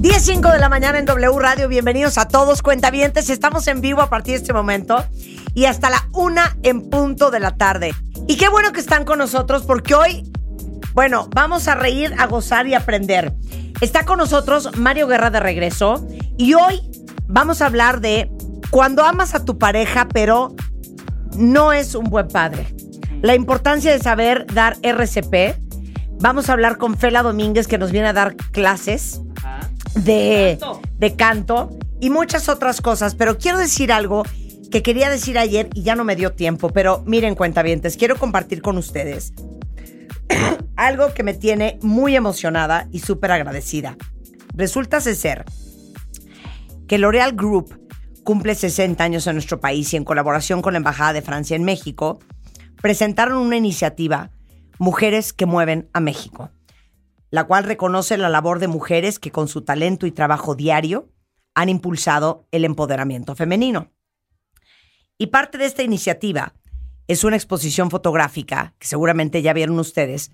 10.05 de la mañana en W Radio. Bienvenidos a todos, cuentavientes. Estamos en vivo a partir de este momento y hasta la una en punto de la tarde. Y qué bueno que están con nosotros porque hoy, bueno, vamos a reír, a gozar y aprender. Está con nosotros Mario Guerra de regreso y hoy vamos a hablar de cuando amas a tu pareja pero no es un buen padre. La importancia de saber dar RCP. Vamos a hablar con Fela Domínguez que nos viene a dar clases de, de canto y muchas otras cosas. Pero quiero decir algo que quería decir ayer y ya no me dio tiempo. Pero miren, cuentavientes, quiero compartir con ustedes algo que me tiene muy emocionada y súper agradecida. Resulta ser que L'Oreal Group cumple 60 años en nuestro país y en colaboración con la Embajada de Francia en México, presentaron una iniciativa, Mujeres que Mueven a México, la cual reconoce la labor de mujeres que con su talento y trabajo diario han impulsado el empoderamiento femenino. Y parte de esta iniciativa es una exposición fotográfica, que seguramente ya vieron ustedes,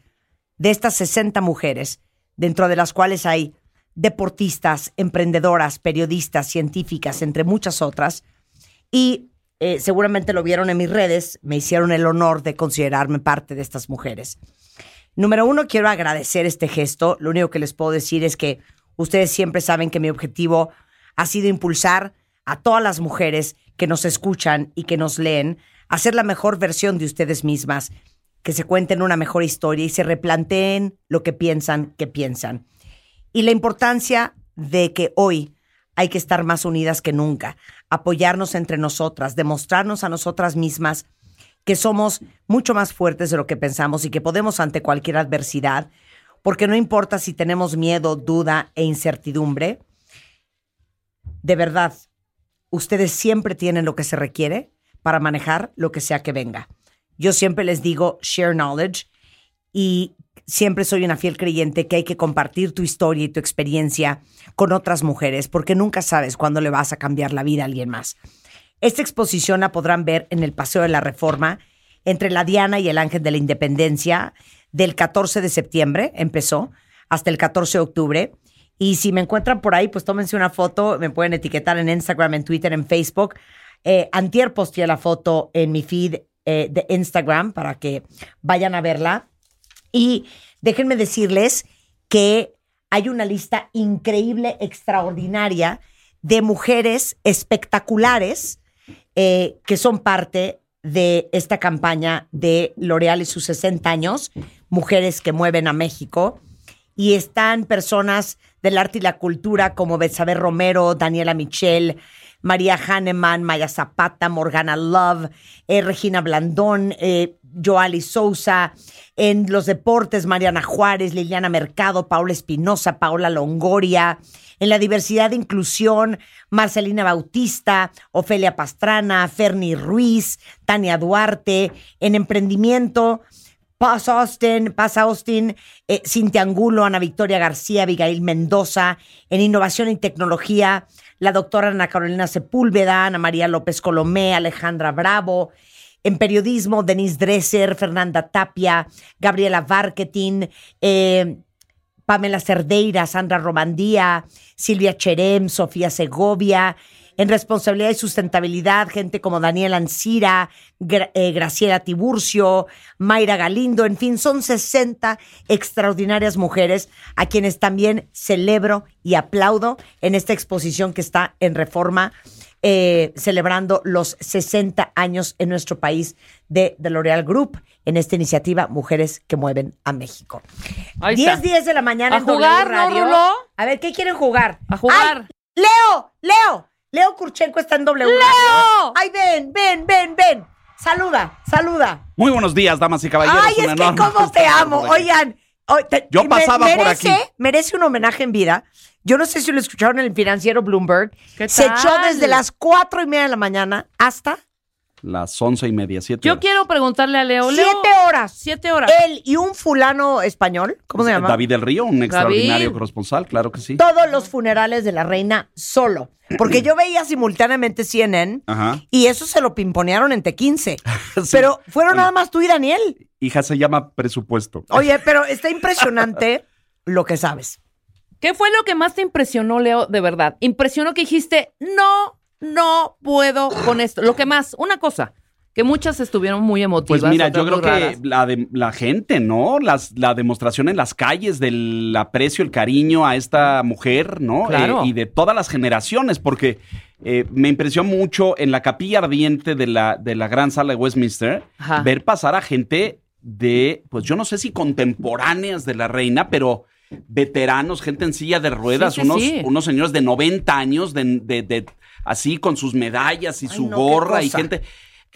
de estas 60 mujeres, dentro de las cuales hay deportistas, emprendedoras, periodistas, científicas, entre muchas otras. Y eh, seguramente lo vieron en mis redes, me hicieron el honor de considerarme parte de estas mujeres. Número uno, quiero agradecer este gesto. Lo único que les puedo decir es que ustedes siempre saben que mi objetivo ha sido impulsar a todas las mujeres que nos escuchan y que nos leen a ser la mejor versión de ustedes mismas, que se cuenten una mejor historia y se replanteen lo que piensan que piensan. Y la importancia de que hoy hay que estar más unidas que nunca, apoyarnos entre nosotras, demostrarnos a nosotras mismas que somos mucho más fuertes de lo que pensamos y que podemos ante cualquier adversidad, porque no importa si tenemos miedo, duda e incertidumbre, de verdad, ustedes siempre tienen lo que se requiere para manejar lo que sea que venga. Yo siempre les digo share knowledge y siempre soy una fiel creyente que hay que compartir tu historia y tu experiencia con otras mujeres porque nunca sabes cuándo le vas a cambiar la vida a alguien más. Esta exposición la podrán ver en el Paseo de la Reforma entre la Diana y el Ángel de la Independencia del 14 de septiembre, empezó, hasta el 14 de octubre. Y si me encuentran por ahí, pues tómense una foto, me pueden etiquetar en Instagram, en Twitter, en Facebook. Eh, antier posteé la foto en mi feed eh, de Instagram para que vayan a verla. Y déjenme decirles que hay una lista increíble, extraordinaria de mujeres espectaculares eh, que son parte de esta campaña de L'Oreal y sus 60 años, Mujeres que Mueven a México. Y están personas del arte y la cultura como Betsabe Romero, Daniela Michel, María Hahnemann, Maya Zapata, Morgana Love, eh, Regina Blandón, eh, Joali Sousa, en los deportes, Mariana Juárez, Liliana Mercado, Paula Espinosa, Paula Longoria, en la diversidad de inclusión, Marcelina Bautista, Ofelia Pastrana, Ferni Ruiz, Tania Duarte, en emprendimiento, Paz Austin, Paz Austin, eh, Cintia Angulo, Ana Victoria García, Abigail Mendoza, en innovación y tecnología, la doctora Ana Carolina Sepúlveda, Ana María López Colomé, Alejandra Bravo, en periodismo, Denise Dresser, Fernanda Tapia, Gabriela Barketin, eh, Pamela Cerdeira, Sandra Romandía, Silvia Cherem, Sofía Segovia, en responsabilidad y sustentabilidad, gente como Daniel Ancira, eh, Graciela Tiburcio, Mayra Galindo, en fin, son 60 extraordinarias mujeres a quienes también celebro y aplaudo en esta exposición que está en Reforma eh, celebrando los 60 años en nuestro país de, de L'Oreal Group en esta iniciativa Mujeres que Mueven a México. Ahí 10, está. 10 de la mañana A en W jugar, ¿no, Radio. Rulo? A ver, ¿qué quieren jugar? A jugar. ¡Ay! ¡Leo! ¡Leo! Leo Kurchenko está en W Radio. ¡Ay, ven, ven, ven, ven! Saluda, saluda. Muy buenos días, damas y caballeros. Ay, es que cómo te amo. Oigan, te- Yo pasaba por merece, aquí. Merece un homenaje en vida. Yo no sé si lo escucharon en el financiero Bloomberg. ¿Qué Se tal? echó desde las cuatro y media de la mañana hasta Las once y media, siete. Yo horas. quiero preguntarle a Leo. Leo, siete horas. Siete horas. Él y un fulano español, ¿cómo se llama? David del Río, un extraordinario David. corresponsal, claro que sí. Todos los funerales de la reina solo. Porque yo veía simultáneamente CNN Ajá. y eso se lo pimponearon en T15. Sí. Pero fueron nada más tú y Daniel. Hija, se llama presupuesto. Oye, pero está impresionante lo que sabes. ¿Qué fue lo que más te impresionó, Leo, de verdad? Impresionó que dijiste, no, no puedo con esto. Lo que más, una cosa, que muchas estuvieron muy emotivas. Pues mira, yo creo que la, de, la gente, ¿no? Las, la demostración en las calles del aprecio, el cariño a esta mujer, ¿no? Claro. Eh, y de todas las generaciones, porque eh, me impresionó mucho en la capilla ardiente de la, de la gran sala de Westminster Ajá. ver pasar a gente de, pues yo no sé si contemporáneas de la reina, pero veteranos, gente en silla de ruedas, Sí, sí, unos, sí. unos señores de 90 años, de, de- de- así con sus medallas y Ay, su no, gorra y gente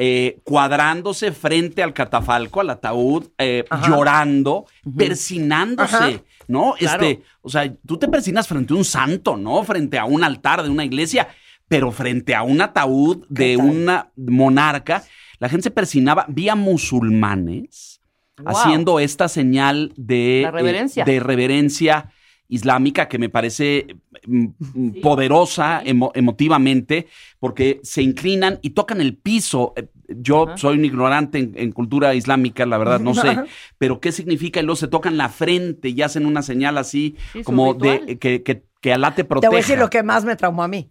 eh, cuadrándose frente al catafalco, al ataúd, eh, llorando, persinándose, Ajá. ¿no? Claro. Este, o sea, tú te persinas frente a un santo, ¿no? Frente a un altar de una iglesia, pero frente a un ataúd de tal? una monarca, la gente se persinaba, vía musulmanes Wow. haciendo esta señal de reverencia. eh, de reverencia islámica que me parece mm, mm, poderosa emo- emotivamente porque se inclinan y tocan el piso. Eh, Yo Ajá. soy un ignorante en, en cultura islámica, la verdad, no sé, pero ¿qué significa? Y luego se tocan la frente y hacen una señal así Sí, como de que, que, que Alá te Te proteja. voy a decir lo que más me traumó a mí.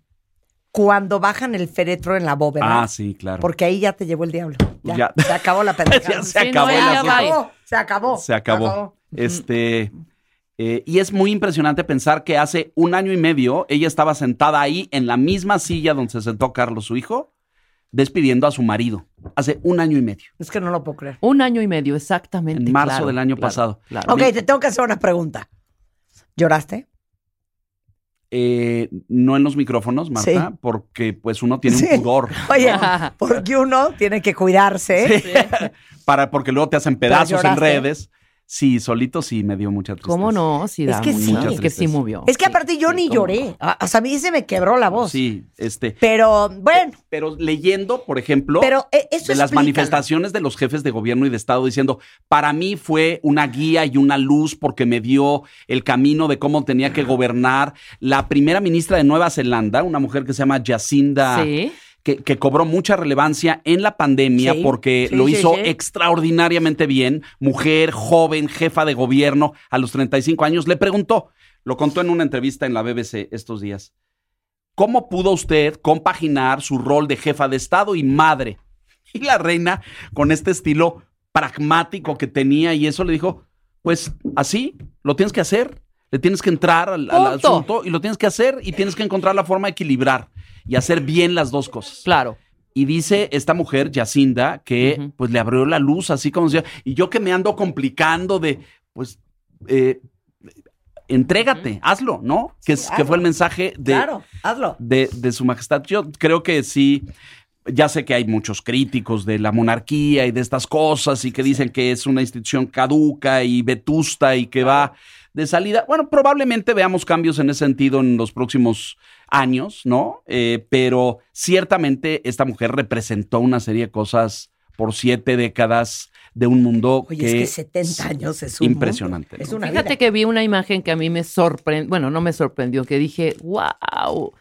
Cuando bajan el féretro en la bóveda. Ah, sí, claro. Porque ahí ya te llevó el diablo. Ya, Ya. se acabó la pendejada. Ya se Sí, acabó no, el ya se acabó, se acabó. Se acabó. Este. Eh, y es muy impresionante pensar que hace un año y medio ella estaba sentada ahí en la misma silla donde se sentó Carlos, su hijo, despidiendo a su marido. Hace un año y medio. Es que no lo puedo creer. Un año y medio, exactamente. En marzo claro, del año claro, pasado. claro. Ok, te tengo que hacer una pregunta. ¿Lloraste? Eh, no en los micrófonos, Marta, Sí. porque pues uno tiene Sí. un pudor. Oye, porque uno tiene que cuidarse. Para, porque luego te hacen pedazos en redes. Sí, solito sí me dio mucha tristeza. ¿Cómo no? Sí, Es da que mucha- sí. Es que sí movió. Es que Sí, aparte yo sí, ni lloré. O sea, a mí se me quebró la voz. Sí, este. Pero bueno, Pero leyendo, por ejemplo. pero eh, eso de las manifestaciones de los jefes de gobierno y de Estado diciendo, para mí fue una guía y una luz porque me dio el camino de cómo tenía que gobernar. La primera ministra de Nueva Zelanda, una mujer que se llama Jacinda, Sí. Que, que cobró mucha relevancia en la pandemia Sí, porque sí, lo hizo sí. extraordinariamente bien, mujer, joven, jefa de gobierno a los 35 años, le preguntó, lo contó en una entrevista en la BBC estos días, ¿cómo pudo usted compaginar su rol de jefa de Estado y madre? Y la reina, con este estilo pragmático que tenía y eso le dijo, pues así, lo tienes que hacer, le tienes que entrar al, asunto y lo tienes que hacer y tienes que encontrar la forma de equilibrar y hacer bien las dos cosas. Claro. Y dice esta mujer, Yacinda, que pues le abrió la luz, así como decía, y yo que me ando complicando de, pues, eh, entrégate, hazlo, ¿no? Que, es- que fue el mensaje de, Claro, hazlo. de, de su majestad. Yo creo que sí, ya sé que hay muchos críticos de la monarquía y de estas cosas y que dicen que es una institución caduca y vetusta y que va de salida. Bueno, probablemente veamos cambios en ese sentido en los próximos años, ¿no? Eh, pero ciertamente esta mujer representó una serie de cosas por siete décadas de un mundo Oye, que es que 70 años es un impresionante. Es ¿no? una Fíjate vida. que vi una imagen que a mí me sorprendió, bueno, no me sorprendió, que dije, wow.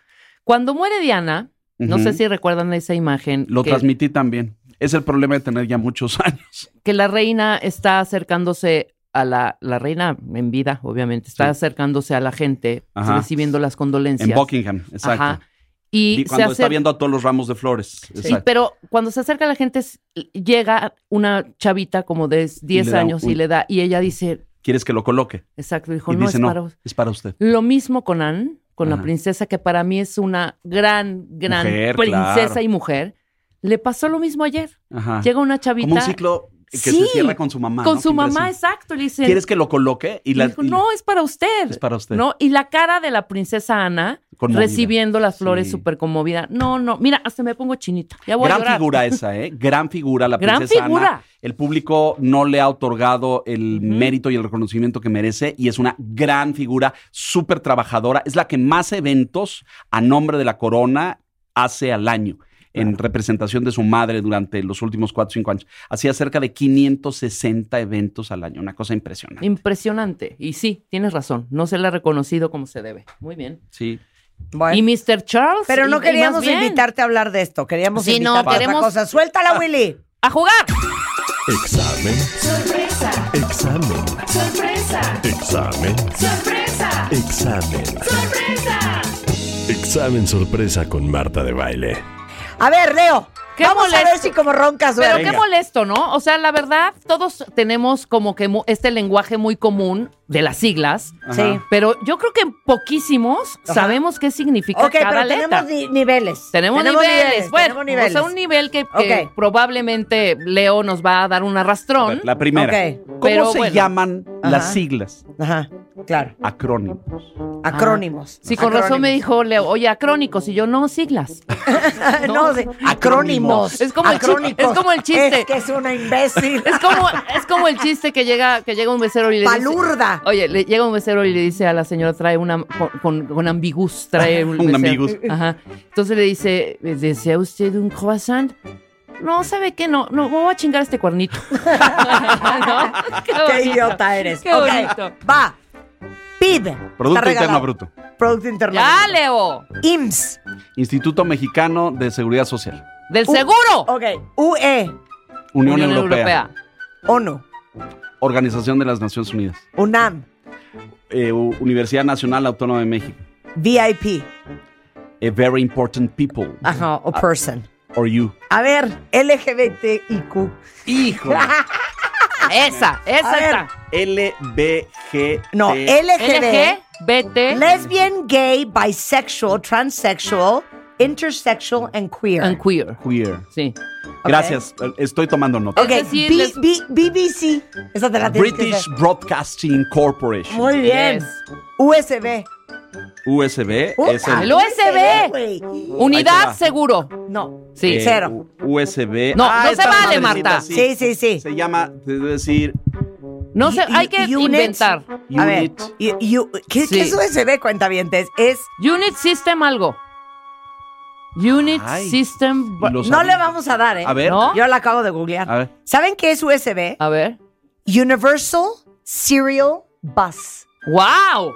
Cuando muere Diana, no sé si recuerdan esa imagen, Lo que, transmití también. Es el problema de tener ya muchos años. que la reina está acercándose a la, la reina en vida, obviamente, está Sí. acercándose a la gente, Ajá. recibiendo las condolencias. En Buckingham, exacto. Ajá. Y se cuando está viendo a todos los ramos de flores. Sí, pero cuando se acerca la gente, llega una chavita como de 10 le da años y le da, y ella dice, ¿Quieres que lo coloque? exacto, dijo, y no, dice, es no, para vos". es para usted. Lo mismo con Anne, con la princesa, que para mí es una gran, gran Mujer, princesa claro. y mujer, le pasó lo mismo ayer. Ajá. Llega una chavita. Como un ciclo que Sí, se cierra con su mamá. Con ¿no? su mamá, exacto. Le dice, ¿Quieres que lo coloque? Y la, dijo, y- no, es para usted. Es para usted. ¿No? Y la cara de la princesa Ana Conmovida. recibiendo las flores Sí. súper conmovida. No, no, mira, hasta me pongo chinita. Ya voy a Gran figura esa, ¿eh? Gran figura la Gran princesa figura. Ana. El público no le ha otorgado el mérito y el reconocimiento que merece y es una gran figura, súper trabajadora. Es la que más eventos a nombre de la corona hace al año en representación de su madre durante los últimos 4 o 5 años. Hacía cerca de 560 eventos al año, una cosa impresionante. Impresionante. Y sí, tienes razón. No se le ha reconocido como se debe. Muy bien. Sí. Bueno. Y Mr. Charles. Pero no y queríamos invitarte a hablar de esto. Queríamos Sí, no, invitarte a queremos- otra cosa. Suéltala, Willy. ¡A jugar! Examen. Sorpresa, Examen. sorpresa, Examen. sorpresa, Examen. sorpresa. Examen sorpresa con Marta de baile. A ver, Leo. Qué vamos a ver molesto. si como roncas Pero qué molesto, ¿no? O sea, la verdad, todos tenemos como que este lenguaje muy común de las siglas. Sí. Pero yo creo que poquísimos Ajá. sabemos qué significa Ok, cada pero letra. tenemos ni- niveles. Tenemos, niveles. Bueno, tenemos niveles. o sea, un nivel que, probablemente Leo nos va a dar un A arrastrón. ver, la primera. ¿Cómo Pero se bueno. llaman Ajá. las siglas? Ajá, claro. Acrónimos. Acrónimos. Sí, con razón me dijo Leo, oye, acrónicos, y yo, no, siglas. no, de- acrónimos. Es como el chi- Acrónicos. es como el chiste. Es que es una imbécil. Es como, es como el chiste que llega, que llega un mesero y le dice... Palurda. Oye, le llega un mesero y le dice a la señora, trae una, con, con, con ambigus, trae un, Un ambigus. Ajá. Entonces le dice, ¿desea usted un croissant? No, ¿sabe qué? No, no, voy a chingar este cuernito. ¿No? Qué idiota eres. Qué bonito. Va. PIB. Producto Está Interno. Bruto. Producto Interno ¡Ya, Bruto. Leo! IMSS. Instituto Mexicano de Seguridad Social. ¡Del seguro! Ok. UE. Unión, Europea. ONU. Organización de las Naciones Unidas. UNAM. Eh, Universidad Nacional Autónoma de México. VIP. A very important people. Ajá. O person. Or you. A ver, LGBTIQ. Hijo. Esa, esa está. LBG. No, LGB. LGBT Lesbian, gay, bisexual, transsexual, intersexual, and queer. and queer. Queer. Sí. Gracias. Estoy tomando nota. ok, decir, B- les- B- BBC. Esa te la tienes que British. Broadcasting Corporation. Muy bien. Yes. USB. USB. Uh, es ah, el, USB. Unidad seguro. No. Sí. eh, cero. USB. No, no se vale, Marta. Sí, sí, sí. Se llama, te debo decir, No sé, hay que Unit. inventar. A ver, Unit. ¿qué, Sí. ¿qué es USB, cuentavientes? Es, Unit System algo. Unit Ay. System. No le vamos a dar, ¿eh? A ver. ¿No? Yo la acabo de googlear. A ver. ¿Saben qué es USB? A ver. Universal Serial Bus. ¡Wow!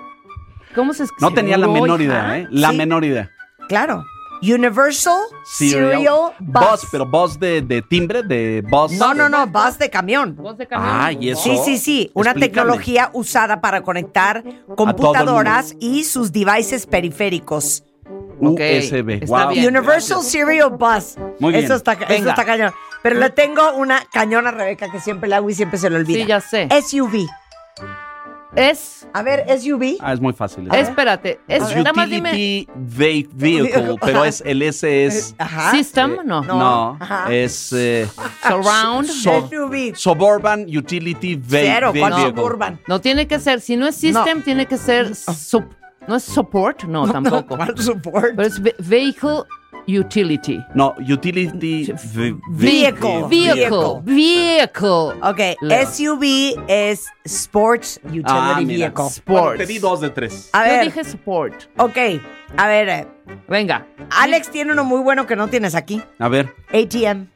¿Cómo se No tenía la menor idea, ¿eh? La Sí. menor idea. Claro. Universal Serial, Bus. Bus, pero bus de, de timbre, de bus. No, no, no, bus de camión. Voz de camión. Ah, y eso. Sí, sí, sí. Una Explícame. tecnología usada para conectar computadoras y sus devices periféricos. Ok, USB. está Wow. bien. Universal Serial Bus. Muy bien. Eso está, eso está cañón. Pero le tengo una cañona a Rebeca que siempre le hago y siempre se le olvida. Sí, ya sé. SUV. Es. A ver, SUV. Ah, es muy fácil. Ver. Espérate. Es, nada más dime. Vehicle, pero es el S es. Ajá. System, eh, no. No, Ajá. es eh, Surround. so- SUV. Suburban Utility Ve- Cero, Ve- ¿cuál Vehicle. suburban? No tiene que ser. Si no es system, tiene que ser. sup- no es support, no, tampoco. ¿Cuál support? Pero es ve- vehicle utility. No, Utility ve- Vehicle. Vehicle. Vehicle. Ok, Leo. SUV es Sports Utility Ah, mira. Vehicle. Sports. Bueno, te di dos de tres. A Yo ver, dije support. ok, a ver, Venga. Alex tiene uno muy bueno que no tienes aquí. A ver, ATM.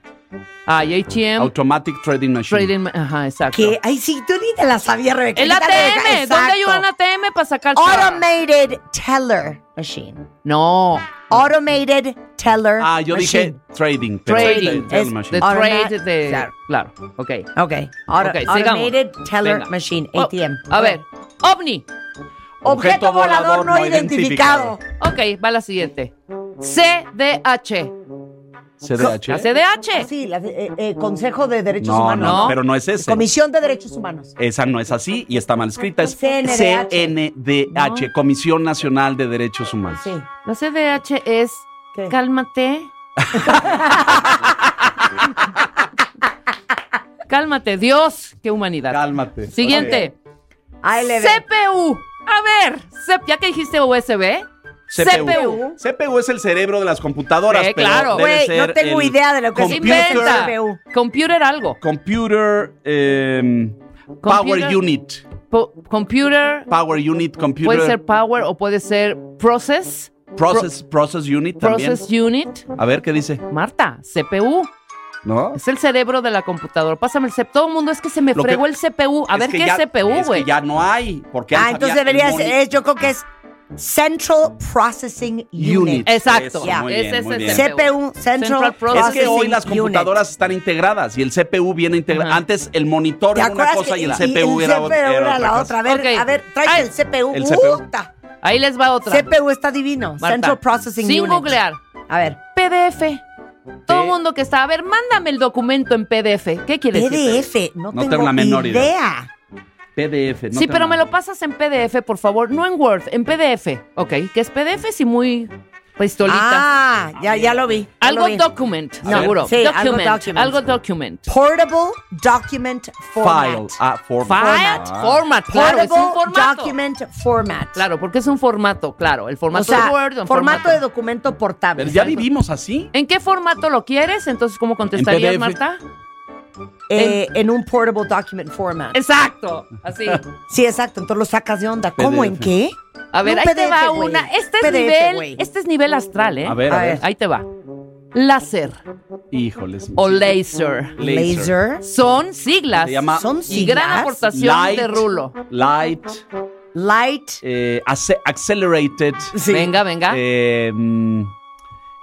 Ah, y ATM. Automatic Trading Machine. Trading. Ajá, exacto. Que, ay, sí, tú ni te la sabías, Rebeca. El ATM. ¿Dónde hay un ATM para sacar Automated Teller Machine. No. Automated Teller Ah, yo Machine. dije Trading. pero Trading. machine. The trade de. Claro. Claro. Ok. Ok, Auto- Ok, sigamos. Automated Teller Venga. Machine, Oh, ATM. a ver. OVNI. Objeto volador no identificado. Ok, va la siguiente. CDH. CDH. La CDH. Sí, la de- eh, eh, Consejo de Derechos No, Humanos. no, No. pero no es ese. Comisión de Derechos Humanos. Esa no es así y está mal escrita. Es CNDH. CNDH, Comisión Nacional de Derechos Humanos. Sí. La CDH es ¿Qué? cálmate. cálmate, Dios, qué humanidad. Cálmate. Siguiente. ALB. CPU. A ver, ya que dijiste USB, CPU. CPU es el cerebro de las computadoras. Sí, pero claro. debe Güey, no ser tengo el idea de lo que es computer- inventa. CPU. Computer algo. Computer em, Power Unit. Po- computer Power Unit, Computer puede ser power o puede ser process. Process, process Unit también. Process unit. A ver qué dice. Marta, CPU. ¿No? Es el cerebro de la computadora. Pásame el CPU. Todo el mundo es que se me Lo que- fregó el CPU. A ver que qué ya- es CPU, Es güey. que ya no hay. Porque Ah, antes entonces había el moni- es- yo creo que es Central Processing Unit. Unit. Exacto. Eso, Ya. muy Ese bien, muy. CPU, Central, Central Processing Es que hoy las Unit. computadoras están integradas y el CPU viene integrado. Antes el monitor ¿Te era una cosa y el y CPU el era, CPU otra- era era otra la cosa. otra? A ver, Ok. a ver, tráete el CPU. el CPU. Puta. Ahí les va otra. CPU está divino. Marta, Central Processing Sin Unit. googlear. A ver. PDF. Todo el mundo que está. A ver, mándame el documento en PDF. ¿Qué quiere decir? PDF, no, No tengo, tengo la menor idea. idea. PDF. no sí, pero me lo pasas en PDF, por favor. No en Word, en PDF. Ok, que es PDF sí muy pistolita. Ah, ya, ya lo vi. ya algo lo vi. document, No, seguro. sí, algo document, algo document. Portable Document Format. File. Ah, for- File, Ah. format, claro, es un Portable formato. Document Format. Claro, porque es un formato, claro. El O formato sea, de Word, un formato de documento portable. Pero ya vivimos así. ¿En qué formato lo quieres? Entonces, ¿cómo contestarías, PDF. Marta? Eh, en un Portable Document Format. Exacto, así. Sí, exacto. Entonces lo sacas de onda. ¿Cómo? PDF. ¿En qué? A ver, ahí te va una. Este es PDF, nivel, este es nivel astral, ¿eh? A ver, A a ver. ver. Ahí te va. Láser Híjoles. o laser. Laser. Son siglas. Se llama Son y gran siglas. aportación Light. de Rulo. Light. Light. eh, accelerated. Sí. Venga, venga. eh, mm,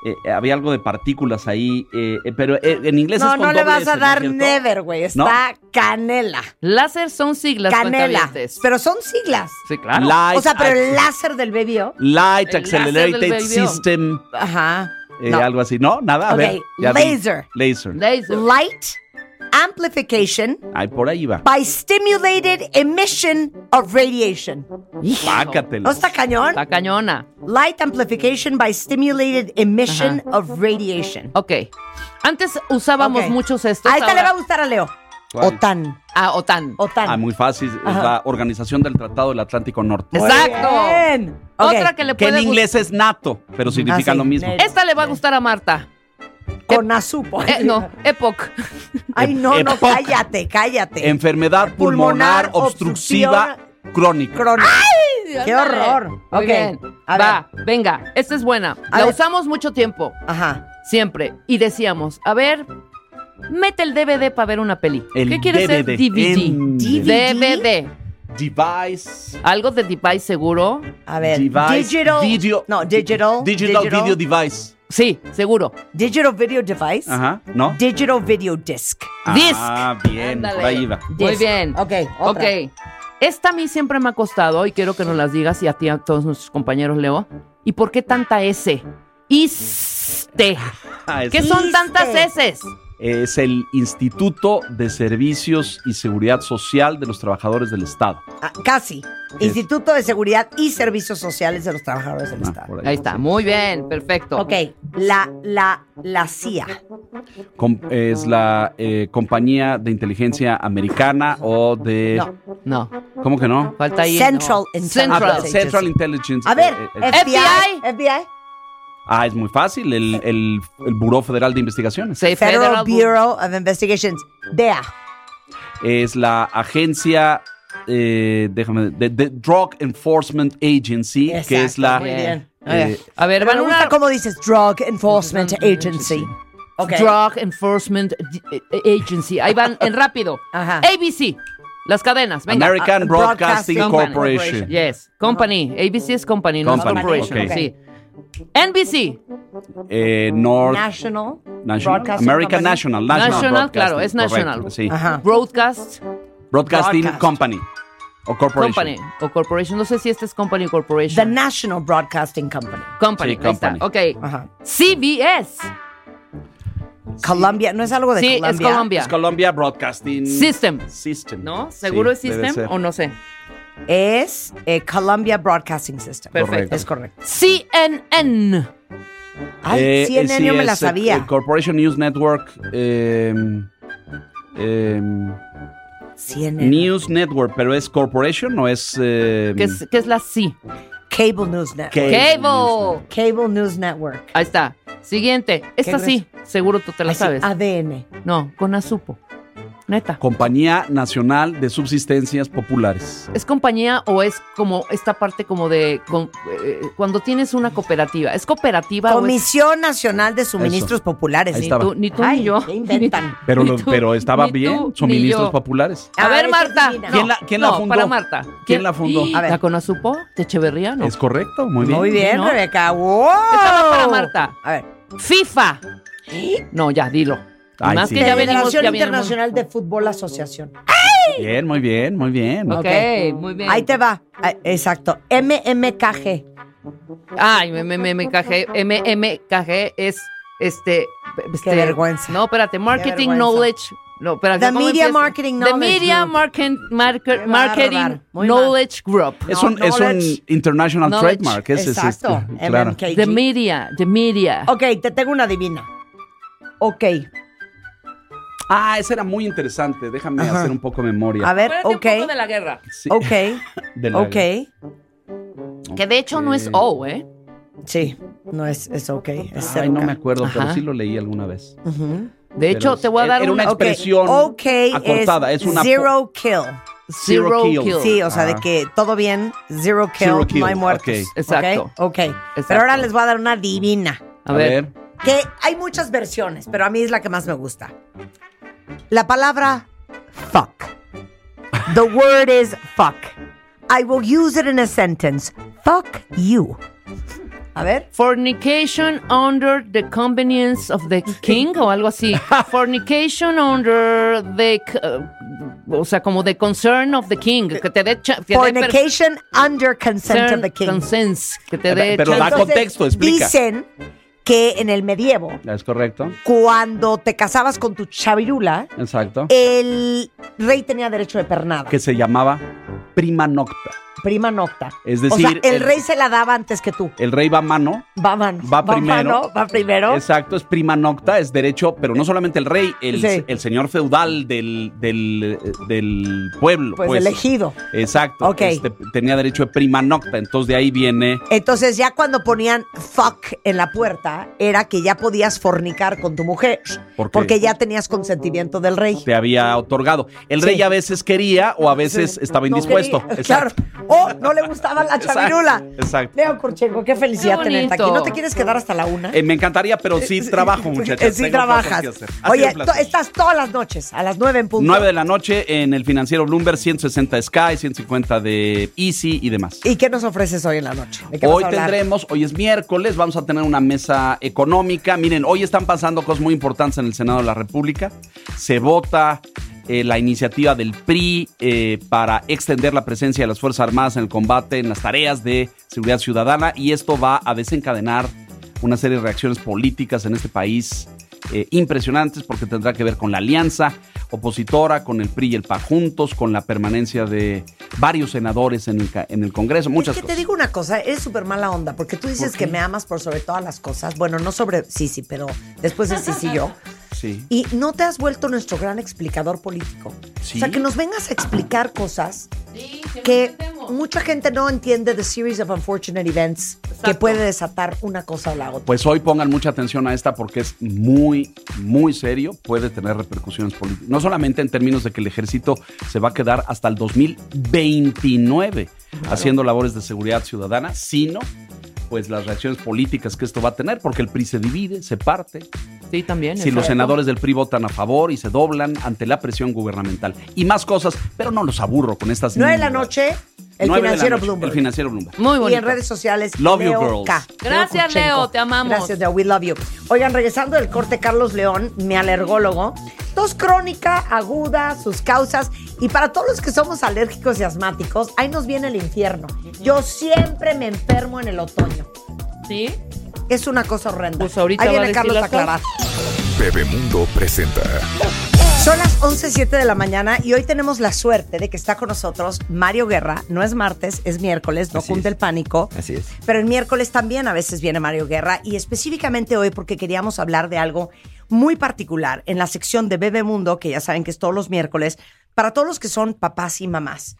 eh, había algo de partículas ahí, eh, eh, pero eh, en inglés es No, con no le vas a S, ¿no dar cierto? never, güey. Está canela. Láser son siglas, Canela. Pero son siglas. Sí, claro. Light, O sea, pero el láser del bebé. Light Accelerated. System, Ajá. eh, No. algo así. No, nada, a Ok, ver. vi. laser. Laser. Laser. Light amplification Ay, por ahí va. by stimulated emission of radiation. Pácatelo. ¿No está cañón? Está cañona. Light amplification by stimulated emission of radiation. Ok. Antes usábamos Ok. muchos estos. A esta le va a gustar a Leo. ¿Cuál? OTAN. Ah, OTAN. OTAN. Ah, muy fácil. Es la Organización del Tratado del Atlántico Norte. Exacto. bien. Otra que le Que puede en inglés es NATO, pero significa Ah, sí. lo mismo. Esta le va a gustar a Marta. Con azupo. Eh, no, Epoch. Ay, no, no, cállate, cállate. Enfermedad Pulmonar, pulmonar, obstructiva crónica. Crónica. ¡Qué Ándale. horror! Muy Ok, bien. a Va, venga. Esta es buena. A La ver. usamos mucho tiempo. Ajá. Siempre. Y decíamos, a ver, mete el DVD para ver una peli. El ¿Qué quiere ser DVD. En- DVD. Device. Algo de device seguro. A ver. Device, digital. video- no, digital. Digital, Video Device. Sí, seguro. Digital video device. Ajá, ¿no? Digital video disc. Disc. Ah, bien, Ándale. por ahí va. Muy Disc. bien. Ok, otra. Ok. Esta a mí siempre me ha costado y quiero que nos las digas y a ti a todos nuestros compañeros, Leo. ¿Y por qué tanta S? ISTE. Ah, es, ¿Qué son tantas S? es el Instituto de Servicios y Seguridad Social de los Trabajadores del Estado. Ah, casi. Instituto de Seguridad y Servicios Sociales de los Trabajadores del Ah, Estado. Ahí está, muy bien, perfecto. Ok, la, la, la CIA. Com- es la eh, compañía de inteligencia americana o de... No. No, ¿Cómo que no? falta ahí. Central no. Intelligence. Ah, Central. Intelligence. A ver, eh, eh, FBI. FBI. ah, es muy fácil. El, el, el Buró Federal de Investigaciones. Sí, Federal Federal Bureau of Investigations. DEA. Es la agencia, eh, déjame, de, de Drug Enforcement Agency, que es Exacto, la... Muy bien. eh, A ver, van me una gusta cómo dices Drug Enforcement Agency. Ok. Drug Enforcement eh, Agency. Ahí van en rápido. Ajá. ABC. Las cadenas, venga. American Ah, Broadcasting, Broadcasting Corporation. Yes, company. ABC es company, no es Company, corporation. ok. Sí. NBC. Eh, North National. National, American Company. National, National, National, claro, es correcto, national. sí. Ajá. Broadcast Broadcasting Broadcast. Company o Corporation. Company o Corporation. No sé si este es Company o The Corporation. National Broadcasting Company. company. Sí, ahí está. company. Ok. Ajá. CBS. Colombia, ¿no es algo de Sí, Colombia? es Colombia. Es Colombia Broadcasting System. System. ¿No? ¿Seguro Sí, es System o no sé? Es eh, Columbia Broadcasting System. Perfecto. Es correcto. CNN. Ay, Eh, CNN sí, yo me la es, eh, sabía. eh, Corporation News Network. eh, eh, CNN. News Network, pero es Corporation o es. eh, ¿Qué es, qué es la C? Cable News Network. Cable Cable. Cable News Network. Ahí está. Siguiente. Esta sí, seguro tú te la Ay, sí, sabes. ADN. No, con Azupo. Neta. Compañía Nacional de Subsistencias Populares. ¿Es compañía o es como esta parte como de con- eh, cuando tienes una cooperativa? ¿Es cooperativa o es Comisión Nacional de Suministros Populares. Ahí ni estaba. tú, ni tú Ay, ni yo? ¿qué inventan? Pero, Ni lo- tú, pero estaba ni bien. tú, Suministros populares. A ver, Ay, qué Marta. ¿Quién la- quién la no, fundó? para Marta. ¿Quién la fundó? A ver. ¿La Conasupo? ¿De Echeverría? No. Es correcto, muy bien. Muy bien, ¿no? Rebeca. ¡Wow! Esta va para Marta. A ver. FIFA. No, ya, dilo. Ay, más sí. que ya venimos, Federación ya venimos. Internacional de Fútbol Asociación. Bien, muy bien, muy bien. Ok, muy bien. Ahí te va. Ay, Exacto. MMKG. Ay, MMKG, MMKG es este, este. vergüenza. No, espérate, Marketing. Knowledge. No, espérate. The ¿cómo Media empieza? Marketing The Knowledge Media Group. Market, market- Qué Marketing. Knowledge Group. Es, No, un, es un international Knowledge. trademark. Es Exacto. este, claro. MMKG. The Media, The Media. Ok, te tengo una divina. Ok. Ah, ese era muy interesante. Déjame Ajá. hacer un poco de memoria. A ver, Acuérdate ok. un poco de la guerra. Sí, Ok. de la- Ok. Que de hecho no es O, ¿eh? Sí, no es, es ok. Es Ay, no me acuerdo, pero sí lo leí alguna vez. De hecho, Pero te voy a dar era una expresión Ok acortada, es una zero kill. Zero kill. kill. Sí, o sea, de Ajá. que todo bien, zero kill, Zero kill, no hay muertos. Exacto. Ok. Exacto. Pero ahora les voy a dar una divina. A ver. Que hay muchas versiones, pero a mí es la que más me gusta. La palabra fuck. The word is fuck. I will use it in a sentence. Fuck you. A ver. Fornication under the convenience of the king o algo así. Fornication under the, uh, o sea, como the concern of the king, que te dé Fornication under consent of the king. consents, que te dé Pero da chance. contexto, explica. Dicen que en el medievo, ¿Es correcto? cuando te casabas con tu chavirula, Exacto. el rey tenía derecho de pernada. Que se llamaba prima nocta. Prima nocta. Es o sea, decir, el, el- rey se la daba antes que tú. El rey va a mano. Va, man- Va primero. mano, va primero. Exacto, es prima nocta, es derecho, pero no solamente el rey, el, Sí. el señor feudal del, del, del pueblo. pues, elegido. Exacto. Este, tenía derecho de prima nocta, entonces de ahí viene. Entonces ya cuando ponían fuck en la puerta, era que ya podías fornicar con tu mujer. ¿Por qué? Porque ya tenías consentimiento del rey. Te había otorgado. El Sí. rey a veces quería o a veces Sí. estaba No Exacto. Claro. O no le gustaba la chavirula. exacto. Leo Corchengo, qué felicidad Qué tenerte aquí. ¿No te quieres quedar hasta la una? Eh, me encantaría, pero sí trabajo, muchachos. Sí Tengo trabajas. Oye, estás todas las noches, a las nueve en punto. 9 de la noche en el financiero Bloomberg, 160 de Sky, 150 de Easy y demás. ¿Y qué nos ofreces hoy en la noche? ¿De qué Hoy vas a hablar? tendremos, hoy es miércoles, vamos a tener una mesa económica. Miren, hoy están pasando cosas muy importantes en el Senado de la República. Se vota eh, la iniciativa del PRI eh, para extender la presencia de las Fuerzas Armadas en el combate, en las tareas de seguridad ciudadana, y esto va a desencadenar una serie de reacciones políticas en este país eh, impresionantes porque tendrá que ver con la alianza opositora, con el PRI y el PA juntos, con la permanencia de varios senadores en el, en el Congreso, muchas es que te cosas. digo una cosa, eres súper mala onda, porque tú dices ¿Por que me amas por sobre todas las cosas. Bueno, no sobre sí, sí, pero después de sí, sí, yo. Sí. Y no te has vuelto nuestro gran explicador político. Sí. O sea, que nos vengas a explicar cosas que mucha gente no entiende the series of unfortunate events que puede desatar una cosa o la otra. Pues hoy pongan mucha atención a esta porque es muy, muy serio, puede tener repercusiones políticas. No solamente en términos de que el ejército se va a quedar hasta el 2029 haciendo labores de seguridad ciudadana, sino pues las reacciones políticas que esto va a tener, porque el PRI se divide, se parte. Sí, también. Si los senadores del PRI votan a favor y se doblan ante la presión gubernamental. Y más cosas, pero no los aburro con estas... Nueve de la noche, el Nueve financiero noche, Bloomberg. El financiero Bloomberg. Muy Y bonito. en redes sociales, Love you, girls. K. Gracias. Leo, te amamos. Gracias, Leo, we love you. Oigan, regresando del corte, Carlos León, mi alergólogo, tos crónica, aguda, sus causas, y para todos los que somos alérgicos y asmáticos, ahí nos viene el infierno. Yo siempre me enfermo en el otoño. ¿Sí? Es una cosa horrenda. Pues ahorita ahí va a viene decir Carlos a aclarar. Bebemundo presenta. Son las 11.07 de la mañana y hoy tenemos la suerte de que está con nosotros Mario Guerra. No es martes, es miércoles, no cunde el pánico. Así es. Pero el miércoles también a veces viene Mario Guerra y específicamente hoy porque queríamos hablar de algo muy particular en la sección de Bebemundo, que ya saben que es todos los miércoles, para todos los que son papás y mamás.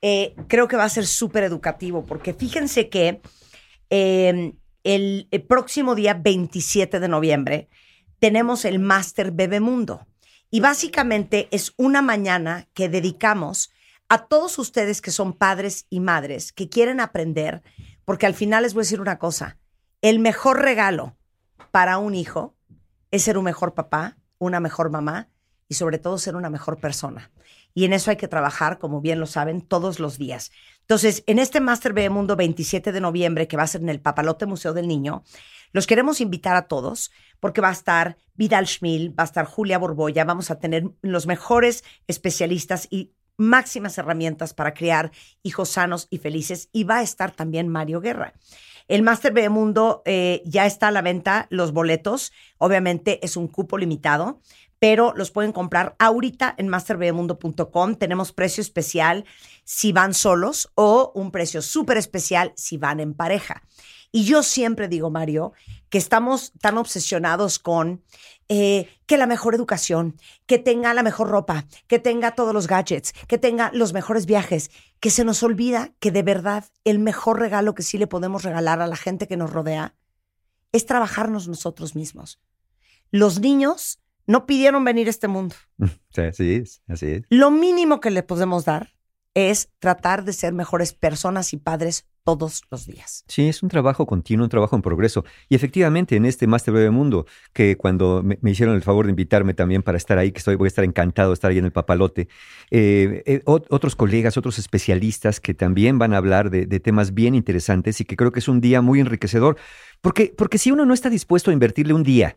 Eh, creo que va a ser súper educativo porque fíjense que eh, el, el próximo día 27 de noviembre tenemos el Máster Bebemundo. Y básicamente es una mañana que dedicamos a todos ustedes que son padres y madres, que quieren aprender, porque al final les voy a decir una cosa, el mejor regalo para un hijo es ser un mejor papá, una mejor mamá y sobre todo ser una mejor persona. Y en eso hay que trabajar, como bien lo saben, todos los días. Entonces, en este Máster Bebemundo 27 de noviembre, que va a ser en el Papalote Museo del Niño, los queremos invitar a todos porque va a estar Vidal Schmil, va a estar Julia Borboya, vamos a tener los mejores especialistas y máximas herramientas para crear hijos sanos y felices y va a estar también Mario Guerra. El Máster Bebemundo eh, ya está a la venta, los boletos, obviamente es un cupo limitado, pero los pueden comprar ahorita en masterbebemundo.com. Tenemos precio especial si van solos o un precio súper especial si van en pareja. Y yo siempre digo, Mario, que estamos tan obsesionados con eh, que la mejor educación, que tenga la mejor ropa, que tenga todos los gadgets, que tenga los mejores viajes, que se nos olvida que de verdad el mejor regalo que sí le podemos regalar a la gente que nos rodea es trabajarnos nosotros mismos. Los niños no pidieron venir a este mundo. Sí, así es, así es. Lo mínimo que le podemos dar es tratar de ser mejores personas y padres todos los días. Sí, es un trabajo continuo, un trabajo en progreso. Y efectivamente, en este Máster Bebé Mundo, que cuando me, me hicieron el favor de invitarme también para estar ahí, que estoy, voy a estar encantado de estar ahí en el papalote, eh, eh, ot- otros colegas, otros especialistas que también van a hablar de, de temas bien interesantes y que creo que es un día muy enriquecedor. Porque, porque si uno no está dispuesto a invertirle un día,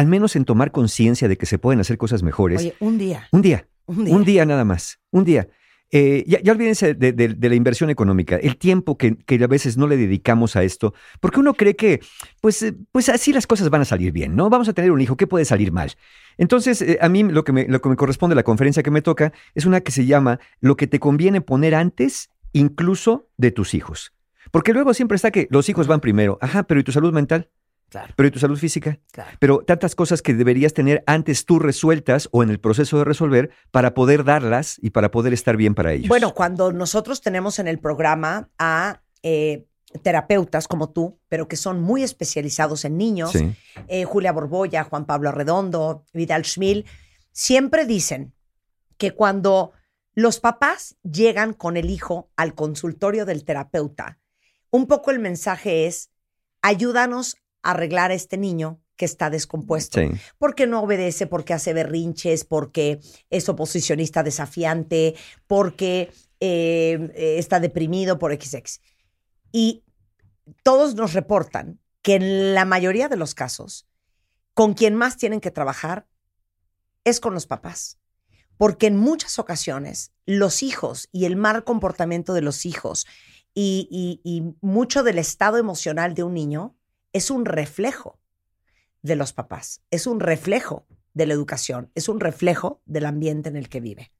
al menos en tomar conciencia de que se pueden hacer cosas mejores, Oye, un día, un día, un día. Un día nada más, un día. Eh, ya, ya olvídense de, de- de la inversión económica, el tiempo que, que a veces no le dedicamos a esto, porque uno cree que, pues, eh, pues así las cosas van a salir bien, ¿no? Vamos a tener un hijo, ¿qué puede salir mal? Entonces, eh, a mí lo que, me, lo que me corresponde, la conferencia que me toca, es una que se llama Lo que te conviene poner antes, incluso de tus hijos. Porque luego siempre está que los hijos van primero, ajá, pero ¿y tu salud mental? Claro, ¿Pero y tu salud física? claro. pero tantas cosas que deberías tener antes tú resueltas o en el proceso de resolver para poder darlas y para poder estar bien para ellos. Bueno, cuando nosotros tenemos en el programa a eh, terapeutas como tú, pero que son muy especializados en niños, sí, eh, Julia Borboya, Juan Pablo Arredondo, Vidal Schmil, siempre dicen que cuando los papás llegan con el hijo al consultorio del terapeuta, un poco el mensaje es, ayúdanos a arreglar a este niño que está descompuesto. sí, Porque no obedece, porque hace berrinches, porque es oposicionista desafiante, porque eh, está deprimido por XX. Y todos nos reportan que en la mayoría de los casos, con quien más tienen que trabajar es con los papás. Porque en muchas ocasiones los hijos y el mal comportamiento de los hijos y, y- y mucho del estado emocional de un niño es un reflejo de los papás, es un reflejo de la educación, es un reflejo del ambiente en el que vive.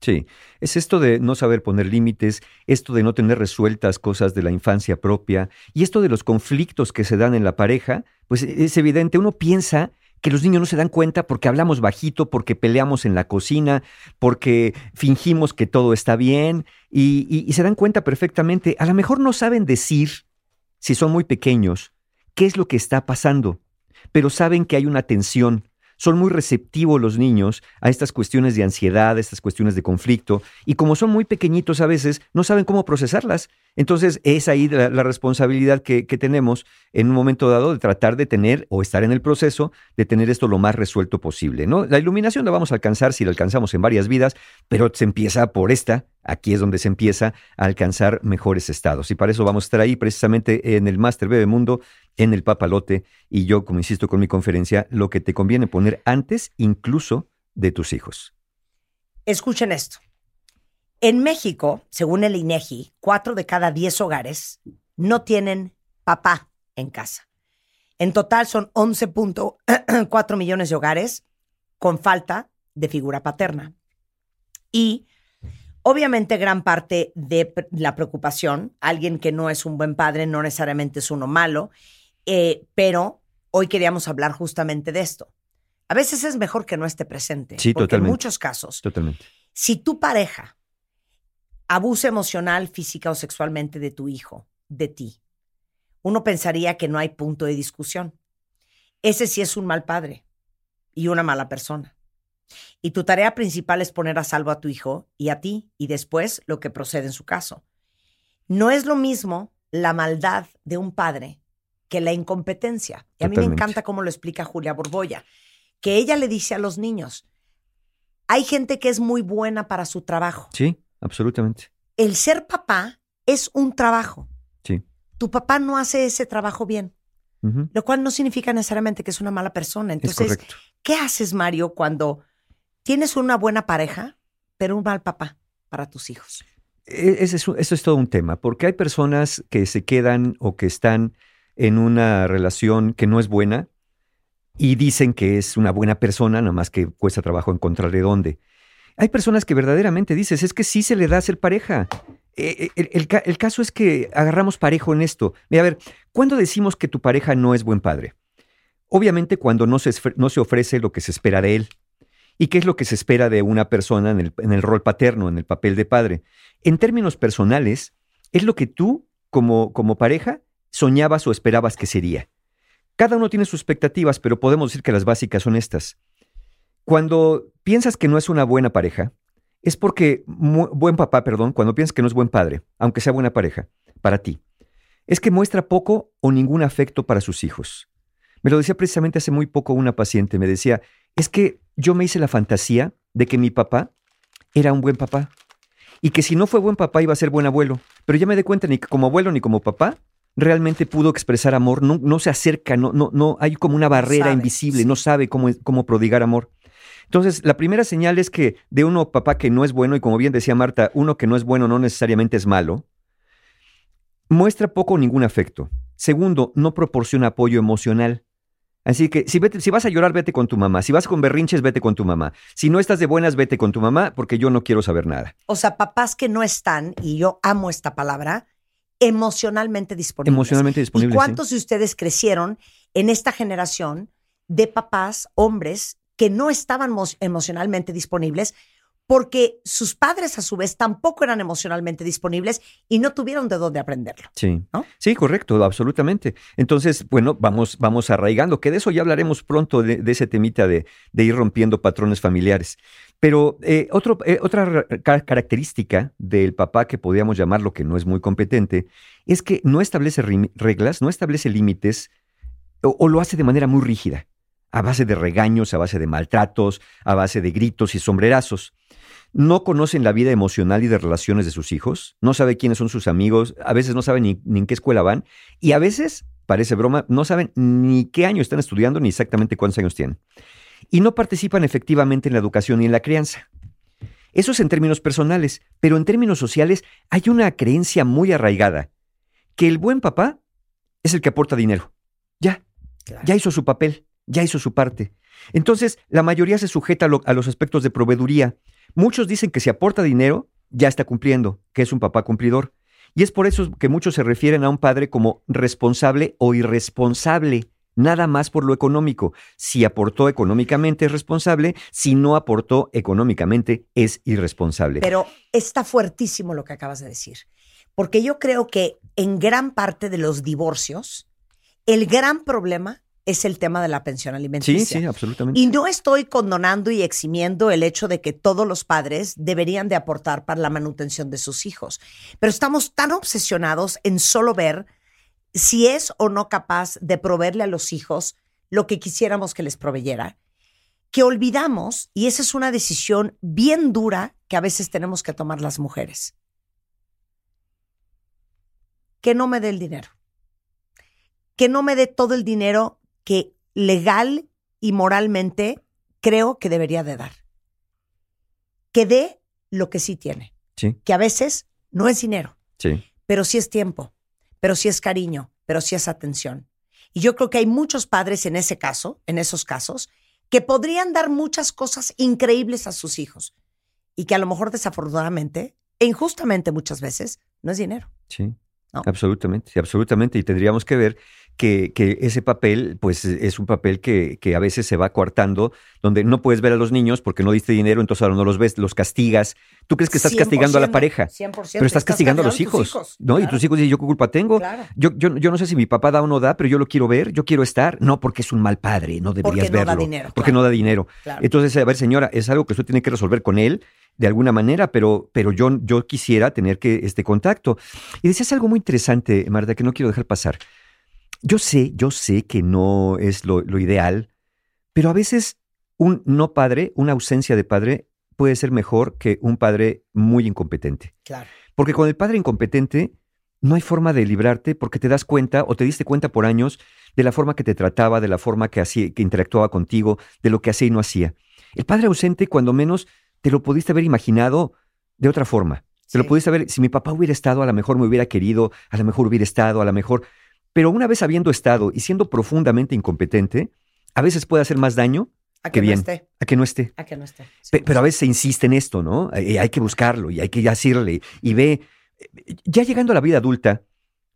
sí. Es esto de no saber poner límites, esto de no tener resueltas cosas de la infancia propia y esto de los conflictos que se dan en la pareja, pues es evidente, uno piensa que los niños no se dan cuenta porque hablamos bajito, porque peleamos en la cocina, porque fingimos que todo está bien y se dan cuenta perfectamente. A lo mejor no saben decir, si son muy pequeños, qué es lo que está pasando, pero saben que hay una tensión. Son muy receptivos los niños a estas cuestiones de ansiedad, a estas cuestiones de conflicto, y como son muy pequeñitos a veces, no saben cómo procesarlas. Entonces es ahí la, responsabilidad que, tenemos en un momento dado de tratar de tener o estar en el proceso de tener esto lo más resuelto posible. ¿no? La iluminación la vamos a alcanzar si la alcanzamos en varias vidas, pero se empieza por esta. Aquí es donde se empieza a alcanzar mejores estados. Y para eso vamos a estar ahí precisamente en el Máster Bebemundo, en el Papalote. Y yo, como insisto con mi conferencia, lo que te conviene poner antes incluso de tus hijos. Escuchen esto. En México, según el INEGI, cuatro de cada diez hogares no tienen papá en casa. En total son 11.4 millones de hogares con falta de figura paterna. Y obviamente gran parte de la preocupación, alguien que no es un buen padre no necesariamente es uno malo, eh, pero hoy queríamos hablar justamente de esto. A veces es mejor que no esté presente. Sí, porque totalmente. en muchos casos, Totalmente. si tu pareja abusa emocional, física o sexualmente de tu hijo, de ti, uno pensaría que no hay punto de discusión. Ese sí es un mal padre y una mala persona. Y tu tarea principal es poner a salvo a tu hijo y a ti y después lo que procede en su caso. No es lo mismo la maldad de un padre que la incompetencia. Y a mí me encanta cómo lo explica Julia Borboya, que ella le dice a los niños, hay gente que es muy buena para su trabajo. Sí, absolutamente. El ser papá es un trabajo. Sí. Tu papá no hace ese trabajo bien, lo cual no significa necesariamente que es una mala persona. Es Entonces. ¿qué haces, Mario, cuando tienes una buena pareja, pero un mal papá para tus hijos? E- es eso es todo un tema, porque hay personas que se quedan o que están en una relación que no es buena y dicen que es una buena persona, nada más que cuesta trabajo encontrarle dónde. Hay personas que verdaderamente dices, es que sí se le da ser pareja. Eh, eh, El, el ca- el caso es que agarramos parejo en esto. Mira, a ver, ¿cuándo decimos que tu pareja no es buen padre? Obviamente cuando no se, no se ofrece lo que se espera de él. ¿Y qué es lo que se espera de una persona en el, en el rol paterno, en el papel de padre? En términos personales, es lo que tú, como, como pareja, soñabas o esperabas que sería. Cada uno tiene sus expectativas, pero podemos decir que las básicas son estas. Cuando piensas que no es una buena pareja, es porque, buen papá, perdón, cuando piensas que no es buen padre, aunque sea buena pareja, para ti, es que muestra poco o ningún afecto para sus hijos. Me lo decía precisamente hace muy poco una paciente, me decía, es que yo me hice la fantasía de que mi papá era un buen papá y que si no fue buen papá iba a ser buen abuelo, pero ya me di cuenta ni que como abuelo ni como papá realmente pudo expresar amor, no, no se acerca, no, no, no, hay como una barrera sabe, invisible, sí. no sabe cómo, cómo prodigar amor. Entonces, la primera señal es que de uno papá que no es bueno, y como bien decía Marta, uno que no es bueno no necesariamente es malo, muestra poco o ningún afecto. Segundo, no proporciona apoyo emocional. Así que si, vete- si vas a llorar, vete con tu mamá. Si vas con berrinches, vete con tu mamá. Si no estás de buenas, vete con tu mamá, porque yo no quiero saber nada. O sea, papás que no están, y yo amo esta palabra, emocionalmente disponibles. Emocionalmente disponible. ¿Y sí. cuántos de ustedes crecieron en esta generación de papás, hombres, que no estaban mo- emocionalmente disponibles porque sus padres a su vez tampoco eran emocionalmente disponibles y no tuvieron de dónde aprenderlo? Sí, ¿no? sí, correcto, absolutamente. Entonces, bueno, vamos, vamos arraigando, que de eso ya hablaremos pronto, de, de ese temita de, de ir rompiendo patrones familiares. Pero eh, otro, eh, otra ra- ca- característica del papá que podríamos llamarlo que no es muy competente es que no establece reglas, no establece límites o, o lo hace de manera muy rígida, a base de regaños, a base de maltratos, a base de gritos y sombrerazos. No conocen la vida emocional y de relaciones de sus hijos, no sabe quiénes son sus amigos, a veces no saben ni, ni en qué escuela van y a veces, parece broma, no saben ni qué año están estudiando ni exactamente cuántos años tienen. Y no participan efectivamente en la educación y en la crianza. Eso es en términos personales, pero en términos sociales hay una creencia muy arraigada, que el buen papá es el que aporta dinero. Ya, ya hizo su papel, ya hizo su parte. Entonces, la mayoría se sujeta a, lo- a los aspectos de proveeduría. Muchos dicen que si aporta dinero, ya está cumpliendo, que es un papá cumplidor. Y es por eso que muchos se refieren a un padre como responsable o irresponsable, nada más por lo económico. Si aportó económicamente es responsable, si no aportó económicamente es irresponsable. Pero está fuertísimo lo que acabas de decir, porque yo creo que en gran parte de los divorcios, el gran problema es el tema de la pensión sí, alimenticia. sí, absolutamente. Y no estoy condonando y eximiendo el hecho de que todos los padres deberían de aportar para la manutención de sus hijos, pero estamos tan obsesionados en solo ver si es o no capaz de proveerle a los hijos lo que quisiéramos que les proveyera, que olvidamos, y esa es una decisión bien dura que a veces tenemos que tomar las mujeres, que no me dé el dinero, que no me dé todo el dinero que legal y moralmente creo que debería de dar, que dé lo que sí tiene, Sí, que a veces no es dinero, sí. pero sí es tiempo, pero sí es cariño, pero sí es atención. Y yo creo que hay muchos padres en ese caso, en esos casos, que podrían dar muchas cosas increíbles a sus hijos y que a lo mejor desafortunadamente e injustamente muchas veces no es dinero. Sí. ¿No? Absolutamente, sí, absolutamente. Y tendríamos que ver que, que ese papel, pues es un papel que, que a veces se va coartando, donde no puedes ver a los niños porque no diste dinero, entonces ahora no los ves, los castigas. Tú crees que estás castigando a la 100%, pareja, 100%, pero estás castigando a los hijos, ¿no? Y tus hijos dicen, ¿yo qué culpa tengo? Claro. Yo, yo, yo no sé si mi papá da o no da, pero yo lo quiero ver, yo quiero estar. No, porque es un mal padre, no deberías Porque no da verlo. dinero, Porque claro. no da dinero. Claro. Entonces, a ver, señora, es algo que usted tiene que resolver con él de alguna manera, pero, pero yo, yo quisiera tener que este contacto. Y decías algo muy interesante, Marta, que no quiero dejar pasar. Yo sé, yo sé que no es lo, lo ideal, pero a veces un no padre, una ausencia de padre, puede ser mejor que un padre muy incompetente. Claro. Porque con el padre incompetente no hay forma de librarte porque te das cuenta o te diste cuenta por años de la forma que te trataba, de la forma que, hacía, que interactuaba contigo, de lo que hacía y no hacía. El padre ausente, cuando menos, te lo pudiste haber imaginado de otra forma. Te lo Sí. pudiste haber, si mi papá hubiera estado, a lo mejor me hubiera querido, a lo mejor hubiera estado, a lo mejor. Pero una vez habiendo estado y siendo profundamente incompetente, a veces puede hacer más daño A que no bien. esté. a que no esté. A que no esté. Pe- Pero a veces se insiste en esto, ¿no? Eh, hay que buscarlo y hay que decirle. Y ve, eh, ya llegando a la vida adulta,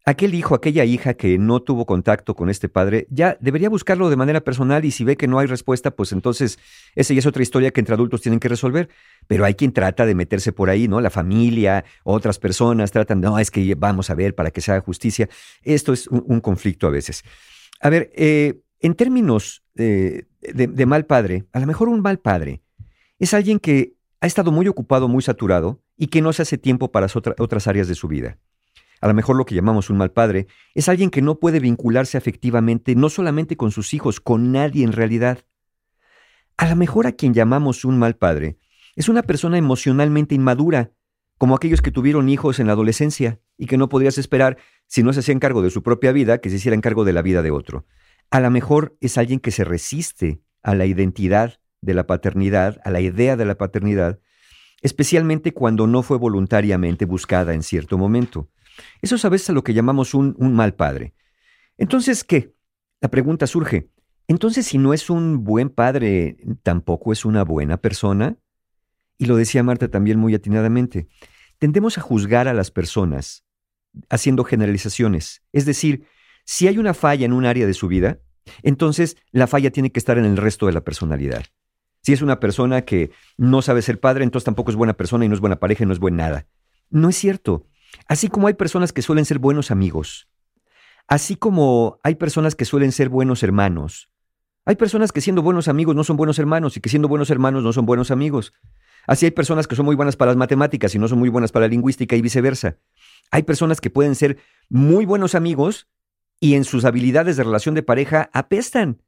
aquel hijo, aquella hija que no tuvo contacto con este padre, ya debería buscarlo de manera personal y si ve que no hay respuesta, pues entonces esa ya es otra historia que entre adultos tienen que resolver. Pero hay quien trata de meterse por ahí, ¿no? La familia, otras personas tratan, no, es que vamos a ver para que se haga justicia. Esto es un, conflicto a veces. A ver, eh, en términos eh, de, mal padre, a lo mejor un mal padre es alguien que ha estado muy ocupado, muy saturado y que no se hace tiempo para as- otra- otras áreas de su vida. A lo mejor lo que llamamos un mal padre es alguien que no puede vincularse afectivamente, no solamente con sus hijos, con nadie en realidad. A lo mejor a quien llamamos un mal padre es una persona emocionalmente inmadura, como aquellos que tuvieron hijos en la adolescencia y que no podrías esperar, si no se hacían cargo de su propia vida, que se hicieran cargo de la vida de otro. A lo mejor es alguien que se resiste a la identidad de la paternidad, a la idea de la paternidad, especialmente cuando no fue voluntariamente buscada en cierto momento. Eso es a veces lo que llamamos un, un mal padre. Entonces, ¿qué? La pregunta surge, entonces si no es un buen padre, tampoco es una buena persona? Y lo decía Marta también muy atinadamente, tendemos a juzgar a las personas haciendo generalizaciones. Es decir, si hay una falla en un área de su vida, entonces la falla tiene que estar en el resto de la personalidad. Si es una persona que no sabe ser padre, entonces tampoco es buena persona y no es buena pareja y no es buen nada. No es cierto. Así como hay personas que suelen ser buenos amigos, así como hay personas que suelen ser buenos hermanos, hay personas que siendo buenos amigos no son buenos hermanos y que siendo buenos hermanos no son buenos amigos. Así hay personas que son muy buenas para las matemáticas y no son muy buenas para la lingüística y viceversa. Hay personas que pueden ser muy buenos amigos y en sus habilidades de relación de pareja apestan.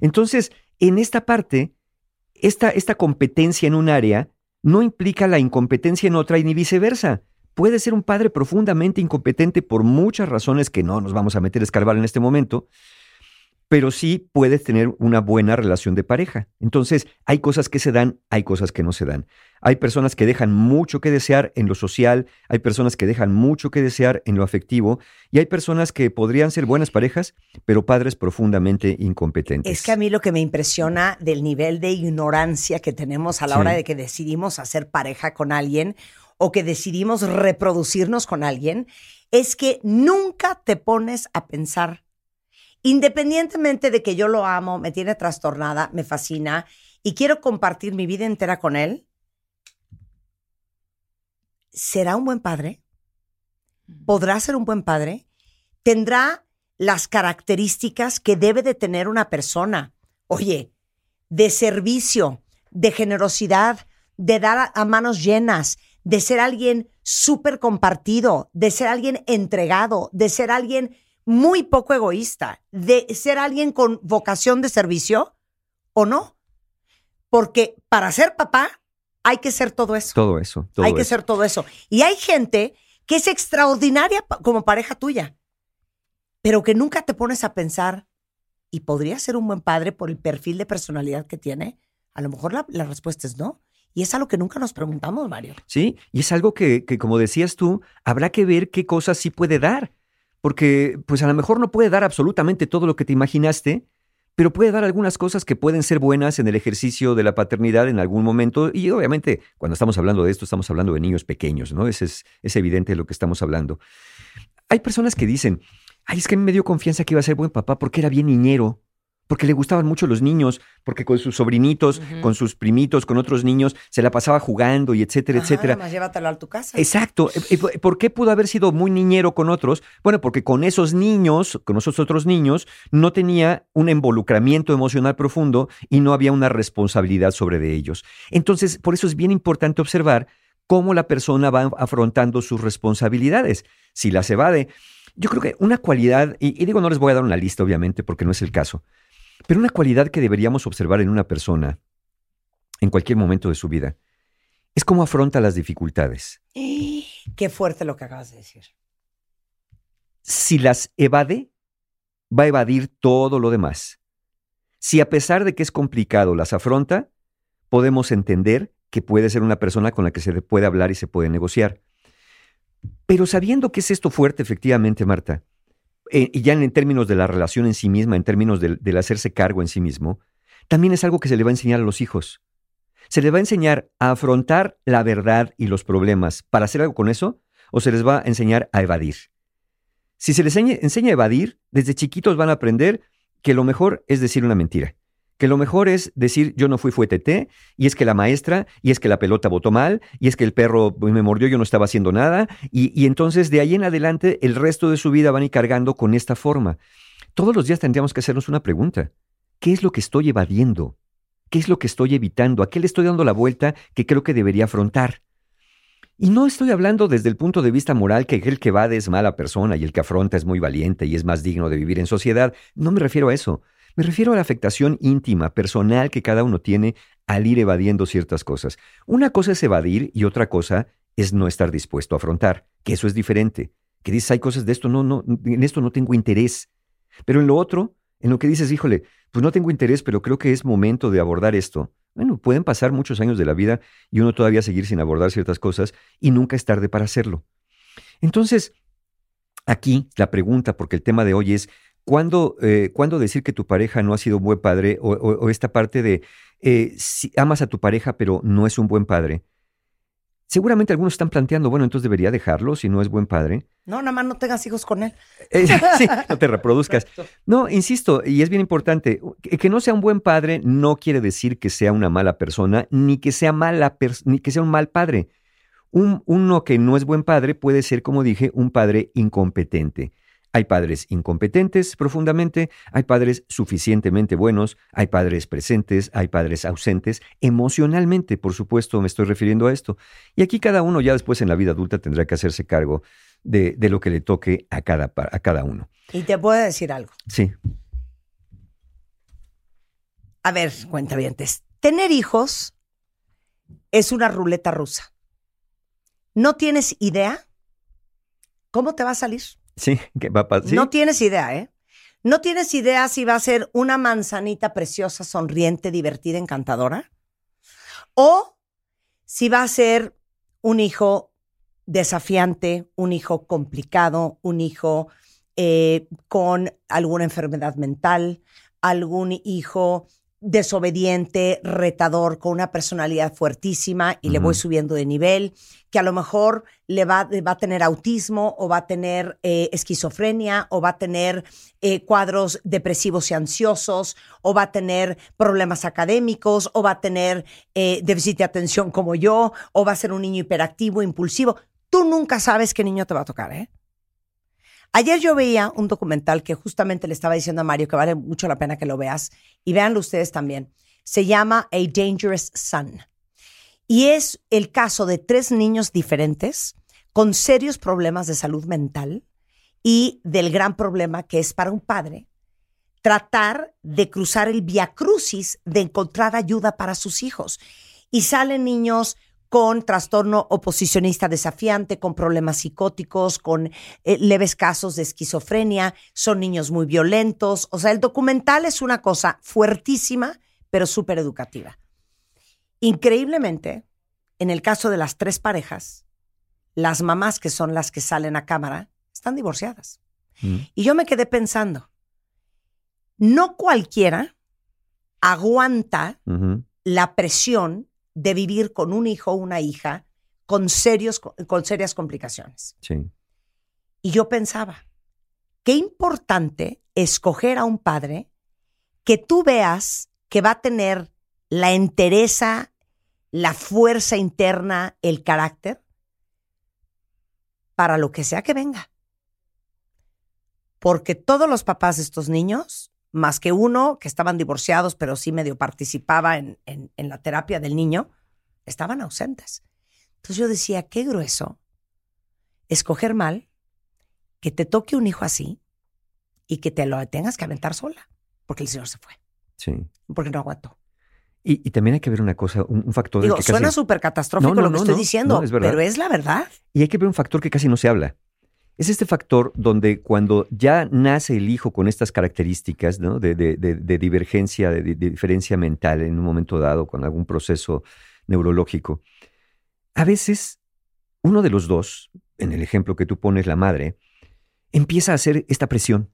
Entonces, en esta parte, esta, esta competencia en un área no implica la incompetencia en otra y ni viceversa. Puede ser un padre profundamente incompetente por muchas razones que no nos vamos a meter a escarbar en este momento, pero sí puedes tener una buena relación de pareja. Entonces, hay cosas que se dan, hay cosas que no se dan. Hay personas que dejan mucho que desear en lo social, hay personas que dejan mucho que desear en lo afectivo, y hay personas que podrían ser buenas parejas, pero padres profundamente incompetentes. Es que a mí lo que me impresiona del nivel de ignorancia que tenemos a la Sí. hora de que decidimos hacer pareja con alguien o que decidimos reproducirnos con alguien es que nunca te pones a pensar, independientemente de que yo lo amo, me tiene trastornada, me fascina y quiero compartir mi vida entera con él, ¿será un buen padre? ¿Podrá ser un buen padre? ¿Tendrá las características que debe de tener una persona? Oye, de servicio, de generosidad, de dar a, a manos llenas, de ser alguien súper compartido, de ser alguien entregado, de ser alguien muy poco egoísta, de ser alguien con vocación de servicio o no. Porque para ser papá hay que ser todo eso. Todo eso. Todo hay que ser todo eso. Y hay gente que es extraordinaria como pareja tuya, pero que nunca te pones a pensar, ¿y podría ser un buen padre por el perfil de personalidad que tiene? A lo mejor la, la respuesta es no. Y es algo que nunca nos preguntamos, Mario. Sí, y es algo que, que, como decías tú, habrá que ver qué cosas sí puede dar. porque pues a lo mejor no puede dar absolutamente todo lo que te imaginaste, pero puede dar algunas cosas que pueden ser buenas en el ejercicio de la paternidad en algún momento. Y obviamente, cuando estamos hablando de esto, estamos hablando de niños pequeños, ¿no? Ese es, es evidente de lo que estamos hablando. Hay personas que dicen, ay, es que me dio confianza que iba a ser buen papá porque era bien niñero, porque le gustaban mucho los niños, porque con sus sobrinitos, con sus primitos, con otros niños, se la pasaba jugando y etcétera, Ajá, etcétera. además, llévatelo a tu casa. Exacto. Eh, eh, ¿Por qué pudo haber sido muy niñero con otros? Bueno, porque con esos niños, con esos otros niños, no tenía un involucramiento emocional profundo y no había una responsabilidad sobre de ellos. Entonces, por eso es bien importante observar cómo la persona va afrontando sus responsabilidades. Si las evade, yo creo que una cualidad, y, y digo, no les voy a dar una lista, obviamente, porque no es el caso, pero una cualidad que deberíamos observar en una persona en cualquier momento de su vida es cómo afronta las dificultades. Qué fuerte lo que acabas de decir. si las evade, va a evadir todo lo demás. Si a pesar de que es complicado las afronta, podemos entender que puede ser una persona con la que se puede hablar y se puede negociar. Pero sabiendo que es esto fuerte, efectivamente, Marta, eh, y ya en, términos de la relación en sí misma, en términos del, del hacerse cargo en sí mismo, también es algo que se le va a enseñar a los hijos. Se les va a enseñar a afrontar la verdad y los problemas para hacer algo con eso, o se les va a enseñar a evadir. Si se les enseña a evadir, desde chiquitos van a aprender que lo mejor es decir una mentira. Que lo mejor es decir yo no fui fue teté, y es que la maestra, y es que la pelota botó mal, y es que el perro me mordió, yo no estaba haciendo nada, y, y entonces de ahí en adelante el resto de su vida van a ir cargando con esta forma. Todos los días tendríamos que hacernos una pregunta. ¿Qué es lo que estoy evadiendo? ¿Qué es lo que estoy evitando? ¿A qué le estoy dando la vuelta que creo que debería afrontar? Y no estoy hablando desde el punto de vista moral que el que evade es mala persona y el que afronta es muy valiente y es más digno de vivir en sociedad. No me refiero a eso. Me refiero a la afectación íntima, personal que cada uno tiene al ir evadiendo ciertas cosas. Una cosa es evadir y otra cosa es no estar dispuesto a afrontar, que eso es diferente. Que dices, hay cosas de esto, no, no, en esto no tengo interés. Pero en lo otro, en lo que dices, híjole, pues no tengo interés, pero creo que es momento de abordar esto. Bueno, pueden pasar muchos años de la vida y uno todavía seguir sin abordar ciertas cosas y nunca es tarde para hacerlo. Entonces, aquí la pregunta, porque el tema de hoy es, ¿cuándo, eh, ¿cuándo decir que tu pareja no ha sido un buen padre? O, o- o esta parte de, eh, si amas a tu pareja pero no es un buen padre. Seguramente algunos están planteando, bueno, entonces debería dejarlo si no es buen padre. No, nada más no tengas hijos con él. Eh, sí, no te reproduzcas. No, insisto, y es bien importante, que, que no sea un buen padre no quiere decir que sea una mala persona, ni que sea mala ni que sea un mal padre. Un, uno que no es buen padre puede ser, como dije, un padre incompetente. Hay padres incompetentes profundamente, hay padres suficientemente buenos, hay padres presentes, hay padres ausentes, emocionalmente, por supuesto, me estoy refiriendo a esto. Y aquí cada uno ya después en la vida adulta tendrá que hacerse cargo de, de lo que le toque a cada, a cada uno. Y te puedo decir algo. Sí, A ver, cuentavientes. Tener hijos es una ruleta rusa. No tienes idea cómo te va a salir. Sí, ¿qué va a pasar? No tienes idea, ¿eh? No tienes idea si va a ser una manzanita preciosa, sonriente, divertida, encantadora. O si va a ser un hijo desafiante, un hijo complicado, un hijo eh, con alguna enfermedad mental, algún hijo desobediente, retador, con una personalidad fuertísima y le voy subiendo de nivel, que a lo mejor le va, va a tener autismo o va a tener eh, esquizofrenia o va a tener eh, cuadros depresivos y ansiosos o va a tener problemas académicos o va a tener eh, déficit de atención como yo o va a ser un niño hiperactivo, impulsivo. Tú nunca sabes qué niño te va a tocar, ¿eh? Ayer yo veía un documental que justamente le estaba diciendo a Mario que vale mucho la pena que lo veas y véanlo ustedes también. Se llama A Dangerous Son. Y es el caso de tres niños diferentes con serios problemas de salud mental y del gran problema que es para un padre tratar de cruzar el via crucis de encontrar ayuda para sus hijos. Y salen niños con trastorno oposicionista desafiante, con problemas psicóticos, con eh, leves casos de esquizofrenia, son niños muy violentos. O sea, el documental es una cosa fuertísima, pero súper educativa. Increíblemente, en el caso de las tres parejas, las mamás que son las que salen a cámara están divorciadas. Mm. Y yo me quedé pensando, no cualquiera aguanta la presión de vivir con un hijo o una hija con, serios, con serias complicaciones. Sí. Y yo pensaba, qué importante escoger a un padre que tú veas que va a tener la entereza, la fuerza interna, el carácter para lo que sea que venga. Porque todos los papás de estos niños, más que uno que estaban divorciados, pero sí medio participaba en, en- en la terapia del niño, estaban ausentes. Entonces yo decía, qué grueso escoger mal, que te toque un hijo así y que te lo tengas que aventar sola, porque el señor se fue, Sí. porque no aguantó. Y, y también hay que ver una cosa, un, un factor Digo, que casi- suena súper catastrófico No, no, lo que no, estoy diciendo, es pero es la verdad. Y hay que ver un factor que casi no se habla. Es este factor donde cuando ya nace el hijo con estas características ¿no? de, de- de- de divergencia, de, de diferencia mental en un momento dado, con algún proceso neurológico, a veces uno de los dos, en el ejemplo que tú pones, la madre, empieza a hacer esta presión.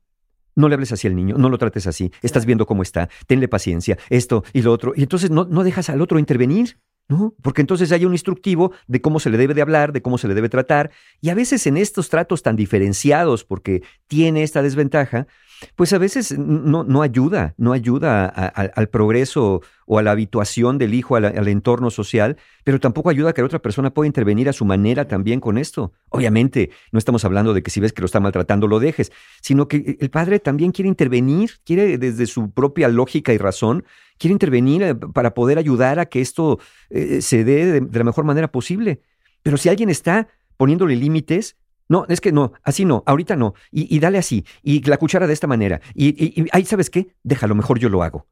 No le hables así al niño, no lo trates así, estás viendo cómo está, tenle paciencia, esto y lo otro. Y entonces no, no dejas al otro intervenir, ¿no? Porque entonces hay un instructivo de cómo se le debe de hablar, de cómo se le debe tratar. Y a veces en estos tratos tan diferenciados, porque tiene esta desventaja, pues a veces no, ayuda, no ayuda al progreso o a la habituación del hijo al, entorno social, pero tampoco ayuda a que la otra persona pueda intervenir a su manera también con esto. Obviamente, no estamos hablando de que si ves que lo está maltratando lo dejes, sino que el padre también quiere intervenir, quiere desde su propia lógica y razón, quiere intervenir eh, para poder ayudar a que esto eh, se dé de la mejor manera posible. Pero si alguien está poniéndole límites, no, es que no, así no, ahorita no, y, dale así, y la cuchara de esta manera, y ahí, ¿sabes qué? Déjalo, mejor yo lo hago.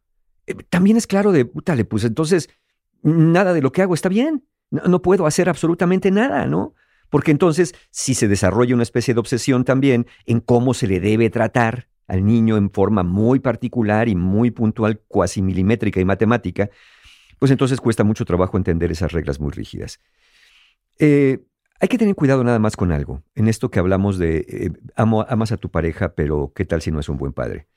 Eh, También es claro de, putale, pues entonces, nada de lo que hago está bien, no, no puedo hacer absolutamente nada, ¿no? Porque entonces, si se desarrolla una especie de obsesión también en cómo se le debe tratar al niño en forma muy particular y muy puntual, cuasi milimétrica y matemática, pues entonces cuesta mucho trabajo entender esas reglas muy rígidas. Eh, hay que tener cuidado nada más con algo. En esto que hablamos de eh, amas a tu pareja, pero ¿qué tal si no es un buen padre?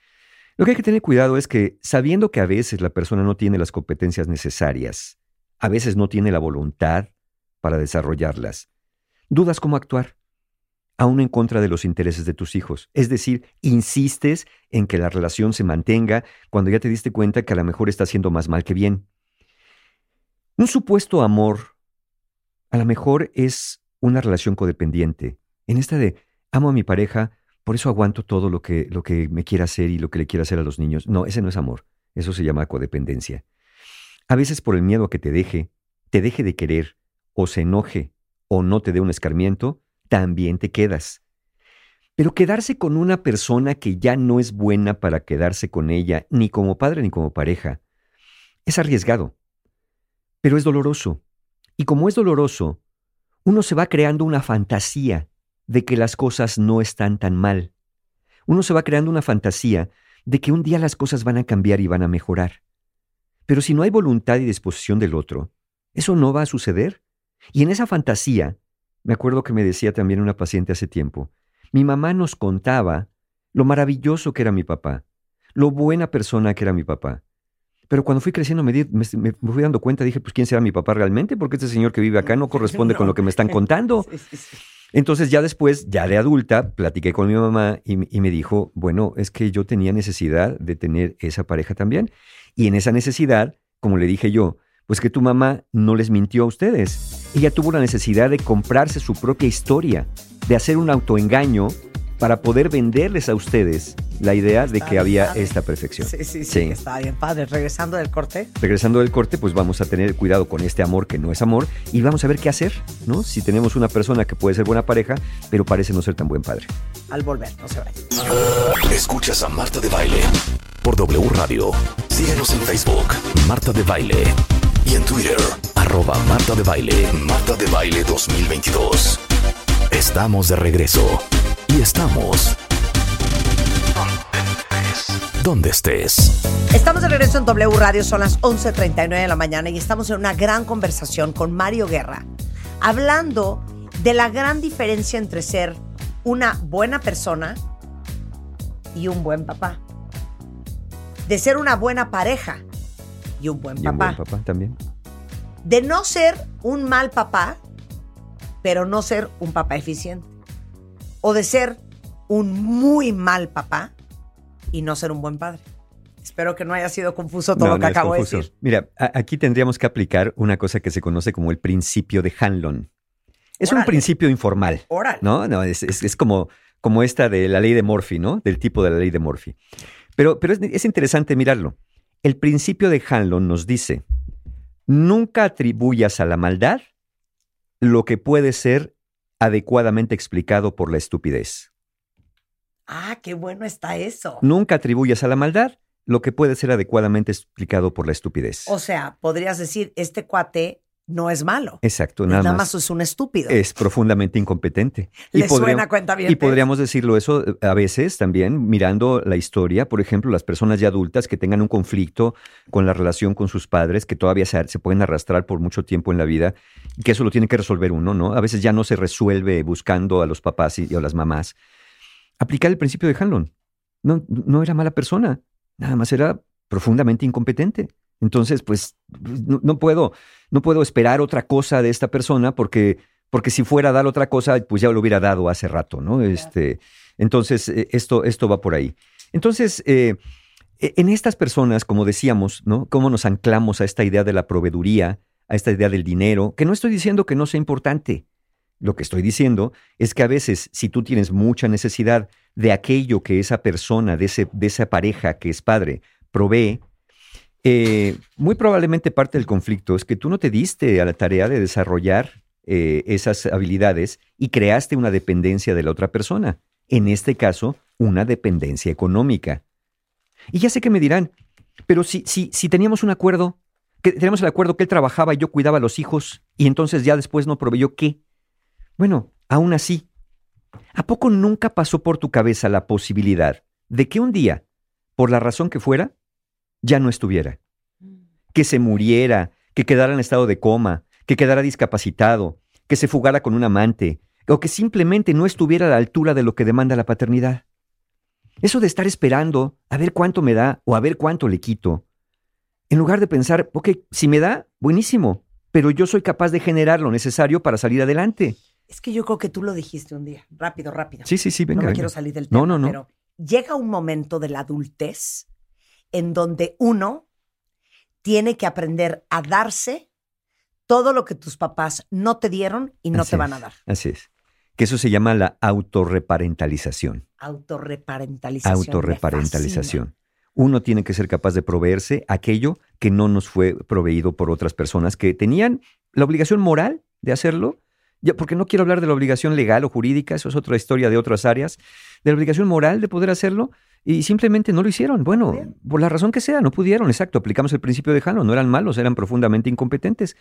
Lo que hay que tener cuidado es que sabiendo que a veces la persona no tiene las competencias necesarias, a veces no tiene la voluntad para desarrollarlas, dudas cómo actuar, aún en contra de los intereses de tus hijos. Es decir, insistes en que la relación se mantenga cuando ya te diste cuenta que a lo mejor está haciendo más mal que bien. Un supuesto amor a lo mejor es una relación codependiente. En esta de amo a mi pareja, por eso aguanto todo lo que, lo que me quiera hacer y lo que le quiera hacer a los niños. No, ese no es amor. Eso se llama codependencia. A veces por el miedo a que te deje, te deje de querer, o se enoje, o no te dé un escarmiento, también te quedas. Pero quedarse con una persona que ya no es buena para quedarse con ella, ni como padre ni como pareja, es arriesgado. Pero es doloroso. Y como es doloroso, uno se va creando una fantasía de que las cosas no están tan mal. Uno se va creando una fantasía de que un día las cosas van a cambiar y van a mejorar. Pero si no hay voluntad y disposición del otro, eso no va a suceder. Y en esa fantasía, me acuerdo que me decía también una paciente hace tiempo, mi mamá nos contaba lo maravilloso que era mi papá, lo buena persona que era mi papá. Pero cuando fui creciendo me, di- me- me fui dando cuenta, dije, pues ¿quién será mi papá realmente? Porque este señor que vive acá no corresponde con lo que me están contando. Sí, sí, sí. Entonces ya después, ya de adulta, platiqué con mi mamá y, me- y me dijo, bueno, es que yo tenía necesidad de tener esa pareja también. Y en esa necesidad, como le dije yo, pues que tu mamá no les mintió a ustedes. Ella tuvo la necesidad de comprarse su propia historia, de hacer un autoengaño para poder venderles a ustedes la idea de que había esta perfección. Sí, sí, sí, está bien padre. Regresando del corte. Regresando del corte, pues vamos a tener cuidado con este amor que no es amor y vamos a ver qué hacer, ¿no? Si tenemos una persona que puede ser buena pareja, pero parece no ser tan buen padre. Al volver, no se vayan. Escuchas a Marta de Baile por W Radio. Síguenos en Facebook, Marta de Baile. Y en Twitter, arroba Marta de Baile, Marta de Baile 2022. Estamos de regreso. Estamos... Donde estés. Estamos de regreso en W Radio, son las 11.39 de la mañana y estamos en una gran conversación con Mario Guerra, hablando de la gran diferencia entre ser una buena persona y un buen papá. De ser una buena pareja y un buen Y un papá. buen papá también. De no ser un mal papá, pero no ser un papá eficiente. O de ser un muy mal papá y no ser un buen padre. Espero que no haya sido confuso todo No, lo que no acabo de decir. Mira, aquí tendríamos que aplicar una cosa que se conoce como el principio de Hanlon. Es un principio informal, Órale. ¿no? No, es, es- es como, como esta de la ley de Murphy, ¿no? Del tipo de la ley de Murphy. Pero, pero es, es interesante mirarlo. El principio de Hanlon nos dice, nunca atribuyas a la maldad lo que puede ser adecuadamente explicado por la estupidez. Ah, qué bueno está eso. Nunca atribuyas a la maldad lo que puede ser adecuadamente explicado por la estupidez. O sea, podrías decir, este cuate no es malo. Exacto, nada, nada, más es un estúpido. es profundamente incompetente. ¿Le podríamos- suena cuenta bien? y podríamos decirlo eso eh, a veces también mirando la historia, por ejemplo, las personas ya adultas que tengan un conflicto con la relación con sus padres, que todavía se, se pueden arrastrar por mucho tiempo en la vida, y que eso lo tiene que resolver uno, ¿no? A veces ya no se resuelve buscando a los papás y, y a las mamás. Aplicar el principio de Hanlon. No, no era mala persona, nada más era profundamente incompetente. Entonces, pues, no, no puedo, no puedo esperar otra cosa de esta persona porque, porque si fuera a dar otra cosa, pues ya lo hubiera dado hace rato, ¿no? Este, entonces, eh, esto, esto va por ahí. Entonces, eh, e- en estas personas, como decíamos, ¿no? Cómo nos anclamos a esta idea de la proveeduría, a esta idea del dinero, que no estoy diciendo que no sea importante. Lo que estoy diciendo es que a veces, si tú tienes mucha necesidad de aquello que esa persona, de, ese, de esa pareja que es padre, provee, eh, muy probablemente parte del conflicto es que tú no te diste a la tarea de desarrollar eh, esas habilidades y creaste una dependencia de la otra persona. En este caso, una dependencia económica. Y ya sé que me dirán, pero si, si, si teníamos un acuerdo, que teníamos el acuerdo que él trabajaba y yo cuidaba a los hijos, y entonces ya después no proveyó qué. Bueno, aún así, ¿a poco nunca pasó por tu cabeza la posibilidad de que un día, por la razón que fuera, ya no estuviera? Que se muriera, que quedara en estado de coma, que quedara discapacitado, que se fugara con un amante, o que simplemente no estuviera a la altura de lo que demanda la paternidad. Eso de estar esperando a ver cuánto me da o a ver cuánto le quito, en lugar de pensar, ok, si me da, buenísimo, pero yo soy capaz de generar lo necesario para salir adelante. Es que yo creo que tú lo dijiste un día. Rápido, rápido. Sí, sí, sí, venga. no me venga. quiero salir del No, tema, no, no. pero llega un momento de la adultez en donde uno tiene que aprender a darse todo lo que tus papás no te dieron y no Así te van a dar. Así es. Que eso se llama la autorreparentalización. Autorreparentalización. Autorreparentalización. Uno tiene que ser capaz de proveerse aquello que no nos fue proveído por otras personas que tenían la obligación moral de hacerlo. Ya, porque no quiero hablar de la obligación legal o jurídica, eso es otra historia de otras áreas, de la obligación moral de poder hacerlo y simplemente no lo hicieron. Bueno, por la razón que sea, no pudieron, exacto. Aplicamos el principio de no eran malos, eran profundamente incompetentes.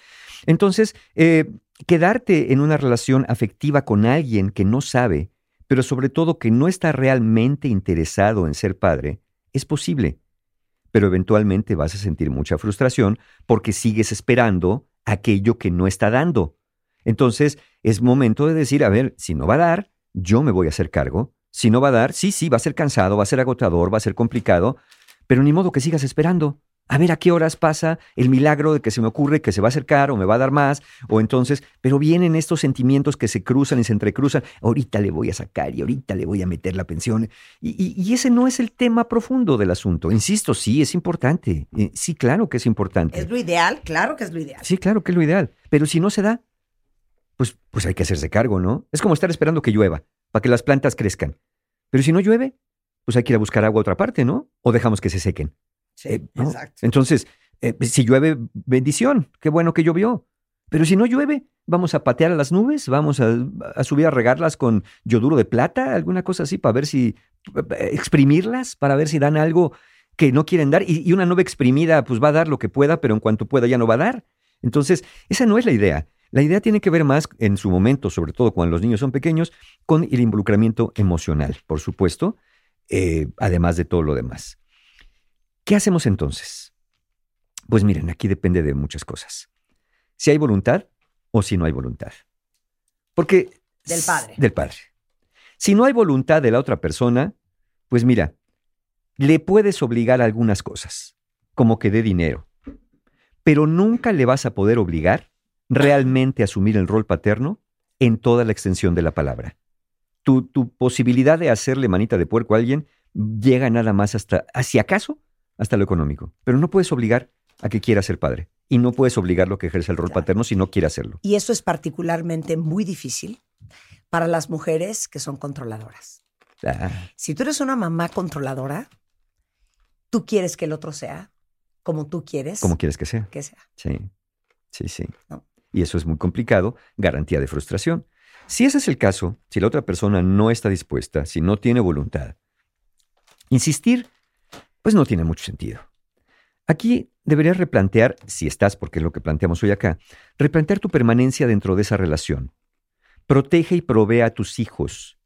Entonces, eh, quedarte en una relación afectiva con alguien que no sabe, pero sobre todo que no está realmente interesado en ser padre, es posible. Pero eventualmente vas a sentir mucha frustración porque sigues esperando aquello que no está dando. Entonces, es momento de decir, a ver, si no va a dar, yo me voy a hacer cargo. Si no va a dar, sí, sí, va a ser cansado, va a ser agotador, va a ser complicado, pero ni modo que sigas esperando. A ver a qué horas pasa el milagro de que se me ocurre que se va a acercar o me va a dar más, o entonces, pero vienen estos sentimientos que se cruzan y se entrecruzan. Ahorita le voy a sacar y ahorita le voy a meter la pensión. Y, y- y ese no es el tema profundo del asunto. Insisto, sí, es importante. Eh, Sí, claro que es importante. Es lo ideal, claro que es lo ideal. Sí, claro que es lo ideal. Pero si no se da, pues, pues hay que hacerse cargo, ¿no? Es como estar esperando que llueva para que las plantas crezcan. Pero si no llueve, pues hay que ir a buscar agua a otra parte, ¿no? O dejamos que se sequen. Sí, Eh, ¿no? exacto. Entonces, eh, si llueve, bendición, qué bueno que llovió. Pero si no llueve, vamos a patear a las nubes, vamos a, a subir a regarlas con yoduro de plata, alguna cosa así, para ver si, eh, exprimirlas, para ver si dan algo que no quieren dar. Y, y una nube exprimida, pues va a dar lo que pueda, pero en cuanto pueda ya no va a dar. Entonces, esa no es la idea. La idea tiene que ver más en su momento, sobre todo cuando los niños son pequeños, con el involucramiento emocional, por supuesto, eh, además de todo lo demás. ¿Qué hacemos entonces? Pues miren, aquí depende de muchas cosas. Si hay voluntad o si no hay voluntad. Porque... Del padre. Del padre. Si no hay voluntad de la otra persona, pues mira, le puedes obligar a algunas cosas, como que dé dinero, pero nunca le vas a poder obligar realmente asumir el rol paterno en toda la extensión de la palabra. Tu, tu posibilidad de hacerle manita de puerco a alguien llega nada más hasta, si acaso, hasta lo económico. Pero no puedes obligar a que quiera ser padre. Y no puedes obligarlo a que ejerza el rol Claro. paterno si no quiere hacerlo. Y eso es particularmente muy difícil para las mujeres que son controladoras. Ah, Si tú eres una mamá controladora, tú quieres que el otro sea como tú quieres como quieres que sea. que sea. Sí, sí, sí. No. Y eso es muy complicado, garantía de frustración. Si ese es el caso, si la otra persona no está dispuesta, si no tiene voluntad, insistir, pues no tiene mucho sentido. Aquí deberías replantear, si estás, porque es lo que planteamos hoy acá, replantear tu permanencia dentro de esa relación. Protege y provee a tus hijos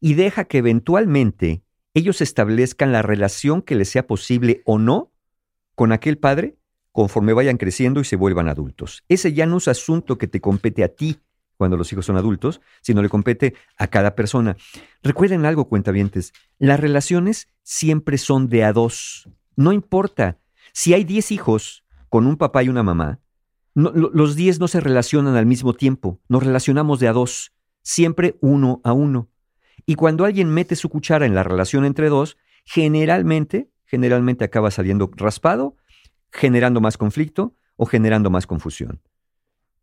y deja que eventualmente ellos establezcan la relación que les sea posible o no con aquel padre conforme vayan creciendo y se vuelvan adultos. Ese ya no es asunto que te compete a ti cuando los hijos son adultos, sino le compete a cada persona. Recuerden algo, cuentavientes, las relaciones siempre son de a dos. No importa. Si hay 10 hijos con un papá y una mamá, los 10 no se relacionan al mismo tiempo, nos relacionamos de a dos, siempre uno a uno. Y cuando alguien mete su cuchara en la relación entre dos, generalmente, generalmente acaba saliendo raspado, generando más conflicto o generando más confusión.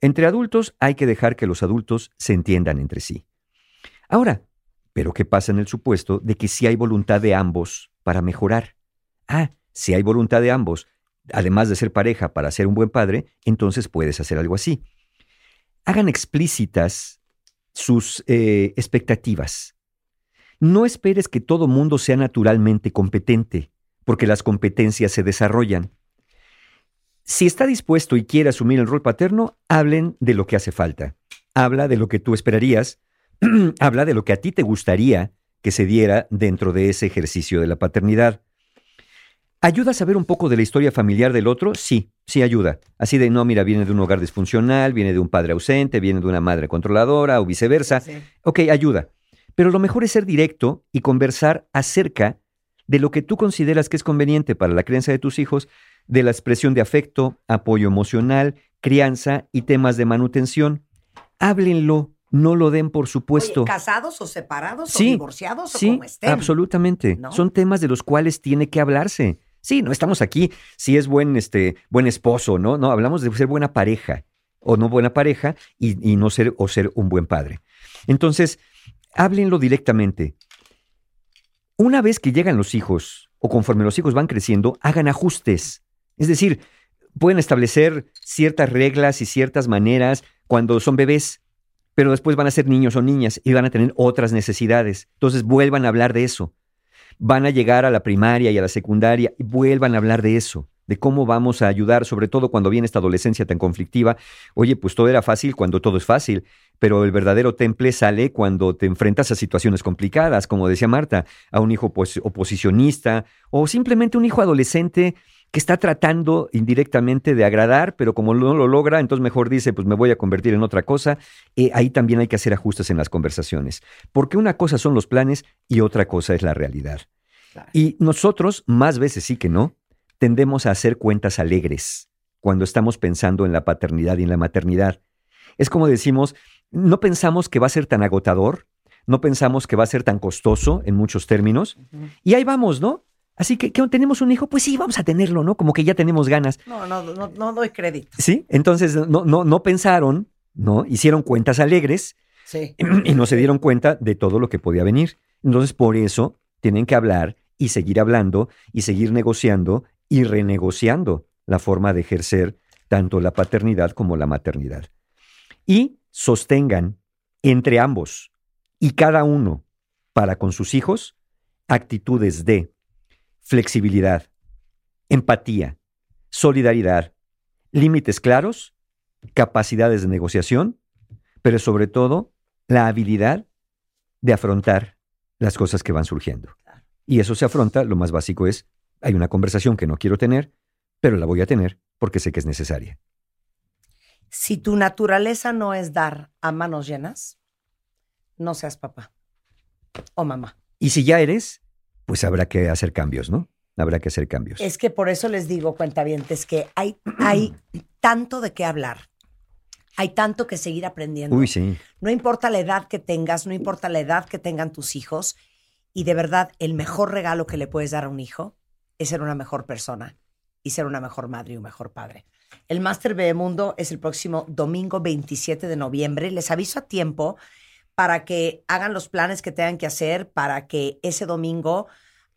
Entre adultos hay que dejar que los adultos se entiendan entre sí. Ahora, ¿pero qué pasa en el supuesto de que si hay voluntad de ambos para mejorar? Ah, si hay voluntad de ambos, además de ser pareja para ser un buen padre, entonces puedes hacer algo así. Hagan explícitas sus eh, expectativas. No esperes que todo mundo sea naturalmente competente, porque las competencias se desarrollan. Si está dispuesto y quiere asumir el rol paterno, hablen de lo que hace falta. Habla de lo que tú esperarías, habla de lo que a ti te gustaría que se diera dentro de ese ejercicio de la paternidad. ¿Ayuda a saber un poco de la historia familiar del otro? Sí, sí ayuda. Así de, no, mira, viene de un hogar disfuncional, viene de un padre ausente, viene de una madre controladora o viceversa. Sí. Ok, ayuda. Pero lo mejor es ser directo y conversar acerca de lo que tú consideras que es conveniente para la crianza de tus hijos, de la expresión de afecto, apoyo emocional, crianza y temas de manutención. Háblenlo, no lo den por supuesto. Oye, ¿Casados o separados Sí, o divorciados o Sí, como estén? absolutamente. ¿no? Son temas de los cuales tiene que hablarse. Sí, no estamos aquí si es buen, este, buen esposo, ¿no? No, hablamos de ser buena pareja o no buena pareja y, y no ser o ser un buen padre. Entonces, háblenlo directamente. Una vez que llegan los hijos o conforme los hijos van creciendo, hagan ajustes. Es decir, pueden establecer ciertas reglas y ciertas maneras cuando son bebés, pero después van a ser niños o niñas y van a tener otras necesidades. Entonces vuelvan a hablar de eso. Van a llegar a la primaria y a la secundaria y vuelvan a hablar de eso, de cómo vamos a ayudar, sobre todo cuando viene esta adolescencia tan conflictiva. Oye, pues todo era fácil cuando todo es fácil, pero el verdadero temple sale cuando te enfrentas a situaciones complicadas, como decía Marta, a un hijo opos- oposicionista o simplemente un hijo adolescente que está tratando indirectamente de agradar, pero como no lo logra, entonces mejor dice, pues me voy a convertir en otra cosa. Eh, ahí también hay que hacer ajustes en las conversaciones, porque una cosa son los planes y otra cosa es la realidad. Claro. Y nosotros, más veces sí que no, tendemos a hacer cuentas alegres cuando estamos pensando en la paternidad y en la maternidad. Es como decimos, no pensamos que va a ser tan agotador, no pensamos que va a ser tan costoso en muchos términos, y ahí vamos, ¿no? Así que, ¿qué, ¿tenemos un hijo? Pues sí, vamos a tenerlo, ¿no? Como que ya tenemos ganas. No, no, no, no doy crédito. ¿Sí? Entonces no, no, no pensaron, ¿no? Hicieron cuentas alegres Sí. y no se dieron cuenta de todo lo que podía venir. Entonces, por eso tienen que hablar y seguir hablando y seguir negociando y renegociando la forma de ejercer tanto la paternidad como la maternidad. Y sostengan entre ambos y cada uno para con sus hijos actitudes de flexibilidad, empatía, solidaridad, límites claros, capacidades de negociación, pero sobre todo la habilidad de afrontar las cosas que van surgiendo. Y eso se afronta, lo más básico es, hay una conversación que no quiero tener, pero la voy a tener porque sé que es necesaria. Si tu naturaleza no es dar a manos llenas, no seas papá o mamá. Y si ya eres, pues habrá que hacer cambios, ¿no? Habrá que hacer cambios. Es que por eso les digo, cuentavientes, que hay, hay tanto de qué hablar. Hay tanto que seguir aprendiendo. Uy, sí. No importa la edad que tengas, no importa la edad que tengan tus hijos. Y de verdad, el mejor regalo que le puedes dar a un hijo es ser una mejor persona y ser una mejor madre y un mejor padre. El Máster Bebemundo es el próximo domingo 27 de noviembre. Les aviso a tiempo para que hagan los planes que tengan que hacer, para que ese domingo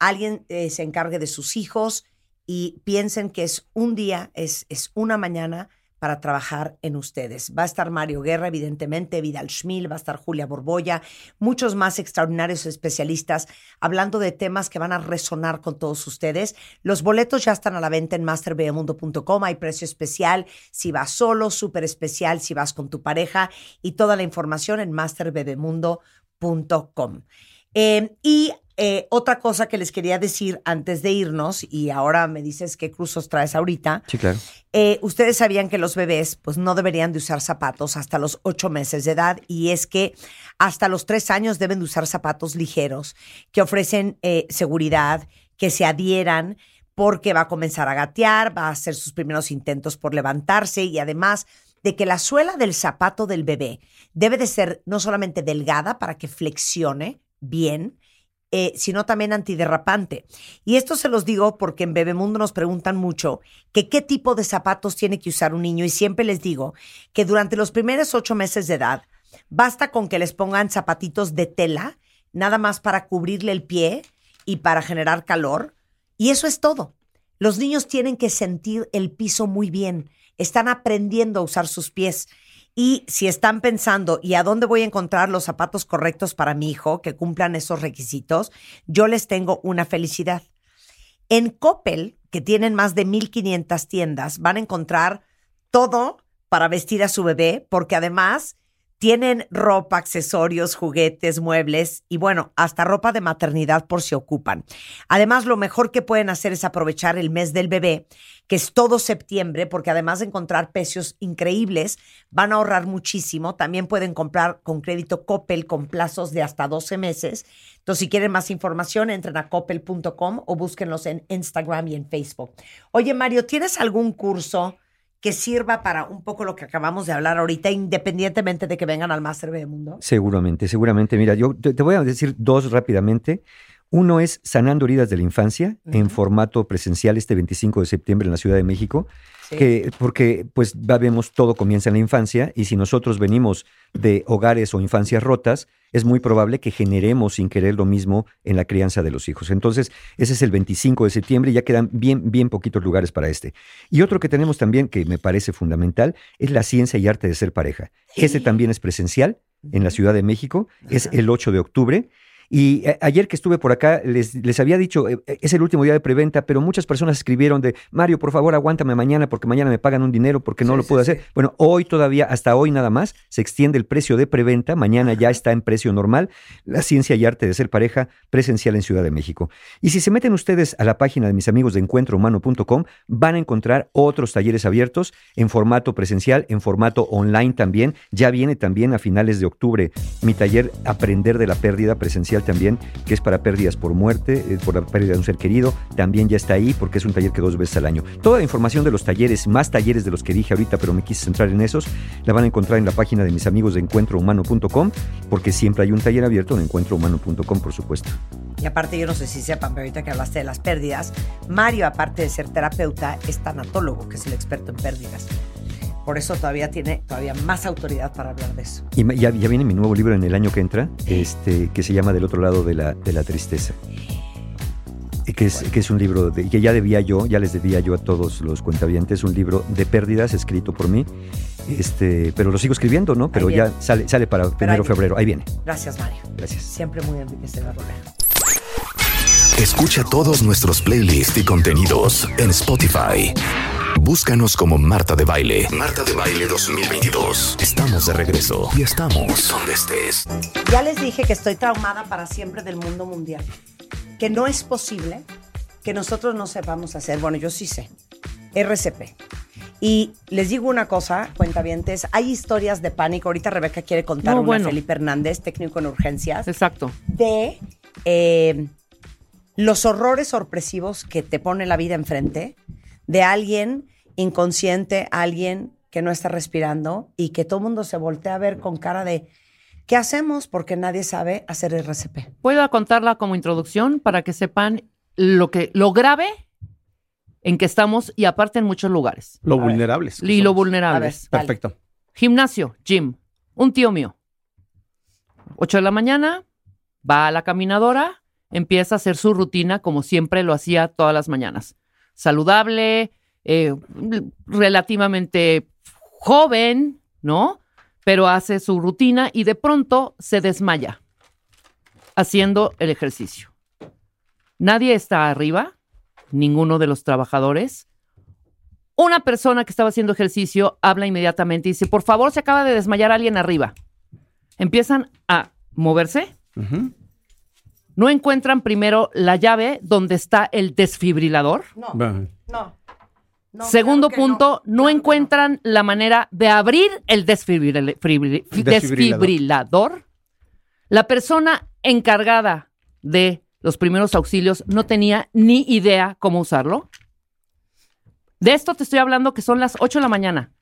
alguien eh, se encargue de sus hijos y piensen que es un día, es, es una mañana para trabajar en ustedes. Va a estar Mario Guerra, evidentemente, Vidal Schmil, va a estar Julia Borboya, muchos más extraordinarios especialistas hablando de temas que van a resonar con todos ustedes. Los boletos ya están a la venta en masterbebemundo.com, hay precio especial si vas solo, súper especial si vas con tu pareja y toda la información en masterbebemundo.com. Eh, y eh, otra cosa que les quería decir antes de irnos, y ahora me dices qué cruzos traes ahorita. Sí, claro. Eh, ustedes sabían que los bebés pues no deberían de usar zapatos hasta los ocho meses de edad y es que hasta los tres años deben de usar zapatos ligeros que ofrecen eh, seguridad, que se adhieran porque va a comenzar a gatear, va a hacer sus primeros intentos por levantarse y además de que la suela del zapato del bebé debe de ser no solamente delgada para que flexione bien, eh, sino también antiderrapante. Y esto se los digo porque en Bebemundo nos preguntan mucho qué tipo de zapatos tiene que usar un niño y siempre les digo que durante los primeros ocho meses de edad basta con que les pongan zapatitos de tela, nada más para cubrirle el pie y para generar calor. Y eso es todo. Los niños tienen que sentir el piso muy bien. Están aprendiendo a usar sus pies. Y si están pensando, ¿y a dónde voy a encontrar los zapatos correctos para mi hijo que cumplan esos requisitos? Yo les tengo una felicidad. En Coppel, que tienen más de 1500 tiendas, van a encontrar todo para vestir a su bebé, porque además tienen ropa, accesorios, juguetes, muebles y bueno, hasta ropa de maternidad por si ocupan. Además, lo mejor que pueden hacer es aprovechar el mes del bebé, que es todo septiembre, porque además de encontrar precios increíbles, van a ahorrar muchísimo. También pueden comprar con crédito Coppel con plazos de hasta 12 meses. Entonces, si quieren más información, entren a coppel.com o búsquenlos en Instagram y en Facebook. Oye, Mario, ¿tienes algún curso? que sirva para un poco lo que acabamos de hablar ahorita, independientemente de que vengan al Máster de Mundo? Seguramente, seguramente. Mira, yo te voy a decir dos rápidamente. Uno es Sanando Heridas de la Infancia en formato presencial este 25 de septiembre en la Ciudad de México. Sí. Que, porque, pues, ya vemos, todo comienza en la infancia y si nosotros venimos de hogares o infancias rotas, es muy probable que generemos sin querer lo mismo en la crianza de los hijos. Entonces, ese es el 25 de septiembre y ya quedan bien, bien poquitos lugares para este. Y otro que tenemos también, que me parece fundamental, es la ciencia y arte de ser pareja. Este también es presencial en la Ciudad de México, es el 8 de octubre. Y eh, ayer que estuve por acá, les, les había dicho, eh, eh, es el último día de preventa, pero muchas personas escribieron de, Mario, por favor, aguántame mañana porque mañana me pagan un dinero porque no Sí, lo puedo sí. hacer. Bueno, hoy todavía, hasta hoy nada más, se extiende el precio de preventa, mañana ya está en precio normal, la ciencia y arte de ser pareja presencial en Ciudad de México. Y si se meten ustedes a la página de mis amigos de encuentrohumano.com, van a encontrar otros talleres abiertos en formato presencial, en formato online también. Ya viene también a finales de octubre mi taller Aprender de la pérdida presencial también, que es para pérdidas por muerte, eh, por la pérdida de un ser querido. También ya está ahí porque es un taller que dos veces al año. Toda la información de los talleres, más talleres de los que dije ahorita, pero me quise centrar en esos, la van a encontrar en la página de mis amigos de encuentrohumano.com, porque siempre hay un taller abierto en encuentrohumano.com, por supuesto. Y aparte, yo no sé si sepan, pero ahorita que hablaste de las pérdidas, Mario, aparte de ser terapeuta, es tanatólogo, que es el experto en pérdidas. Por eso todavía tiene todavía más autoridad para hablar de eso. Y ya, ya viene mi nuevo libro en el año que entra, este, que se llama Del otro lado de la, de la tristeza. Y Que es, que es un libro de- que ya debía yo, ya les debía yo a todos los cuentavientes, un libro de pérdidas escrito por mí. Este, pero lo sigo escribiendo, ¿no? Pero ya sale, sale para primero de ahí febrero. Ahí viene. Gracias, Mario. Gracias. Siempre muy enriquecedor. Escucha todos nuestros playlists y contenidos en Spotify. Búscanos como Marta de Baile. Marta de Baile 2022. Estamos de regreso y estamos donde estés. Ya les dije que estoy traumada para siempre del mundo mundial. Que no es posible que nosotros no sepamos hacer. Bueno, yo sí sé. RCP. Y les digo una cosa, cuentavientes, hay historias de pánico. Ahorita Rebeca quiere contar No, una bueno. Felipe Hernández, técnico en urgencias, Exacto. de eh, los horrores sorpresivos que te pone la vida enfrente de alguien inconsciente, alguien que no está respirando y que todo el mundo se voltea a ver con cara de ¿qué hacemos? Porque nadie sabe hacer RCP. Puedo contarla como introducción para que sepan lo que lo grave en que estamos y aparte en muchos lugares. Lo vulnerables. Y lo vulnerables. Perfecto. Gimnasio, gym. Un tío mío. 8 de la mañana, va a la caminadora, empieza a hacer su rutina como siempre lo hacía todas las mañanas. Saludable, eh, relativamente joven, ¿no? Pero hace su rutina y de pronto se desmaya haciendo el ejercicio. Nadie está arriba, ninguno de los trabajadores. Una persona que estaba haciendo ejercicio habla inmediatamente y dice, por favor, se acaba de desmayar alguien arriba. Empiezan a moverse. No encuentran primero la llave donde está el desfibrilador. No, no. no, Segundo claro punto, no, claro que no. encuentran la manera de abrir el desfibril- Desfibrilador. desfibrilador. La persona encargada de los primeros auxilios no tenía ni idea cómo usarlo. De esto te estoy hablando que son las 8 de la mañana.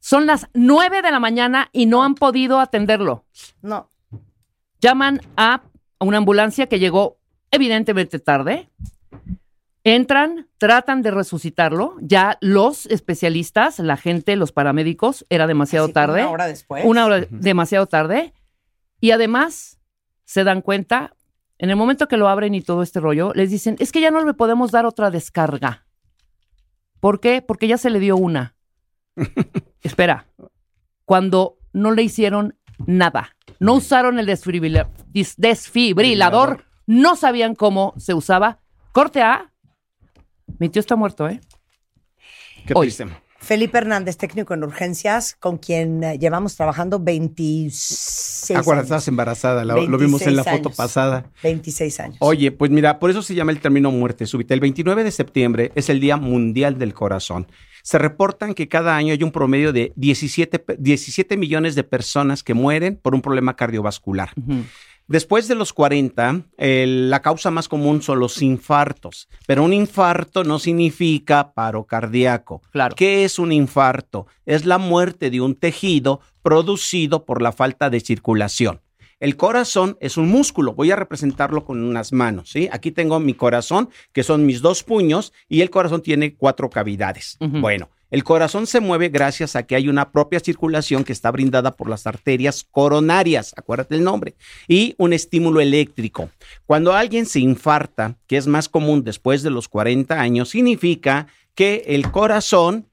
Son las 9 de la mañana y no han podido atenderlo. No, Llaman a una ambulancia que llegó evidentemente tarde. Entran, tratan de resucitarlo. Ya los especialistas, la gente, los paramédicos, era demasiado así tarde. Una hora después. Una hora demasiado tarde. Y además se dan cuenta, en el momento que lo abren y todo este rollo, les dicen, es que ya no le podemos dar otra descarga. ¿Por qué? Porque ya se le dio una. Espera, cuando no le hicieron nada, no usaron el desfibrila- dis- desfibrilador, no sabían cómo se usaba. Corte A. Mi tío está muerto, ¿eh? Qué Hoy. triste. Felipe Hernández, técnico en urgencias, con quien eh, llevamos trabajando 26 Acuérdate, años. estabas embarazada, la- lo vimos en la 26 foto años. pasada. 26 años. Oye, pues mira, por eso se llama el término muerte súbita. El 29 de septiembre es el Día Mundial del Corazón. Se reportan que cada año hay un promedio de 17, pe- 17 millones de personas que mueren por un problema cardiovascular. Después de los 40, el- la causa más común son los infartos, pero un infarto no significa paro cardíaco. Claro. ¿Qué es un infarto? Es la muerte de un tejido producido por la falta de circulación. El corazón es un músculo. Voy a representarlo con unas manos. ¿sí? Aquí tengo mi corazón, que son mis dos puños, y el corazón tiene cuatro cavidades. Bueno, el corazón se mueve gracias a que hay una propia circulación que está brindada por las arterias coronarias, acuérdate el nombre, y un estímulo eléctrico. Cuando alguien se infarta, que es más común después de los 40 años, significa que el corazón,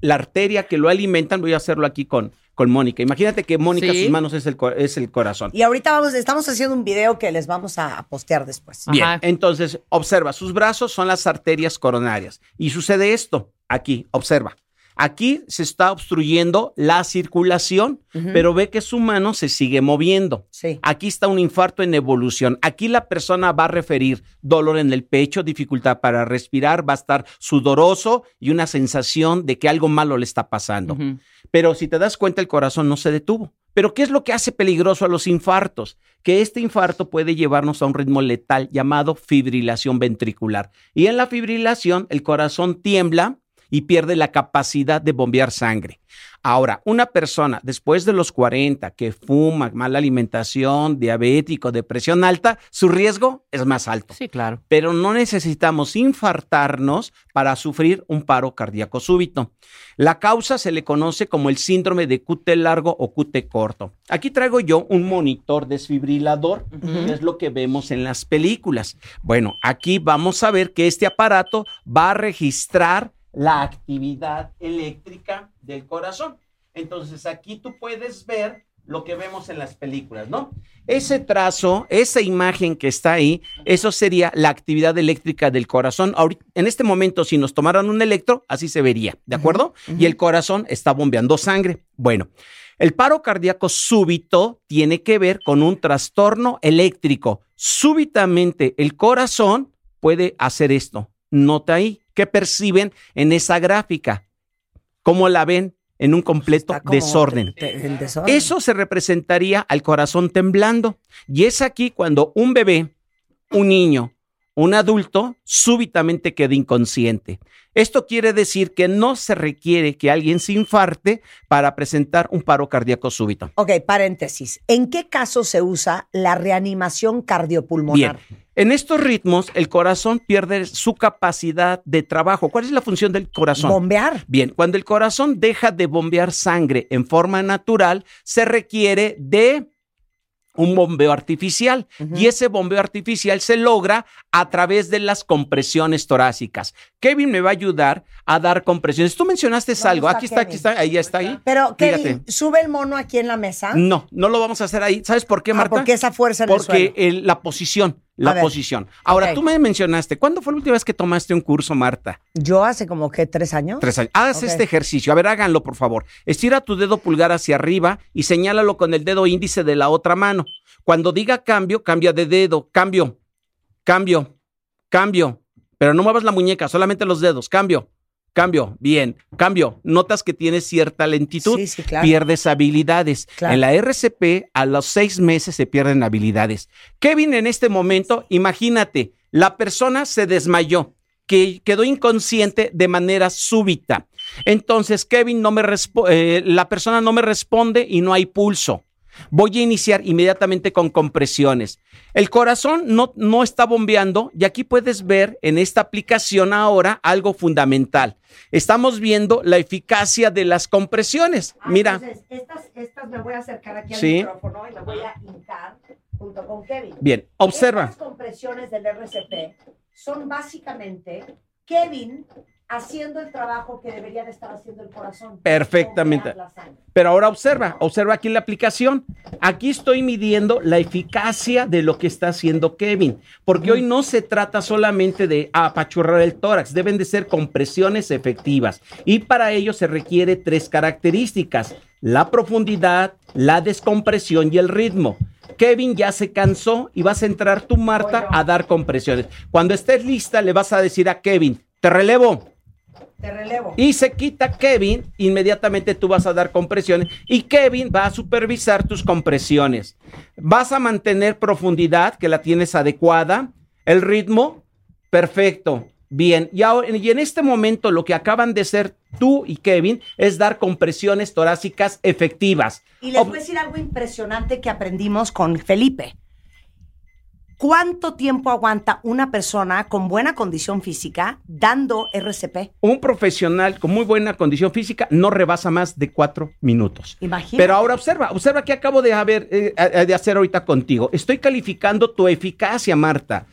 la arteria que lo alimentan, voy a hacerlo aquí con, con Mónica. Imagínate que Mónica, Sí. sus manos es el, co- es el corazón. Y ahorita vamos, estamos haciendo un video que les vamos a postear después. Ajá. Bien, entonces observa, sus brazos son las arterias coronarias y sucede esto aquí, observa. Aquí se está obstruyendo la circulación, pero ve que su mano se sigue moviendo. Sí. Aquí está un infarto en evolución. Aquí la persona va a referir dolor en el pecho, dificultad para respirar, va a estar sudoroso y una sensación de que algo malo le está pasando. Pero si te das cuenta, el corazón no se detuvo. Pero ¿qué es lo que hace peligroso a los infartos? Que este infarto puede llevarnos a un ritmo letal llamado fibrilación ventricular. Y en la fibrilación, el corazón tiembla y pierde la capacidad de bombear sangre. Ahora, una persona después de los 40 que fuma, mala alimentación, diabético, depresión alta, su riesgo es más alto Sí, claro. pero no necesitamos infartarnos para sufrir un paro cardíaco súbito. La causa se le conoce como el síndrome de QT largo o QT corto. Aquí traigo yo un monitor desfibrilador, que es lo que vemos en las películas. Bueno, aquí vamos a ver que este aparato va a registrar la actividad eléctrica del corazón. Entonces aquí tú puedes ver lo que vemos en las películas, ¿no? Ese trazo, esa imagen que está ahí, eso sería la actividad eléctrica del corazón. Ahorita- en este momento, si nos tomaran un electro, así se vería, ¿de acuerdo? Y el corazón está bombeando sangre. Bueno, el paro cardíaco súbito tiene que ver con un trastorno eléctrico. Súbitamente el corazón puede hacer esto. Nota ahí, ¿qué perciben en esa gráfica? ¿Cómo la ven? En un completo desorden. desorden. Eso se representaría al corazón temblando. Y es aquí cuando un bebé, un niño un adulto súbitamente quede inconsciente. Esto quiere decir que no se requiere que alguien se infarte para presentar un paro cardíaco súbito. Ok, paréntesis. ¿En qué caso se usa la reanimación cardiopulmonar? Bien, en estos ritmos el corazón pierde su capacidad de trabajo. ¿Cuál es la función del corazón? Bombear. Bien, cuando el corazón deja de bombear sangre en forma natural, se requiere de un bombeo artificial y ese bombeo artificial se logra a través de las compresiones torácicas. Kevin me va a ayudar a dar compresiones. Tú mencionaste ¿Dónde algo. Aquí está, aquí Kevin? está, ahí está ahí. Pero, Fíjate. Kevin, sube el mono aquí en la mesa. No, no lo vamos a hacer ahí. ¿Sabes por qué, Ah, Marta? porque esa fuerza en el Porque suelo. el- la posición, la ver. posición. Ahora, tú me mencionaste, ¿cuándo fue la última vez que tomaste un curso, Marta? Yo hace como que tres años. Tres años. Haz este ejercicio. A ver, háganlo, por favor. Estira tu dedo pulgar hacia arriba y señálalo con el dedo índice de la otra mano. Cuando diga cambio, cambia de dedo. Cambio, cambio, cambio. Pero no muevas la muñeca, solamente los dedos. Cambio, cambio. Bien, cambio. Notas que tienes cierta lentitud. Sí, sí, claro. Pierdes habilidades. Claro. En la RCP, a los seis meses se pierden habilidades. Kevin, en este momento, imagínate, la persona se desmayó que quedó inconsciente de manera súbita. Entonces, Kevin no me eh, la persona no me responde y no hay pulso. Voy a iniciar inmediatamente con compresiones. El corazón no, no está bombeando y aquí puedes ver en esta aplicación ahora algo fundamental. Estamos viendo la eficacia de las compresiones. Ah, Mira, entonces, estas, estas me voy a acercar aquí al Sí. micrófono y me voy a hincar junto con Kevin. bien, observa. Estas compresiones del RCP son básicamente Kevin haciendo el trabajo que debería de estar haciendo el corazón. Perfectamente. Pero ahora observa, observa aquí la aplicación. Aquí estoy midiendo la eficacia de lo que está haciendo Kevin, porque hoy no se trata solamente de apachurrar el tórax, deben de ser compresiones efectivas. Y para ello se requiere tres características, la profundidad, la descompresión y el ritmo. Kevin ya se cansó y vas a entrar tú, Marta, a dar compresiones. Cuando estés lista, le vas a decir a Kevin, te relevo. Te relevo. Y se quita Kevin, inmediatamente tú vas a dar compresiones y Kevin va a supervisar tus compresiones. Vas a mantener profundidad, que la tienes adecuada, el ritmo, perfecto, bien. Y, ahora, y en este momento lo que acaban de hacer tú y Kevin es dar compresiones torácicas efectivas. Y les voy a decir algo impresionante que aprendimos con Felipe. ¿Cuánto tiempo aguanta una persona con buena condición física dando RCP? un profesional con muy buena condición física no rebasa más de cuatro minutos. Imagínate. Pero ahora observa, observa que acabo de, haber, eh, de hacer ahorita contigo. Estoy calificando tu eficacia, Marta.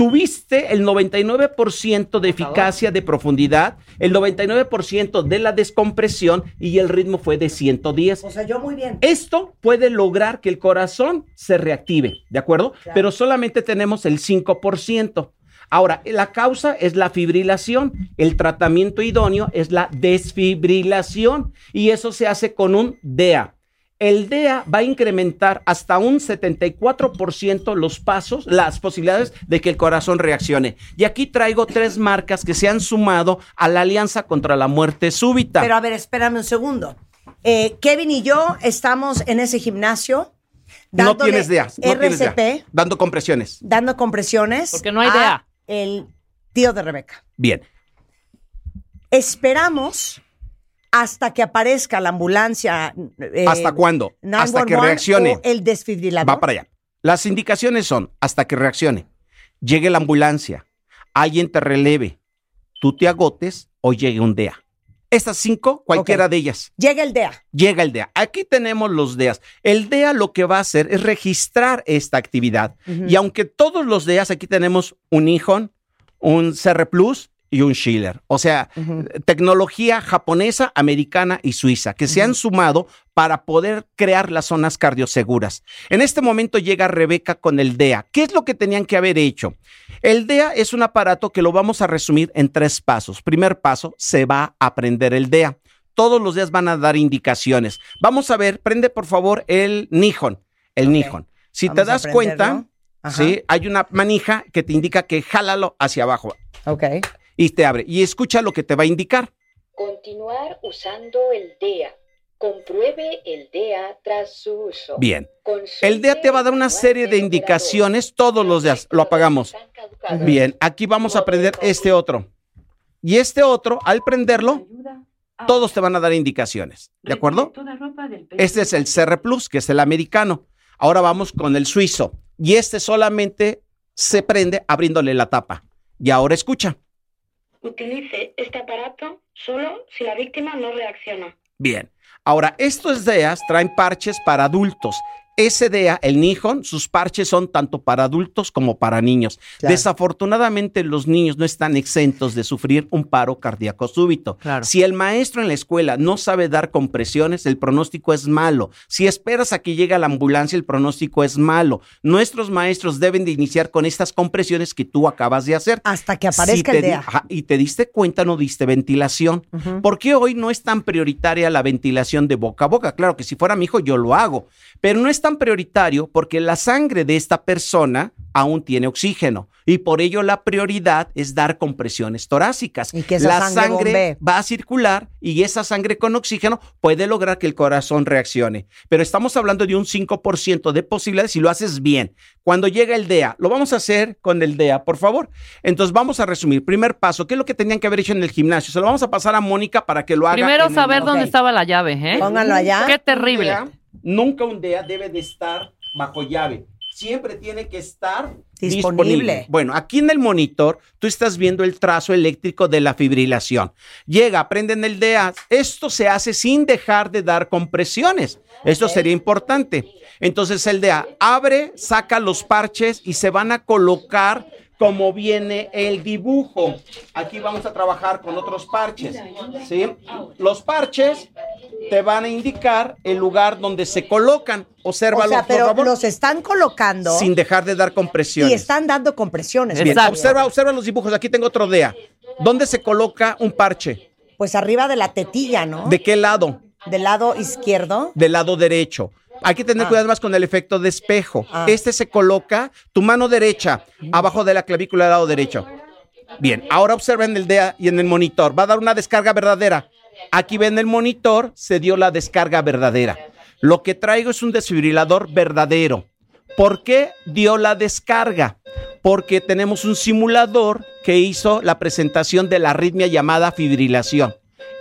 Tuviste el 99% de eficacia de profundidad, el 99% de la descompresión y el ritmo fue de 110. O sea, yo muy bien. Esto puede lograr que el corazón se reactive, ¿de acuerdo? Claro. Pero solamente tenemos el 5%. Ahora, la causa es la fibrilación, el tratamiento idóneo es la desfibrilación y eso se hace con un DEA. El DEA va a incrementar hasta un 74% los pasos, las posibilidades de que el corazón reaccione. Y aquí traigo tres marcas que se han sumado a la Alianza contra la Muerte Súbita. Pero a ver, espérame un segundo. Eh, Kevin y yo estamos en ese gimnasio. no tienes DEA, no tienes RCP, DEA. Dando compresiones. dando compresiones. Porque no hay a DEA. El tío de Rebeca. Bien. Esperamos hasta que aparezca la ambulancia. eh, ¿Hasta cuándo? Hasta que 911 reaccione. o el desfibrilador. Va para allá. Las indicaciones son hasta que reaccione, llegue la ambulancia, alguien te releve, tú te agotes o llegue un DEA. Estas cinco, cualquiera de ellas. Llega el DEA. Llega el DEA. Aquí tenemos los DEAs. El DEA lo que va a hacer es registrar esta actividad. Y aunque todos los DEAs, aquí tenemos un IJON, un CR Plus y un Schiller. O sea, tecnología japonesa, americana y suiza, que se han sumado para poder crear las zonas cardioseguras. En este momento llega Rebeca con el DEA. ¿Qué es lo que tenían que haber hecho? El DEA es un aparato que lo vamos a resumir en tres pasos. Primer paso, se va a aprender el DEA. Todos los días van a dar indicaciones. Vamos a ver, prende por favor el Nihon. El. Nihon. Si Vamos te das cuenta. ¿sí? hay una manija que te indica que jálalo hacia abajo Ok. Y te abre. Y escucha lo que te va a indicar. Continuar usando el DEA. Compruebe el DEA tras su uso. Bien. Consulte El DEA te va a dar una serie de indicaciones todos los días. Lo apagamos. Bien, aquí vamos a aprender este otro. Y este otro, al prenderlo, todos te van a dar indicaciones. ¿De acuerdo? Este es el CR Plus, que es el americano. Ahora vamos con el suizo. Y este solamente se prende abriéndole la tapa. Y ahora escucha. Utilice este aparato solo si la víctima no reacciona. Bien. Ahora, estos DEAs traen parches para adultos. Ese DEA, el Nihon, sus parches son tanto para adultos como para niños. Claro. Desafortunadamente, los niños no están exentos de sufrir un paro cardíaco súbito. Claro. Si el maestro en la escuela no sabe dar compresiones, el pronóstico es malo. Si esperas a que llegue la ambulancia, el pronóstico es malo. Nuestros maestros deben de iniciar con estas compresiones que tú acabas de hacer. Hasta que aparezca Si el DEA. ajá, y te diste cuenta, no diste ventilación. Ujú. ¿Por qué hoy no es tan prioritaria la ventilación de boca a boca? Claro que si fuera mi hijo yo lo hago, pero no es tan prioritario porque la sangre de esta persona aún tiene oxígeno y por ello la prioridad es dar compresiones torácicas. Y que esa la sangre va a circular y esa sangre con oxígeno puede lograr que el corazón reaccione. Pero estamos hablando de un 5% de posibilidades si lo haces bien. Cuando llega el DEA, lo vamos a hacer con el DEA, por favor. Entonces vamos a resumir. Primer paso, ¿qué es lo que tenían que haber hecho en el gimnasio? Se lo vamos a pasar a Mónica para que lo haga. Primero el- saber dónde estaba la llave, ¿eh? Pónganlo allá. Qué terrible. Nunca un DEA debe de estar bajo llave. Siempre tiene que estar Disponible. disponible. Bueno, aquí en el monitor tú estás viendo el trazo eléctrico de la fibrilación. Llega, prenden el DEA. Esto se hace sin dejar de dar compresiones. Esto sería importante. Entonces el DEA abre, saca los parches y se van a colocar como viene el dibujo. Aquí vamos a trabajar con otros parches. ¿sí? Los parches te van a indicar el lugar donde se colocan. Obsérvalo, O sea, por pero favor. los están colocando Sin dejar de dar compresiones. y están dando compresiones. Bien, observa, observa los dibujos. Aquí tengo otro DEA. ¿Dónde se coloca un parche? Pues arriba de la tetilla, ¿no? ¿De qué lado? Del lado izquierdo. Del lado derecho. Hay que tener Ah. cuidado más con el efecto de espejo. Ah. Este se coloca tu mano derecha abajo de la clavícula del lado derecho. Bien, ahora observen el DEA y en el monitor. Va a dar una descarga verdadera. Aquí ven el monitor, se dio la descarga verdadera. Lo que traigo es un desfibrilador verdadero. ¿Por qué dio la descarga? Porque tenemos un simulador que hizo la presentación de la arritmia llamada fibrilación.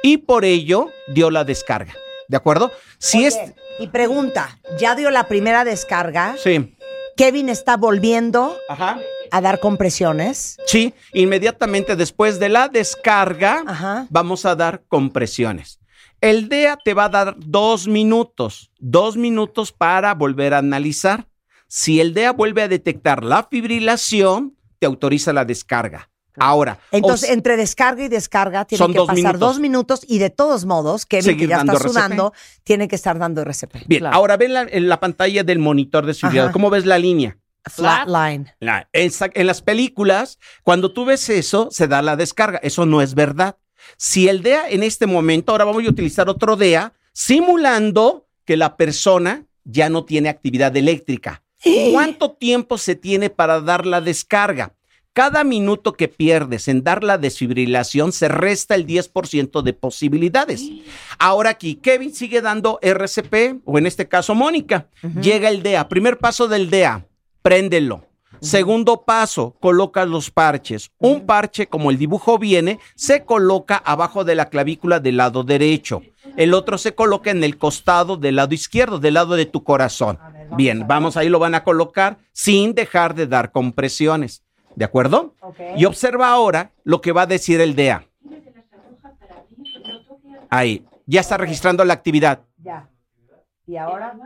Y por ello dio la descarga. ¿De acuerdo? Si Oye, es. Y pregunta, ¿ya dio la primera descarga? Sí. Kevin está volviendo Ajá. a dar compresiones. Sí, inmediatamente después de la descarga, Ajá. vamos a dar compresiones. El DEA te va a dar dos minutos, dos minutos para volver a analizar. Si el DEA vuelve a detectar la fibrilación, te autoriza la descarga. Ahora, Entonces, entre descarga y descarga tienen Son que dos pasar minutos. dos minutos y de todos modos, Kevin, que ya está RCP. sudando, tiene que estar dando RCP. bien, claro. ahora ven la, en la pantalla del monitor de seguridad. Ajá. ¿Cómo ves la línea? Flatline. La- en, en las películas, cuando tú ves eso, se da la descarga. Eso no es verdad. Si el DEA en este momento, ahora vamos a utilizar otro DEA, simulando que la persona ya no tiene actividad eléctrica. ¿Cuánto tiempo se tiene para dar la descarga? Cada minuto que pierdes en dar la desfibrilación se resta el 10% de posibilidades. Ahora aquí, Kevin sigue dando RCP, o en este caso Mónica. Llega el DEA. Primer paso del DEA, préndelo. Segundo paso, coloca los parches. Un parche, como el dibujo viene, se coloca abajo de la clavícula del lado derecho. El otro se coloca en el costado del lado izquierdo, del lado de tu corazón. Bien, vamos, ahí lo van a colocar sin dejar de dar compresiones. ¿De acuerdo? Y observa ahora lo que va a decir el DEA. Ahí, ya está registrando la actividad. Ya. ¿Y ahora?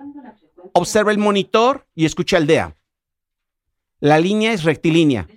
Observa el monitor y escucha el DEA. La línea es rectilínea.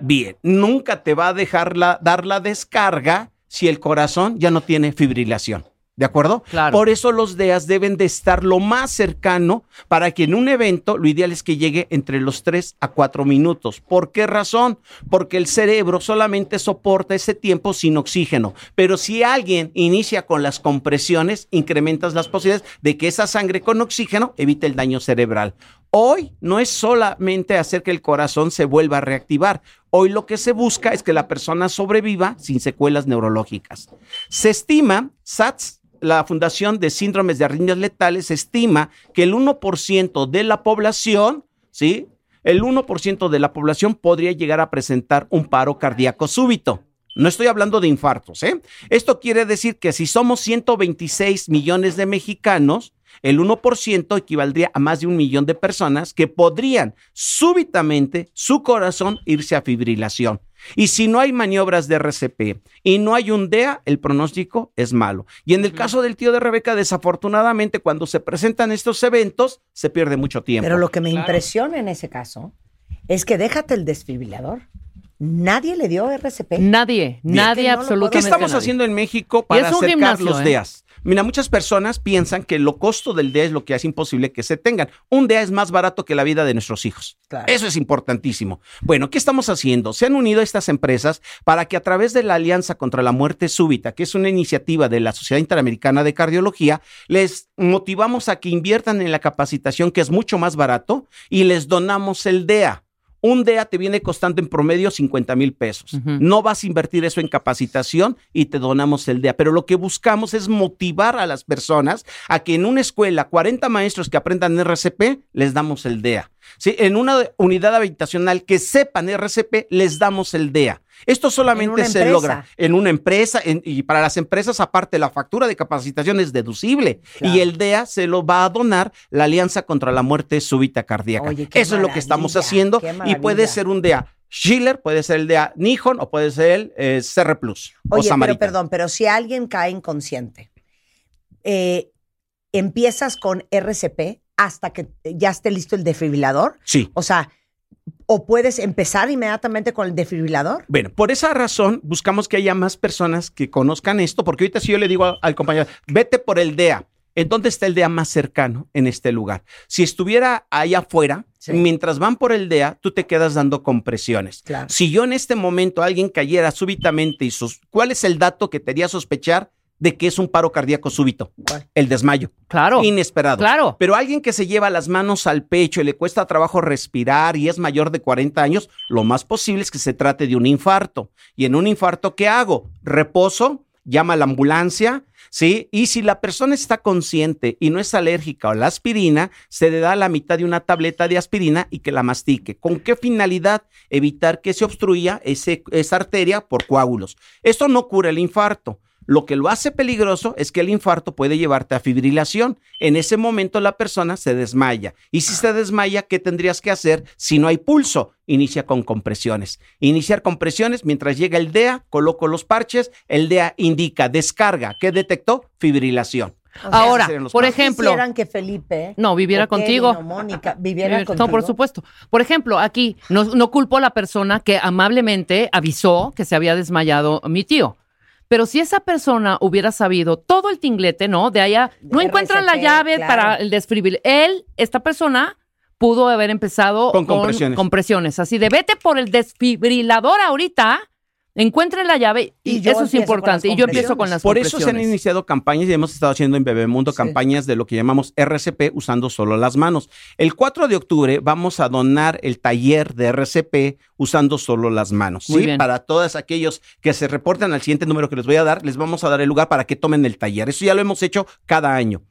Bien, nunca te va a dejar la- dar la descarga si el corazón ya no tiene fibrilación. ¿De acuerdo? Claro. Por eso los DEAs deben de estar lo más cercano para que en un evento lo ideal es que llegue entre los 3 a 4 minutos. ¿Por qué razón? Porque el cerebro solamente soporta ese tiempo sin oxígeno. Pero si alguien inicia con las compresiones, incrementas las posibilidades de que esa sangre con oxígeno evite el daño cerebral. Hoy no es solamente hacer que el corazón se vuelva a reactivar. Hoy lo que se busca es que la persona sobreviva sin secuelas neurológicas. Se estima, SATS, la Fundación de Síndromes de Arritmias Letales, estima que el 1% de la población ¿sí? El 1% de la población podría llegar a presentar un paro cardíaco súbito. No estoy hablando de infartos, ¿eh? Esto quiere decir que si somos 126 millones de mexicanos, el 1% equivaldría a más de un millón de personas que podrían súbitamente su corazón irse a fibrilación. Y si no hay maniobras de RCP y no hay un DEA, el pronóstico es malo. Y en el caso del tío de Rebeca, desafortunadamente, cuando se presentan estos eventos, se pierde mucho tiempo. Pero lo que me impresiona en ese caso es que déjate el desfibrilador. Nadie le dio RCP. Nadie, nadie que no lo absolutamente. ¿Qué estamos nadie. haciendo en México para acercar gimnasio, los ¿eh? DEAs? Mira, muchas personas piensan que lo costo del DEA es lo que hace imposible que se tengan. Un DEA es más barato que la vida de nuestros hijos. Claro. Eso es importantísimo. Bueno, ¿qué estamos haciendo? Se han unido estas empresas para que a través de la Alianza contra la Muerte Súbita, que es una iniciativa de la Sociedad Interamericana de Cardiología, les motivamos a que inviertan en la capacitación, que es mucho más barato, y les donamos el DEA. Un DEA te viene costando en promedio 50 mil pesos. No vas a invertir eso en capacitación y te donamos el DEA. Pero lo que buscamos es motivar a las personas a que en una escuela, 40 maestros que aprendan RCP, les damos el DEA. ¿Sí? En una unidad habitacional que sepan RCP, les damos el DEA. Esto solamente se empresa. logra en una empresa en- y para las empresas aparte la factura de capacitación es deducible Claro. y el DEA se lo va a donar la Alianza contra la Muerte Súbita Cardíaca. Oye, Eso es lo que estamos haciendo y puede ser un DEA Schiller, puede ser el DEA Nihon o puede ser el eh, CR Plus o Oye, pero perdón, pero si alguien cae inconsciente, eh, empiezas con RCP hasta que ya esté listo el desfibrilador. Sí. O sea, o puedes empezar inmediatamente con el desfibrilador. Bueno, por esa razón buscamos que haya más personas que conozcan esto, porque ahorita si yo le digo al, al compañero, vete por el DEA, ¿en dónde está el DEA más cercano en este lugar? Si estuviera ahí afuera, Sí. mientras van por el DEA, tú te quedas dando compresiones. Claro. Si yo en este momento alguien cayera súbitamente y sus, ¿cuál es el dato que te haría sospechar de que es un paro cardíaco súbito? ¿Cuál? El desmayo. Claro. Inesperado. Claro. Pero alguien que se lleva las manos al pecho y le cuesta trabajo respirar y es mayor de 40 años, lo más posible es que se trate de un infarto. Y en un infarto, ¿qué hago? Reposo, llama a la ambulancia, ¿sí? Y si la persona está consciente y no es alérgica a la aspirina, se le da la mitad de una tableta de aspirina y que la mastique. ¿Con qué finalidad? Evitar que se obstruya ese- esa arteria por coágulos. Esto no cura el infarto. Lo que lo hace peligroso es que el infarto puede llevarte a fibrilación. En ese momento la persona se desmaya. Y si se desmaya, ¿qué tendrías que hacer si no hay pulso? Inicia con compresiones. Iniciar compresiones mientras llega el DEA, coloco los parches, el DEA indica descarga. ¿Qué detectó? Fibrilación. O sea, Ahora, por ejemplo, Quisieran que Felipe No, viviera o Kevin contigo. o Mónica viviera contigo. No, por supuesto. Por ejemplo, aquí no, no culpo a la persona que amablemente avisó que se había desmayado mi tío. Pero si esa persona hubiera sabido todo el tinglete, ¿no? De allá, no encuentran la llave claro. para el desfibrilador. Él, esta persona, pudo haber empezado Con compresiones. compresiones. Así de vete por el desfibrilador ahorita, encuentre la llave y, eso es importante. Y yo empiezo con las Por eso se han iniciado campañas y hemos estado haciendo en Bebemundo Sí. campañas de lo que llamamos RCP usando solo las manos. El 4 de octubre vamos a donar el taller de RCP usando solo las manos. Muy ¿sí? bien. Para todos aquellos que se reportan al siguiente número que les voy a dar, les vamos a dar el lugar para que tomen el taller. Eso ya lo hemos hecho cada año.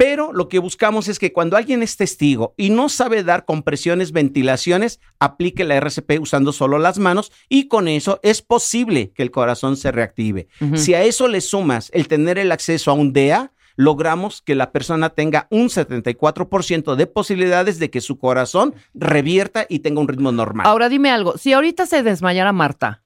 Pero lo que buscamos es que cuando alguien es testigo y no sabe dar compresiones, ventilaciones, aplique la RCP usando solo las manos y con eso es posible que el corazón se reactive. Si a eso le sumas el tener el acceso a un DEA, logramos que la persona tenga un 74% de posibilidades de que su corazón revierta y tenga un ritmo normal. Ahora dime algo, si ahorita se desmayara Marta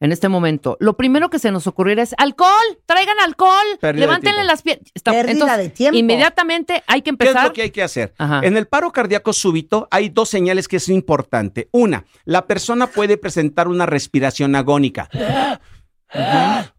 en este momento, lo primero que se nos ocurriera es alcohol, traigan alcohol, Pérdida levántenle las piernas. Pérdida de tiempo. Inmediatamente hay que ¿Qué es empezar. lo que hay que hacer? Ajá. En el paro cardíaco súbito hay dos señales que es importante. Una, la persona puede presentar una respiración agónica.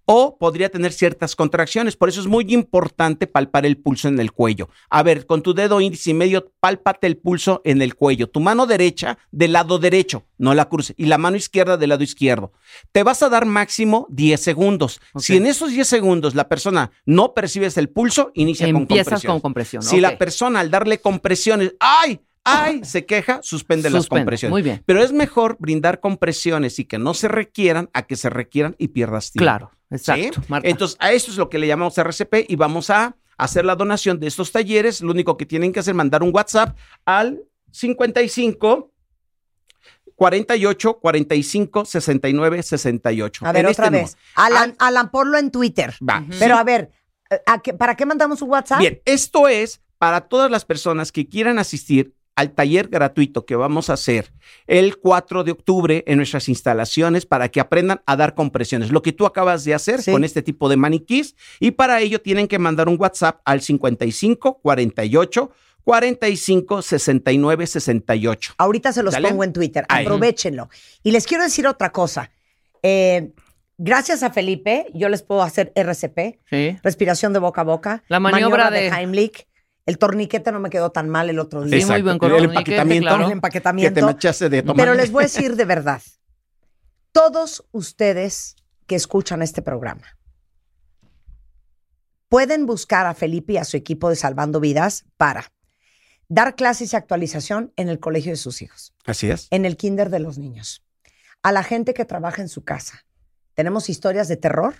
O podría tener ciertas contracciones. Por eso es muy importante palpar el pulso en el cuello. A ver, con tu dedo índice y medio, pálpate el pulso en el cuello. Tu mano derecha del lado derecho, no la cruce. Y la mano izquierda del lado izquierdo. Te vas a dar máximo 10 segundos. Si en esos 10 segundos la persona no percibes el pulso, inicia con Empiezas compresión. con compresión. Si la persona al darle compresiones, ¡ay! ¡Ay! se queja, suspende las compresiones. Muy bien. Pero es mejor brindar compresiones y que no se requieran a que se requieran y pierdas tiempo. Claro, ¿sí? exacto. Marta. Entonces, a esto es lo que le llamamos RCP y vamos a hacer la donación de estos talleres. Lo único que tienen que hacer es mandar un WhatsApp al 55 48 45 69 68. A ver, En otra este vez. Alan, Alan, ponlo en Twitter. Va. Pero a ver, ¿a qué- ¿para qué mandamos un WhatsApp? Bien, esto es para todas las personas que quieran asistir al taller gratuito que vamos a hacer el 4 de octubre en nuestras instalaciones para que aprendan a dar compresiones, lo que tú acabas de hacer Sí. con este tipo de maniquís y para ello tienen que mandar un WhatsApp al 55 48 45 69 68. Ahorita se los Dale. pongo en Twitter. Aprovechenlo. Y les quiero decir otra cosa. Eh, gracias a Felipe, yo les puedo hacer RCP, Sí. respiración de boca a boca, La maniobra de... de- Heimlich. El torniquete no me quedó tan mal el otro día. Sí, muy buen El empaquetamiento, claro. El que empaquetamiento. te me echaste de tomar. Pero les voy a decir de verdad, todos ustedes que escuchan este programa pueden buscar a Felipe y a su equipo de Salvando Vidas para dar clases y actualización en el colegio de sus hijos, Así es. en el kinder de los niños, a la gente que trabaja en su casa. Tenemos historias de terror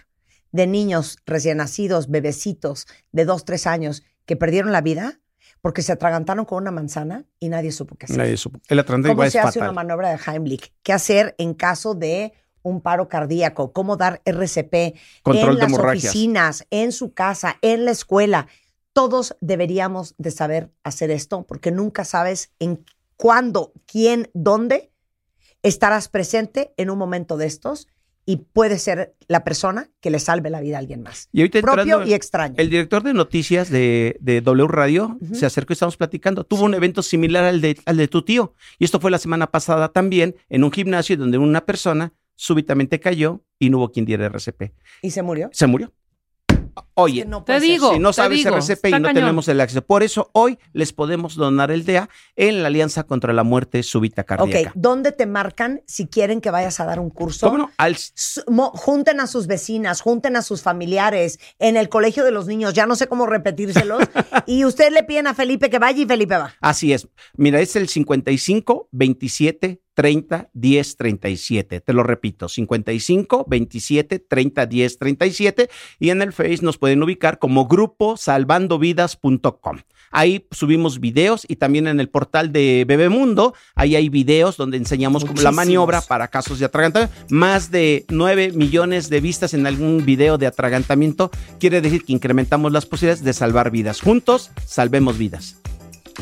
de niños recién nacidos, bebecitos de dos, tres años que perdieron la vida porque se atragantaron con una manzana y nadie supo qué hacer. Nadie supo. El ¿Cómo se es hace una maniobra de Heimlich? ¿Qué hacer en caso de un paro cardíaco? ¿Cómo dar RCP Control en de las hemorragias. oficinas, en su casa, en la escuela? Todos deberíamos de saber hacer esto porque nunca sabes en cuándo, quién, dónde estarás presente en un momento de estos y puede ser la persona que le salve la vida a alguien más. Y ahorita Propio y extraño. El director de noticias de, de W Radio se acercó y estamos platicando. Tuvo un evento similar al de, al de tu tío. Y esto fue la semana pasada también en un gimnasio donde una persona súbitamente cayó y no hubo quien diera RCP. ¿Y se murió? Se murió. Oye, Es que no Te digo, si no sabes digo, RCP y no cañón. tenemos el acceso. Por eso hoy les podemos donar el DEA en la Alianza contra la Muerte Súbita Cardíaca. Ok, ¿dónde te marcan si quieren que vayas a dar un curso? ¿Cómo no? Al junten a sus vecinas, junten a sus familiares en el colegio de los niños, ya no sé cómo repetírselos, y ustedes le piden a Felipe que vaya y Felipe va. Así es. Mira, es el 55 27 30 10 37. Te lo repito, 55 27 30 10 37 y en el Face nos pueden ubicar como grupo salvandovidas.com. Ahí subimos videos y también en el portal de Bebemundo, ahí hay videos donde enseñamos como la maniobra para casos de atragantamiento. Más de 9 millones de vistas en algún video de atragantamiento. Quiere decir que incrementamos las posibilidades de salvar vidas. Juntos, salvemos vidas.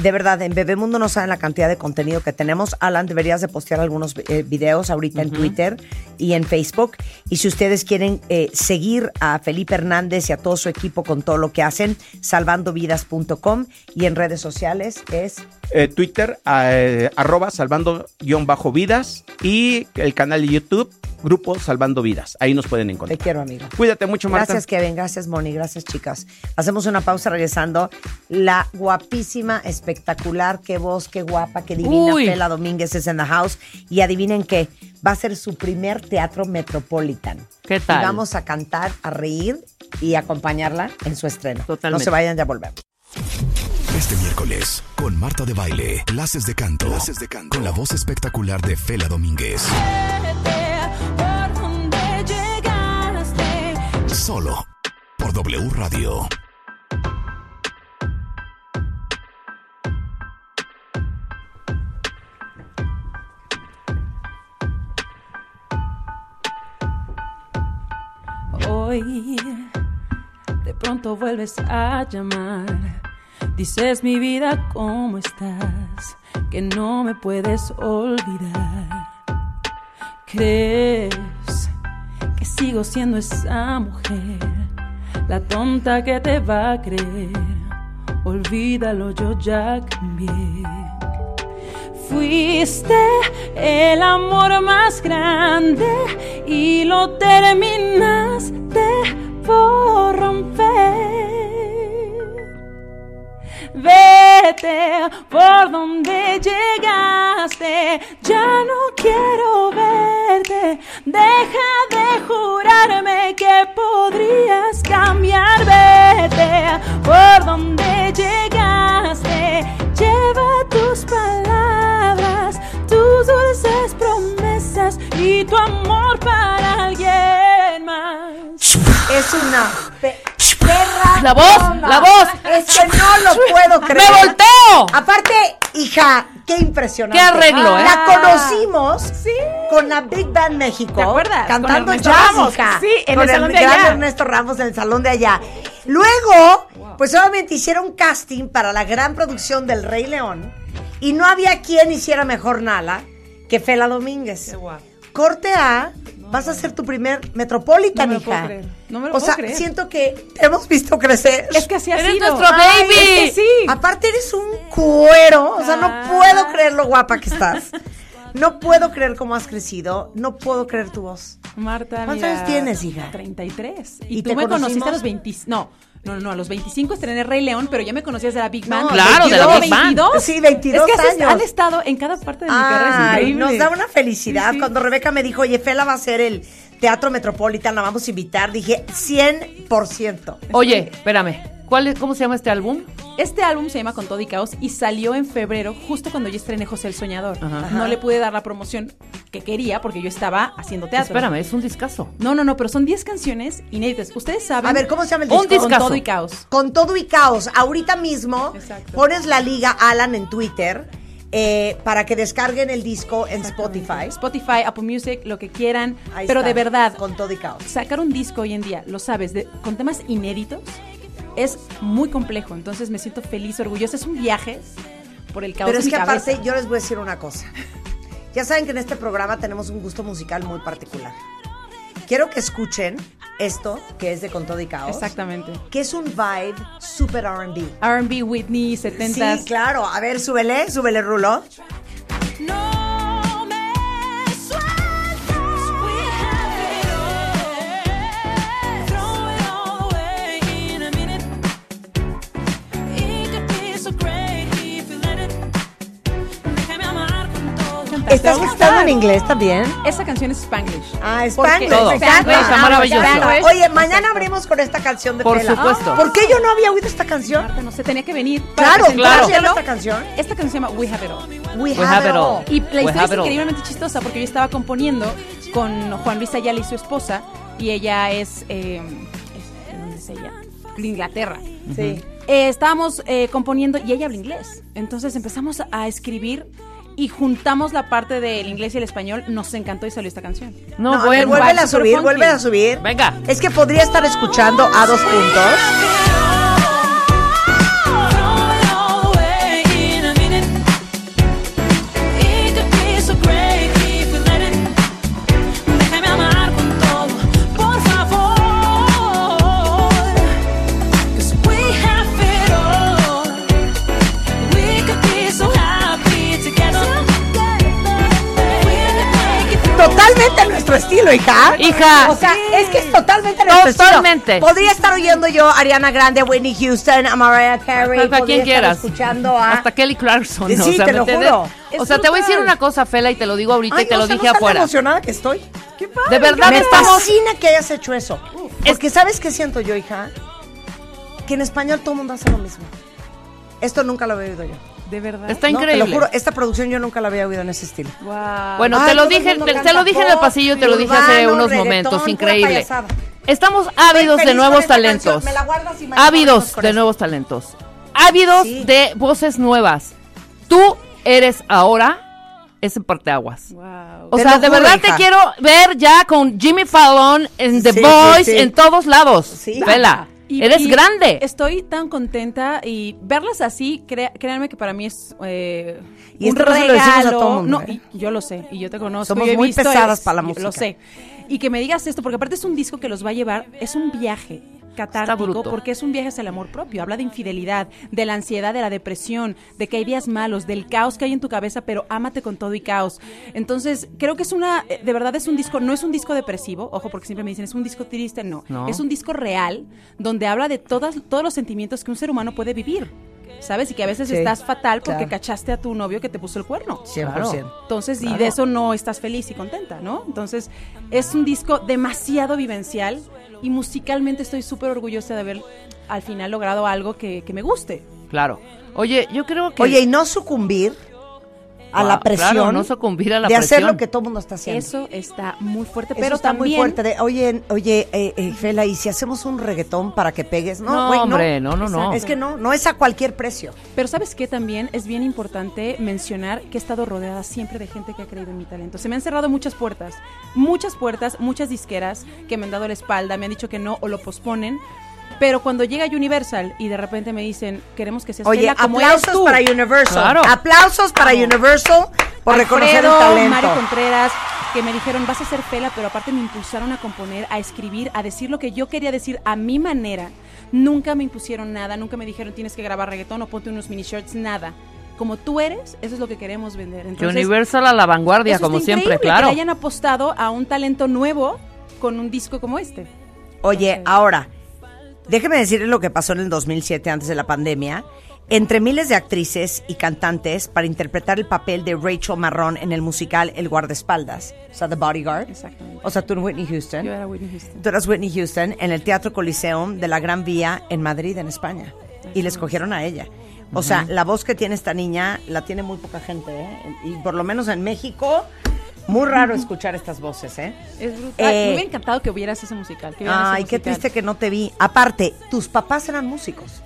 De verdad, en Bebemundo no saben la cantidad de contenido que tenemos. Alan, deberías de postear algunos eh, videos ahorita en Twitter y en Facebook. Y si ustedes quieren eh, seguir a Felipe Hernández y a todo su equipo con todo lo que hacen, salvandovidas.com y en redes sociales es eh, Twitter, eh, arroba salvando-vidas y el canal de YouTube, Grupo Salvando Vidas. Ahí nos pueden Te encontrar. quiero, amigo. Cuídate mucho, Marta. Gracias, Kevin. Gracias, Moni. Gracias, chicas. Hacemos una pausa regresando. La guapísima, espectacular, qué voz, qué guapa, qué divina Uy. Fela Domínguez es en the house. Y adivinen qué, va a ser su primer teatro metropolitan. ¿Qué Y tal? vamos a cantar, a reír y acompañarla en su estreno. Totalmente. No se vayan, ya volvemos. Este miércoles, con Marta de Baile, clases de canto, clases de canto, con la voz espectacular de Fela Domínguez. Solo por W Radio. Hoy de pronto vuelves a llamar. Dices mi vida, ¿cómo estás? Que no me puedes olvidar. ¿Crees que sigo siendo esa mujer? La tonta que te va a creer. Olvídalo, yo ya cambié. Fuiste el amor más grande y lo terminaste por Por donde llegaste, ya no quiero verte. Deja de jurarme que podrías cambiar. Vete por donde llegaste, lleva tus palabras, tus dulces promesas y tu amor para alguien más. Es una. La voz, la voz. Es que no lo puedo creer. ¡Me volteo! Aparte, Hija, qué impresionante. Qué arreglo, ¿eh? La conocimos con la Big Band México. ¿Te acuerdas? Cantando Con Ramos. hija. Sí, en con el salón de gran allá. Ernesto Ramos en el salón de allá. Luego, pues obviamente hicieron casting para la gran producción del Rey León y no había quien hiciera mejor Nala que Fela Domínguez. Corte A, vas a ser tu primer Metropolitan, No me lo puedo creer. No me lo o puedo sea, creer. siento que te hemos visto crecer. Es que así ha Eres sido. nuestro Ay, baby. es que sí. Aparte eres un cuero, o sea, no Ah. puedo creer lo guapa que estás. No puedo creer cómo has crecido, no puedo creer tu voz. Marta, ¿Cuántos mira, años tienes, hija? 33. ¿Y Y, te tú me conociste a los 20. No, no, no, a los 25 estrené Rey León, pero ya me conocías de la Big Band. No, Claro, de la 22, Big Band. 22. Sí, 22 es que años. han estado en cada parte de mi carrera. Es Ay, increíble. nos da una felicidad. Sí, sí. Cuando Rebeca me dijo, oye, Fela va a hacer el Teatro Metropolitan, la vamos a invitar, dije 100%. Oye, espérame. ¿Cuál es, ¿Cómo se llama este álbum? Este álbum se llama Con todo y caos y salió en febrero, justo cuando yo estrené José el Soñador. Ajá. No le pude dar la promoción que quería porque yo estaba haciendo teatro. Espérame, es un discazo. No, no, no, pero son 10 canciones inéditas. Ustedes saben. A ver, ¿cómo se llama el Un disco? Con discazo. todo y caos. Con todo y caos. Ahorita mismo Exacto. pones la liga Alan en Twitter eh, para que descarguen el disco en Spotify. Spotify, Apple Music, lo que quieran. Ahí pero está, de verdad, Con todo y caos. sacar un disco hoy en día, lo sabes, de- con temas inéditos, es muy complejo. Entonces me siento feliz, orgullosa. Es un viaje por el caos Pero es que cabeza. aparte, yo les voy a decir una cosa. Ya saben que en este programa tenemos un gusto musical muy particular. Quiero que escuchen esto, que es de Con todo y caos. Exactamente. Que es un vibe super R&B. R&B, Whitney, 70s. Sí, claro. A ver, súbele, súbele, Rulo. No Cantaste. ¿Estás ¿Te va a gustando en inglés también? Esa canción es Spanglish. Ah, Spanglish. Todo. encanta. Spanglish, está maravilloso. Spanglish. Oye, mañana abrimos con esta canción de Por Fela. supuesto. ¿Por qué yo no había oído esta canción? Marta, no sé, tenía que venir. Claro, presentarlo. ¿cómo se llama esta canción? Esta canción se llama We Have It All. We, We have it all. Y la We historia es all. increíblemente chistosa porque yo estaba componiendo con Juan Luis Ayala y su esposa y ella es, eh, es- ¿de dónde es ella? De Inglaterra. Sí. Eh, estábamos eh, componiendo y ella habla inglés. Entonces empezamos a escribir y juntamos la parte del inglés y el español. Nos encantó y salió esta canción. No, No, a subir, vuélvela a subir. Venga. Es que podría estar escuchando a dos puntos. Hija. Hija. O sea, es que es totalmente nuestro estilo. Totalmente. Podría estar oyendo yo a Ariana Grande, a Whitney Houston, a Mariah Carey. Hasta quien quieras. escuchando a... Hasta Kelly Clarkson. Sí, ¿no? te ¿me lo juro. O Es sea, te voy a decir una cosa, Fela, y te lo digo ahorita Ay, y te o lo sea, dije ¿no afuera. emocionada que estoy. ¡Qué padre! De verdad Me estamos. fascina que hayas hecho eso. Porque ¿sabes qué siento yo, hija? Que en español todo el mundo hace lo mismo. Esto nunca lo había oído yo. De verdad. Está No, Te increíble. lo juro, esta producción yo nunca la había oído en ese estilo. Wow. Bueno, Ay, te lo dije, te, lo dije en el pasillo, te lo dije hace unos momentos, increíble. Estamos ávidos de nuevos talentos. canción. Me la guardas y mañana Ávidos de nuevos talentos. Ávidos Sí. de voces nuevas. Tú eres ahora ese parteaguas. Wow. O Te sea, de juro, verdad hija. te quiero ver ya con Jimmy Fallon en The Sí, Voice, sí. en todos lados. Sí. Vela, Y- eres y grande. Estoy tan contenta y verlas así, crea- créanme que para mí es eh, Y un esto no se lo regalo. decimos a todo mundo, no, ¿eh? y yo lo sé, y yo te conozco. Somos yo muy visto pesadas es- para la música. Lo sé. Y que me digas esto, porque aparte es un disco que los va a llevar, es un viaje catártico, porque es un viaje hacia el amor propio. Habla de infidelidad, de la ansiedad, de la depresión, de que hay días malos, del caos que hay en tu cabeza, pero ámate con todo y caos. Entonces, creo que es una, eh, de verdad es un disco, no es un disco depresivo, ojo, porque siempre me dicen, es un disco triste, no. No. Es un disco real, donde habla de todas, todos los sentimientos que un ser humano puede vivir. ¿Sabes? Y que a veces Sí, estás fatal porque claro. cachaste a tu novio que te puso el cuerno. 100%. Entonces, y Claro. de eso no estás feliz y contenta, ¿no? Entonces, es un disco demasiado vivencial y musicalmente estoy súper orgullosa de haber al final logrado algo que, que me guste. Claro. Oye, yo creo que. Oye, y no sucumbir a la presión claro, no sucumbir a la de hacer lo que todo el mundo está haciendo. Eso está muy fuerte, Eso pero está también muy fuerte. De, oye, oye, eh, eh, Fela, ¿y si hacemos un reggaetón para que pegues? No, No, hombre, no, no, no. Es que no, no es a cualquier precio. Pero sabes qué también es bien importante mencionar que he estado rodeada siempre de gente que ha creído en mi talento. Se me han cerrado muchas puertas, muchas puertas, muchas disqueras que me han dado la espalda, me han dicho que no o lo posponen. Pero cuando llega Universal y de repente me dicen, queremos que seas Oye, como eres aplausos tú. para Universal. Claro. Aplausos para Vamos. Universal por reconocer el Alfredo, talento. Mari Contreras, que me dijeron, vas a ser Fela, pero aparte me impulsaron a componer, a escribir, a decir lo que yo quería decir a mi manera. Nunca me impusieron nada, nunca me dijeron tienes que grabar reggaetón o ponte unos mini shirts, nada. Como tú eres, eso es lo que queremos vender. Que Entonces, Universal a la vanguardia, eso como está siempre, claro. Que le hayan apostado a un talento nuevo con un disco como este. Oye, ahora, déjeme decirles lo que pasó en el 2007, antes de la pandemia. Entre miles de actrices y cantantes para interpretar el papel de Rachel Marrón en el musical El Guardaespaldas, o sea, The Bodyguard. Exactamente. O sea, tú eres Whitney Houston. Yo era Whitney Houston. Tú eras Whitney Houston en el Teatro Coliseum de la Gran Vía en Madrid, en España. Y le escogieron a ella. O sea, la voz que tiene esta niña la tiene muy poca gente, ¿eh? Y por lo menos en México, muy raro escuchar estas voces, ¿eh? Es brutal. Eh, me hubiera encantado que hubieras ese musical. que vieran ese Ay, qué musical. triste que no te vi. Aparte, tus papás eran músicos.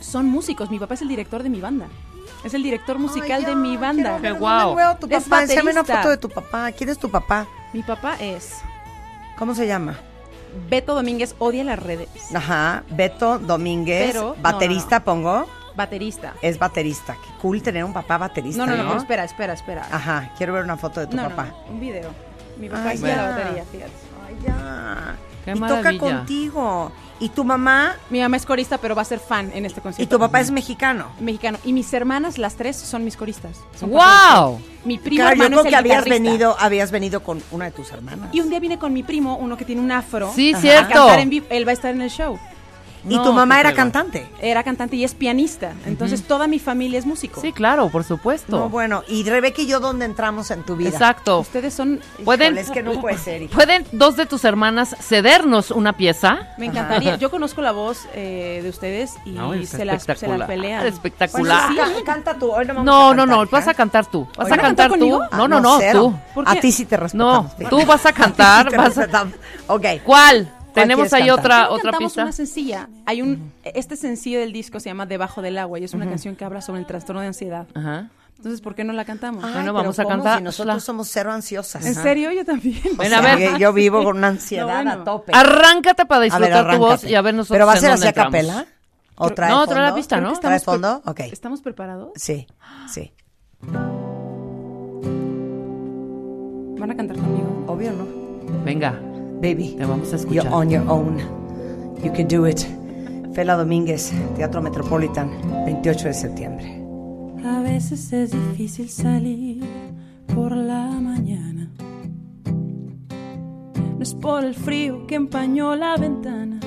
Son músicos. Mi papá es el director de mi banda. Es el director musical Ay, de mi banda. Qué guau. a tu Es papá. Enséñame una foto de tu papá. ¿Quién es tu papá? Mi papá es ¿Cómo se llama? Beto Domínguez, odia las redes. Ajá, Beto Domínguez, Pero, no, baterista, pongo. Baterista. Es baterista. Qué cool tener un papá baterista. No, no, no, ¿no? pero espera, espera, espera. Ajá, quiero ver una foto de tu no, no, papá. no, un video. Mi papá hacía la batería, fíjate. Ay, ya. Qué y maravilla. toca contigo. Y tu mamá Mi mamá es corista, pero va a ser fan en este y concierto. tu papá es mexicano. mexicano. Y mis hermanas, las tres, son mis coristas. Son ¡Wow! Mi primo Claro, yo hermano creo es el que habías guitarrista. venido, habías venido con una de tus hermanas. Y un día vine con mi primo, uno que tiene un afro. Sí, a cierto. cantar en vivo. Él va a estar en el show. Y No, tu mamá era cantante. Era cantante y es pianista. Entonces toda mi familia es músico. Sí, claro, por supuesto. No, bueno, y Rebeca y yo, ¿dónde entramos en tu vida? Exacto. Ustedes son... Pueden, es que no puede ser. hija. ¿Pueden dos de tus hermanas cedernos una pieza? Me encantaría. Yo conozco la voz eh, de ustedes y No, es se, las, se la espectacular, pelean. espectacular. Bueno, sí, canta tú. Hoy no vamos No, a no, cantar, no, hija. vas a cantar tú. Vas a ¿van a cantar tú. No, no, no, cero. tú. ¿Por A ti sí te respetamos. No, tú vas a sí cantar. te vas a- respetamos. Ok. ¿Cuál? Tenemos ahí cantar? otra, otra cantamos pista. una sencilla. Hay un este sencillo del disco se llama Debajo del agua y es una canción que habla sobre el trastorno de ansiedad. Ajá. Entonces, ¿por qué no la cantamos? Ay, Bueno, vamos a cantar. Si nosotros somos cero ansiosas. ¿En serio? Yo también. O sea, a ver. Yo vivo con una ansiedad No, bueno. a tope. Arráncate para A ver, disfrutar tu voz y a ver nosotros Pero va a ser así a capela. ¿O trae No, fondo? trae la pista, ¿no? ¿Trae Estamos fondo? Ok. ¿Estamos preparados? Sí, sí. ¿Van a cantar conmigo? Obvio, ¿no? Venga, Baby, te vamos a you're on your own. You can do it. Fela Domínguez, Teatro Metropolitan, 28 de septiembre. A veces es difícil salir por la mañana. No es por el frío que empañó la ventana,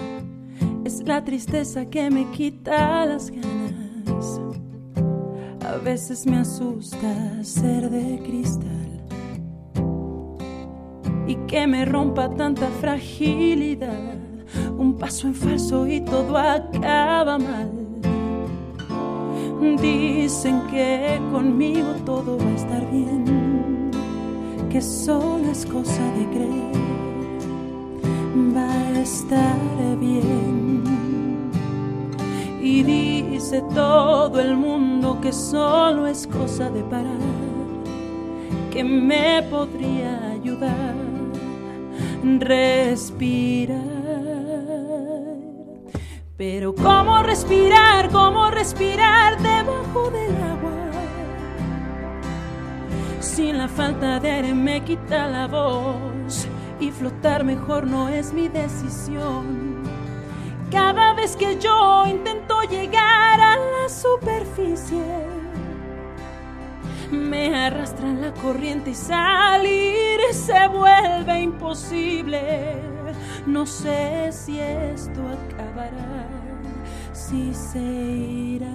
es la tristeza que me quita las ganas. A veces me asusta ser de cristal y que me rompa tanta fragilidad. Un paso en falso y todo acaba mal. Dicen que conmigo todo va a estar bien, que solo es cosa de creer, va a estar bien. Y dice todo el mundo que solo es cosa de parar, que me podría ayudar, respirar. Pero cómo respirar, cómo respirar debajo del agua. Sin la falta de aire me quita la voz y flotar mejor no es mi decisión. Cada vez que yo intento llegar a la superficie, me arrastra la corriente y salir se vuelve imposible. No sé si esto acabará, si se irá.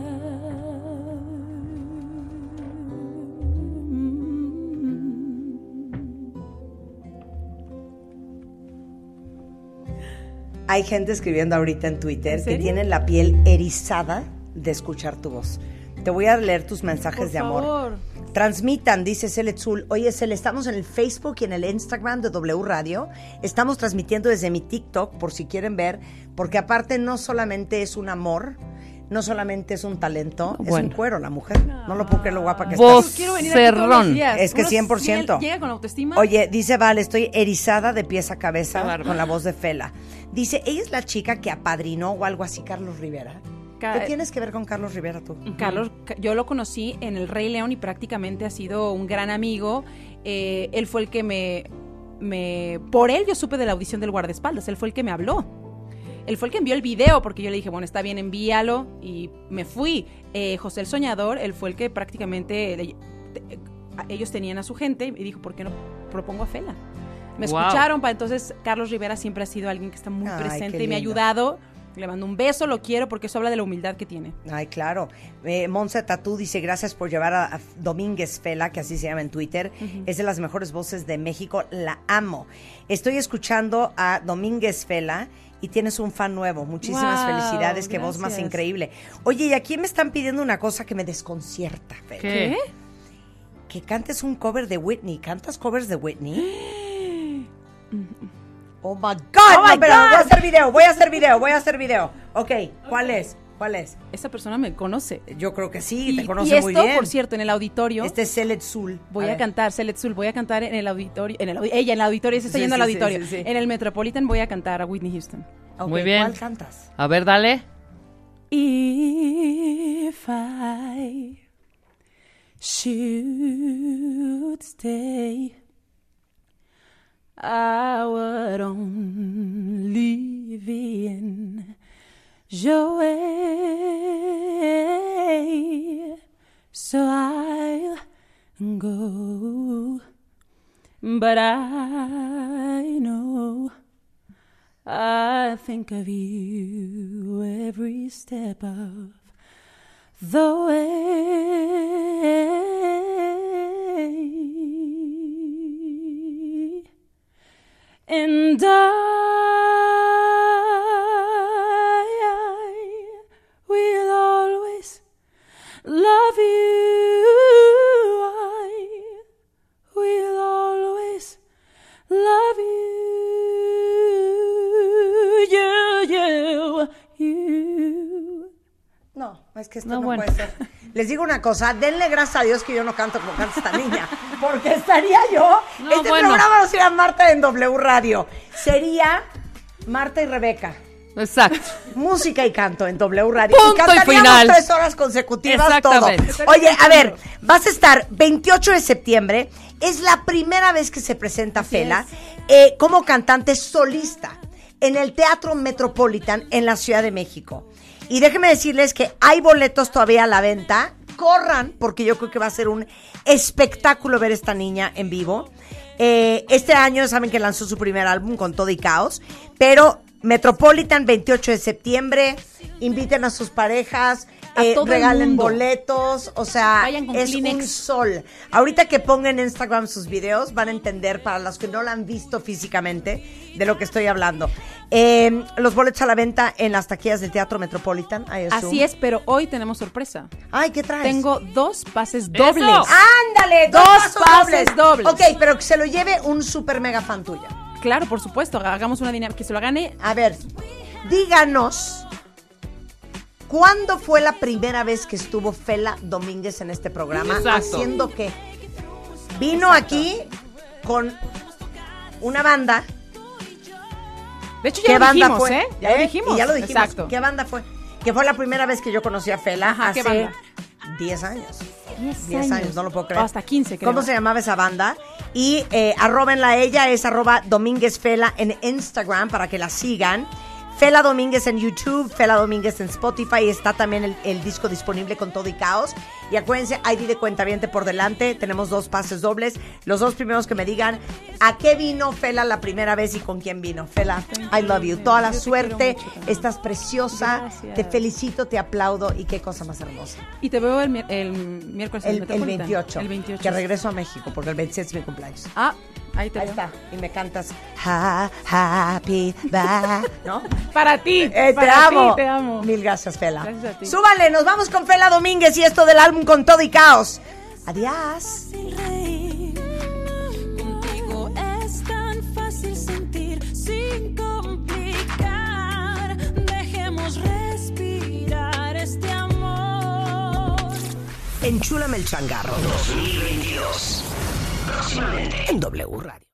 Hay gente escribiendo ahorita en Twitter ¿En que tienen la piel erizada de escuchar tu voz. Te voy a leer tus mensajes Por de amor. favor. Transmitan, dice Celetzul. Oye, Cele, estamos en el Facebook y en el Instagram de W Radio. Estamos transmitiendo desde mi TikTok, por si quieren ver, porque aparte no solamente es un amor, no solamente es un talento, es un cuero la mujer. No lo puedo creer lo guapa que Vos- está. Quiero venir aquí todos los Cerrón. días. Es que Uno 100%. Llega con autoestima. Oye, dice Val, estoy erizada de pies a cabeza con la voz de Fela. Dice, ella es la chica que apadrinó o algo así Carlos Rivera. ¿Qué tienes que ver con Carlos Rivera tú? Carlos, ca- yo lo conocí en El Rey León y prácticamente ha sido un gran amigo. Eh, él fue el que me, me... Por él yo supe de la audición del guardaespaldas, él fue el que me habló. Él fue el que envió el video porque yo le dije, bueno, está bien, envíalo y me fui. Eh, José el Soñador, él fue el que prácticamente... le- te- a- ellos tenían a su gente y dijo, ¿por qué no propongo a Fela? Me Wow. escucharon, pa- entonces Carlos Rivera siempre ha sido alguien que está muy Ay, presente y me ha ayudado. Le mando un beso, lo quiero porque eso habla de la humildad que tiene. Ay, claro. Eh, Monse Tatú dice, gracias por llevar a, a Domínguez Fela, que así se llama en Twitter. Es de las mejores voces de México. La amo. Estoy escuchando a Domínguez Fela y tienes un fan nuevo. Muchísimas Wow, felicidades. Qué voz más increíble. Oye, y aquí me están pidiendo una cosa que me desconcierta, Fela. ¿Qué? Que cantes un cover de Whitney. ¿Cantas covers de Whitney? Oh my God. Oh no, my pero God. voy a hacer video, voy a hacer video, voy a hacer video. Ok, ¿cuál es? ¿Cuál es? Esa persona me conoce. Yo creo que sí, Y, te y conoce esto, muy bien. por cierto, en el auditorio. Este es Celet Zul. Voy a, cantar, Celet Zul, voy a cantar en el auditorio. En el, ella en el auditorio, se está Sí, yendo sí, al auditorio. sí, sí. En el Metropolitan voy a cantar a Whitney Houston. Muy bien. ¿Cuál cantas? A ver, dale. If I should stay, I would only be in way. So I'll go, but I know. I think of you every step of the way. And I, I will always love you. I will always love you. You, you, you. No, es que esto No, no, bueno. puede ser. Les digo una cosa, denle gracias a Dios que yo no canto como canta esta niña, porque estaría yo. No, este bueno. programa no sería Marta en W Radio, sería Marta y Rebeca. Exacto. Música y canto en W Radio. Punto y y cantaríamos final. tres horas consecutivas todo. Oye, a ver, vas a estar 28 de septiembre. Es la primera vez que se presenta Fela eh, como cantante solista en el Teatro Metropolitan en la Ciudad de México. Y déjenme decirles que hay boletos todavía a la venta. Corran, porque yo creo que va a ser un espectáculo ver esta niña en vivo. Eh, este año saben que lanzó su primer álbum con todo y caos, pero Metropolitan 28 de septiembre, inviten a sus parejas, A eh, todo el regalen mundo. boletos, o sea, Vayan con es Kleenex. un sol. Ahorita que pongan en Instagram sus videos van a entender para los que no la han visto físicamente de lo que estoy hablando. Eh, los boletos a la venta en las taquillas del Teatro Metropolitan. I assume. Así es, pero hoy tenemos sorpresa. Ay, ¿qué traes? Tengo dos pases dobles. ¡Ándale! Dos, pases dobles. dobles. Ok, pero que se lo lleve un super mega fan tuya. Claro, por supuesto. Hagamos una dinámica. Que se lo gane. A ver, díganos. ¿Cuándo fue la primera vez que estuvo Fela Domínguez en este programa? Exacto. ¿Haciendo qué? Vino aquí con una banda. De hecho, ¿Qué ya lo banda dijimos, fue? ¿eh? Ya lo ¿Eh? dijimos. Y ya lo dijimos. Exacto. ¿Qué banda fue? Que fue la primera vez que yo conocí a Fela ¿qué hace banda? 10 años. 10 10 años, no lo puedo creer. O hasta 15, creo. ¿Cómo se llamaba esa banda? Y eh, arrobenla a ella, es arroba Domínguez Fela en Instagram para que la sigan. Fela Domínguez en YouTube, Fela Domínguez en Spotify, está también el, el disco disponible con todo y caos. Y acuérdense, ID de cuentaviente por delante, tenemos dos pases dobles. Los dos primeros que me digan a qué vino Fela la primera vez y con quién vino. Fela, I love you. Toda la suerte, estás preciosa, Gracias. te felicito, te aplaudo y qué cosa más hermosa. Y te veo el, mi- el miércoles El, el Metropolitan. 28, El 28. que regreso a México porque el 27 es mi cumpleaños. Ah, Ahí te Ahí está. Y me cantas ha, happy birthday, ¿no? Para ti, Eh, te para ti, amo. te amo. Mil gracias, Fela. Gracias a ti. Súbale, nos vamos con Fela Domínguez y esto del álbum con todo y caos. Adiós. Contigo es tan fácil sentir sin complicar. Dejemos respirar este amor. Enchúlame el changarro 2022. En W Radio.